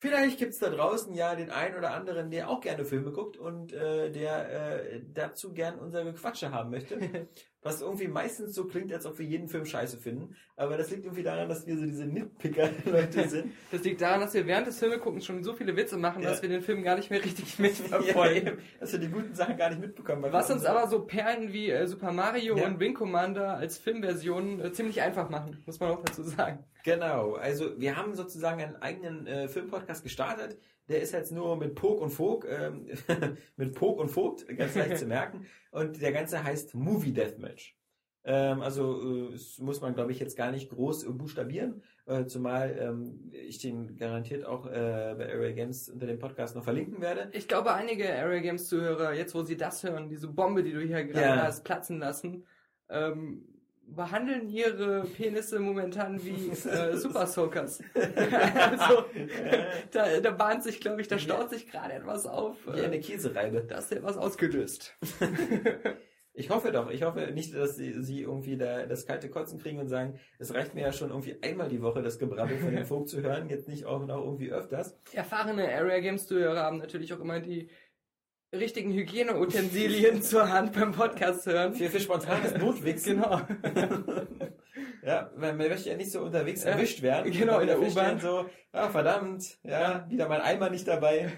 vielleicht gibt's da draußen ja den einen oder anderen, der auch gerne Filme guckt und äh, der äh, dazu gern unser Gequatsche haben möchte. Was irgendwie meistens so klingt, als ob wir jeden Film scheiße finden. Aber das liegt irgendwie daran, dass wir so diese Nitpicker-Leute sind. Das liegt daran, dass wir während des Filmeguckens schon so viele Witze machen, Ja. dass wir den Film gar nicht mehr richtig Ja, mitverfolgen. eben, dass wir die guten Sachen gar nicht mitbekommen. Was uns unsere- aber so Perlen wie äh, Super Mario Ja. und Wing Commander als Filmversion äh, ziemlich einfach machen, muss man auch dazu sagen. Genau, also wir haben sozusagen einen eigenen äh, Filmpodcast gestartet. Der ist jetzt nur mit Pog und Vogt, ähm, mit Pog und Vogt, ganz leicht zu merken. Und der ganze heißt Movie Deathmatch. Ähm, also äh, das muss man, glaube ich, jetzt gar nicht groß äh, buchstabieren, äh, zumal ähm, ich den garantiert auch äh, bei Area Games unter dem Podcast noch verlinken werde. Ich glaube, einige Area Games Zuhörer, jetzt wo sie das hören, diese Bombe, die du hier gerade Ja. hast platzen lassen, ähm, behandeln ihre Penisse momentan wie äh, Super Soakers. also, da, da bahnt sich, glaube ich, da staut sich gerade etwas auf. Wie eine Äh, Käsereibe. da ist etwas ausgelöst. Ich hoffe doch. Ich hoffe nicht, dass sie, sie irgendwie da das kalte Kotzen kriegen und sagen, es reicht mir ja schon irgendwie einmal die Woche das Gebrabbel von dem Vogt zu hören, jetzt nicht auch noch irgendwie öfters. Erfahrene Area Games Zuhörer haben natürlich auch immer die richtigen Hygieneutensilien zur Hand beim Podcast hören. Für, für spontanes Notwichsen. Genau. Ja, weil man möchte ja nicht so unterwegs Ja, erwischt werden. genau, in der U-Bahn. So, ah, verdammt, ja, wieder mein Eimer nicht dabei.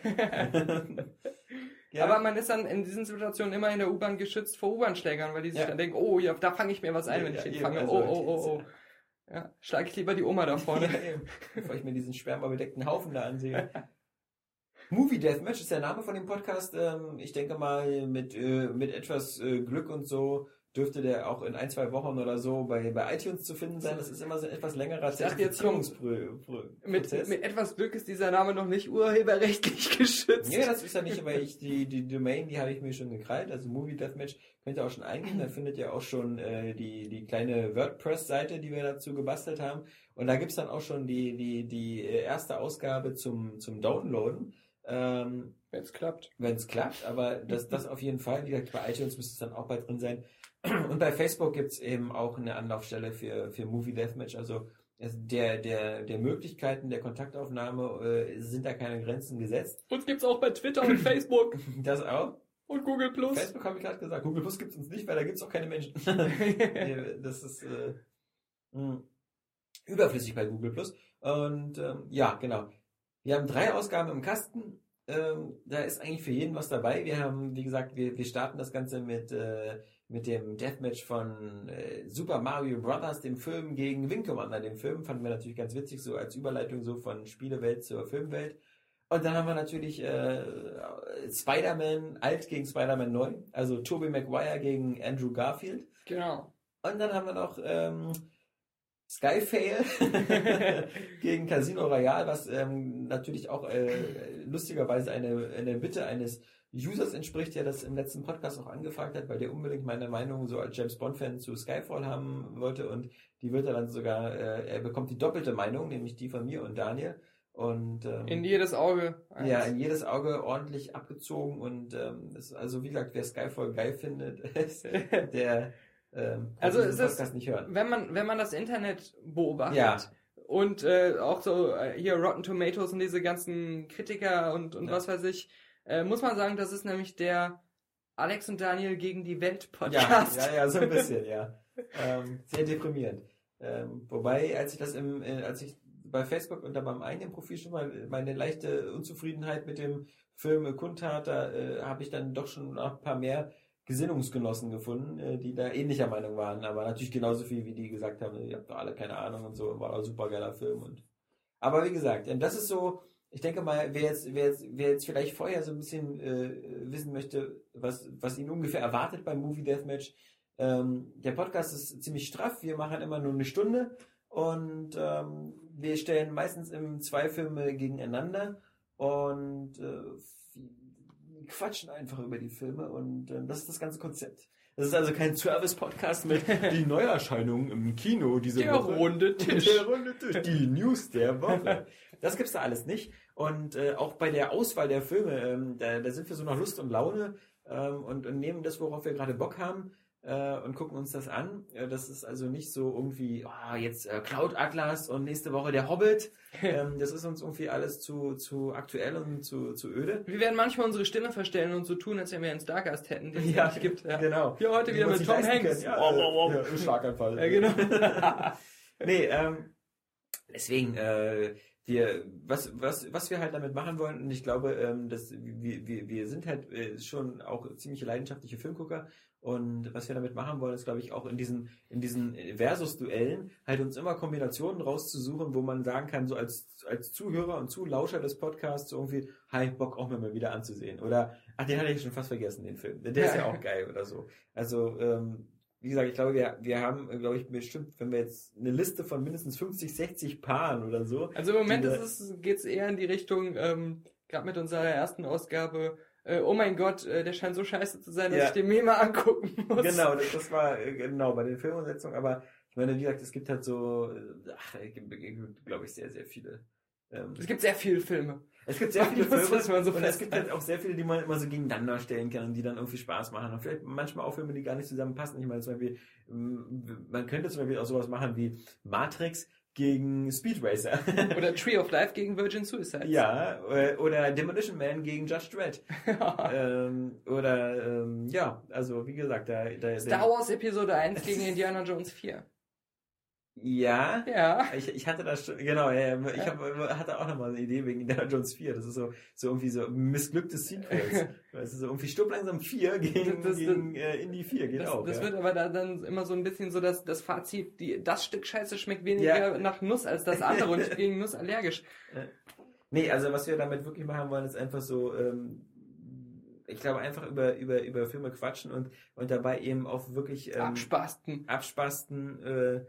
ja, Aber man ist dann in diesen Situationen immer in der U-Bahn geschützt vor U-Bahn-Schlägern, weil die sich Ja. dann denken, oh ja, da fange ich mir was ein, wenn ich den fange. also, oh, oh, oh, oh. Ja, schlag ich lieber die Oma da vorne. Bevor ich mir diesen spermabedeckten Haufen da ansehe. Movie Deathmatch ist der Name von dem Podcast. Ähm, ich denke mal, mit, äh, mit etwas äh, Glück und so dürfte der auch in ein, zwei Wochen oder so bei, bei iTunes zu finden sein. Das ist immer so ein etwas längerer Zertifizierungsprozess. mit, mit etwas Glück ist dieser Name noch nicht urheberrechtlich geschützt. Nee, das ist ja nicht, aber ich, die, die Domain, die habe ich mir schon gekrallt. Also Movie Deathmatch könnt ihr auch schon eingeben. Da findet ihr auch schon äh, die, die kleine WordPress-Seite, die wir dazu gebastelt haben. Und da gibt's dann auch schon die, die, die äh, erste Ausgabe zum, zum Downloaden. Ähm, Wenn es klappt. wenn es klappt, aber das, das auf jeden Fall. Wie gesagt, bei iTunes müsste es dann auch bald drin sein. Und bei Facebook gibt's eben auch eine Anlaufstelle für, für Movie Deathmatch. Also es- der, der, der Möglichkeiten der Kontaktaufnahme äh, sind da keine Grenzen gesetzt. Uns gibt's auch bei Twitter und Facebook Das auch. und Google Plus. Facebook habe ich gerade gesagt. Google Plus gibt's uns nicht, weil da gibt's auch keine Menschen. Das ist äh, mh, überflüssig bei Google Plus. Und ähm, ja, genau. Wir haben drei Ausgaben im Kasten. Ähm, da ist eigentlich für jeden was dabei. Wir haben, wie gesagt, wir, wir starten das Ganze mit, äh, mit dem Deathmatch von äh, Super Mario Brothers, dem Film, gegen Wing Commander, dem Film. Fanden wir natürlich ganz witzig, so als Überleitung so von Spielewelt zur Filmwelt. Und dann haben wir natürlich äh, Spider-Man alt gegen Spider-Man neu. Also Tobey Maguire gegen Andrew Garfield. Genau. Und dann haben wir noch ähm, Skyfail gegen Casino Royale, was ähm, natürlich auch äh, lustigerweise eine, eine Bitte eines Users entspricht, der das im letzten Podcast auch angefragt hat, weil der unbedingt meine Meinung so als James Bond-Fan zu Skyfall haben wollte und die wird er dann sogar, äh, er bekommt die doppelte Meinung, nämlich die von mir und Daniel. Und ähm, In jedes Auge. eins. ja, in jedes Auge ordentlich abgezogen und ähm, das, also wie gesagt, wer Skyfall geil findet, der ähm, Also es ist- nicht hören. wenn man, wenn man das Internet beobachtet Ja. und äh, auch so äh, hier Rotten Tomatoes und diese ganzen Kritiker und, und Ja. was weiß ich, äh, muss man sagen, das ist nämlich der Alex und Daniel gegen die Welt Ja, Podcast. ja, ja, so ein bisschen, ja. Ähm, sehr deprimierend. Ähm, wobei, als ich das im, äh, als ich bei Facebook unter meinem eigenen Profil schon mal meine leichte Unzufriedenheit mit dem Film äh, kundtat, da äh, habe ich dann doch schon noch ein paar mehr Gesinnungsgenossen gefunden, äh, die da ähnlicher Meinung waren, aber natürlich genauso viel, wie die gesagt haben, ihr habt doch alle keine Ahnung und so, war ein super geiler Film und aber wie gesagt, das ist so, ich denke mal, wer jetzt, wer jetzt, wer jetzt vielleicht vorher so ein bisschen äh, wissen möchte, was, was ihn ungefähr erwartet beim Movie Deathmatch, ähm, der Podcast ist ziemlich straff. Wir machen immer nur eine Stunde und ähm, wir stellen meistens im zwei Filme gegeneinander und äh, quatschen einfach über die Filme und äh, das ist das ganze Konzept. Das ist also kein Service-Podcast mit die Neuerscheinungen im Kino diese Der Woche. runde Tisch. Der runde Tisch. Die News der Woche. Das gibt's da alles nicht. Und äh, auch bei der Auswahl der Filme, ähm, da, da sind wir so nach Lust und Laune ähm, und, und nehmen das, worauf wir gerade Bock haben äh, und gucken uns das an. Äh, das ist also nicht so irgendwie, oh, jetzt äh, Cloud Atlas und nächste Woche der Hobbit. ähm, das ist uns irgendwie alles zu, zu aktuell und zu, zu öde. Wir werden manchmal unsere Stimme verstellen und so tun, als wenn wir einen Stargast hätten, den es Ja, nicht gibt. Ja. genau. Hier heute wieder mit Tom Hanks. Ja, Wow, wow, wow. Ja, Schlaganfall. Ja, genau. nee, ähm, deswegen, äh, wir, was, was, was wir halt damit machen wollen, und ich glaube, ähm, dass wir, wir, wir sind halt äh, schon auch ziemlich leidenschaftliche Filmgucker und was wir damit machen wollen, ist, glaube ich, auch in diesen, in diesen Versus-Duellen halt uns immer Kombinationen rauszusuchen, wo man sagen kann, so als, als Zuhörer und Zulauscher des Podcasts so irgendwie, hi, Bock auch mir mal wieder anzusehen. Oder, ach, den hatte ich schon fast vergessen, den Film. Der ist ja auch geil oder so. Also, ähm, wie gesagt, ich glaube, wir, wir haben, glaube ich, bestimmt, wenn wir jetzt eine Liste von mindestens 50, 60 Paaren oder so. Also im Moment wir- es, geht's eher in die Richtung, ähm, gerade mit unserer ersten Ausgabe, äh, oh mein Gott, äh, der scheint so scheiße zu sein, dass Ja. ich den mir mal angucken muss. Genau, das, das war äh, genau bei den Filmumsetzungen, aber ich meine, wie gesagt, es gibt halt so, äh, ach, gibt, glaube ich, sehr, sehr viele. Ähm, Es gibt sehr viele Filme. Es gibt sehr viele Das Filme muss man so und es gibt halt auch sehr viele, die man immer so gegeneinander stellen kann und die dann irgendwie Spaß machen. Und vielleicht manchmal auch Filme, die gar nicht zusammenpassen. Ich meine, zum Beispiel, ähm, man könnte zum Beispiel auch sowas machen wie Matrix gegen Speed Racer. Oder Tree of Life gegen Virgin Suicide. ja, äh, oder Demolition Man gegen Judge Dredd. ähm, oder, ähm, ja, also wie gesagt, da, da Star Wars Episode 1 gegen Indiana Jones 4. Ja, Ja. Ich, ich hatte da schon, genau, ja, ja, ich hab, hatte auch nochmal eine Idee wegen Indiana Jones 4. Das ist so, so irgendwie so missglückte Sequels. weißt du, so irgendwie Stupp langsam 4 gegen, Das- das- gegen äh, Indie 4 geht Das, auch. das ja. wird aber da dann immer so ein bisschen so das, das Fazit, die, das Stück Scheiße schmeckt weniger Ja. nach Nuss als das andere und ich bin gegen Nuss allergisch. Nee, also was wir damit wirklich machen wollen, ist einfach so, ähm, ich glaube einfach über, über, über Filme quatschen und, und dabei eben auch wirklich ähm, Abspasten. abspasten, äh,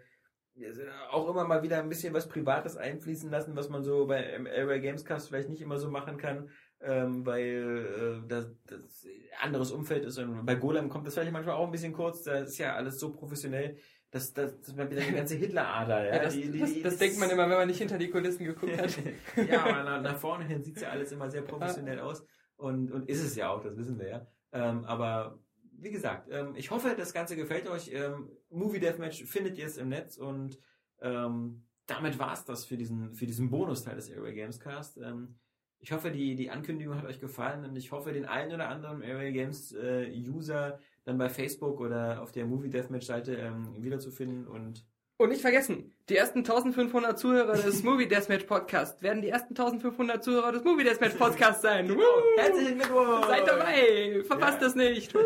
auch immer mal wieder ein bisschen was Privates einfließen lassen, was man so bei Area Gamescast vielleicht nicht immer so machen kann, ähm, weil äh, das, das anderes Umfeld ist. Und bei Golem kommt das vielleicht manchmal auch ein bisschen kurz, da ist ja alles so professionell, dass das dass man wieder die ganze Hitler-Ader, ja, Ja, das, die, die, das, die, das denkt man immer, wenn man nicht hinter die Kulissen geguckt hat. ja, aber nach, nach vorne hin sieht's ja alles immer sehr professionell aus. Und, und ist es ja auch, das wissen wir ja. Ähm, aber wie gesagt, ähm, ich hoffe, das Ganze gefällt euch. Ähm, Movie Deathmatch findet ihr es im Netz und ähm, damit war's das für diesen, für diesen Bonusteil des Area Games Cast. Ähm, ich hoffe, die, die Ankündigung hat euch gefallen und ich hoffe, den einen oder anderen Area Games äh, User dann bei Facebook oder auf der Movie Deathmatch Seite ähm, wiederzufinden und Und nicht vergessen, die ersten 1500 Zuhörer des Movie Deathmatch Podcast werden die ersten 1500 Zuhörer des Movie Deathmatch Podcast sein. Woo! Herzlichen Glückwunsch! Seid dabei! Verpasst Ja. das nicht! Woo!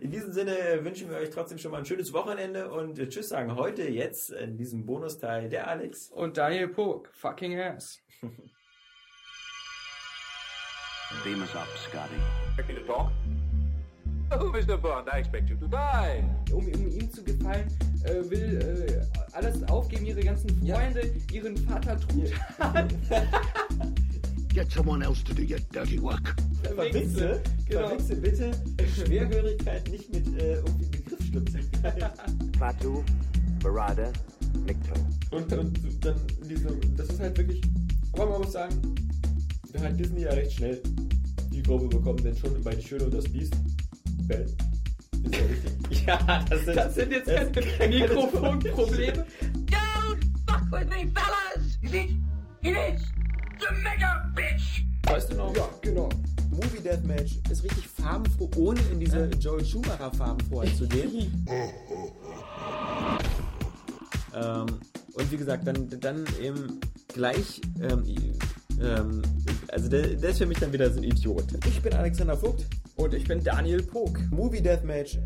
In diesem Sinne wünschen wir euch trotzdem schon mal ein schönes Wochenende und tschüss sagen heute jetzt in diesem Bonusteil der Alex. Und Daniel Pog, fucking ass. Beam us up, Scotty. Ready to talk? Oh, Mr. Bond, I expect you to die. Um, um ihm zu gefallen, äh, will äh, alles aufgeben, ihre ganzen Freunde, ihren Vater Truthahn. Get someone else to do your dirty work. Verwechsel, Genau. verwechsel bitte Schwerhörigkeit nicht mit äh, irgendwie Begriffsschlüpfen. Fatu, Barada, Nikto. Und, und dann diese, das ist halt wirklich, aber man muss sagen, da hat Disney ja recht schnell die Kurve bekommen, denn schon bei Die Schöne und das Biest Ist ja richtig. ja, das sind, Das sind jetzt keine Mikrofonprobleme. Don't fuck with me, fellas! You need, you need to make a bitch! Weißt du noch? Ja, genau. Movie Deathmatch ist richtig farbenfroh, ohne in diese Joel Schumacher Farbenfroheit zu gehen. ähm, und wie gesagt, dann, dann eben gleich, ähm, ähm, also der, der ist für mich dann wieder so ein Idiot. Ich bin Alexander Vogt Und ich bin Daniel Pog. Movie Deathmatch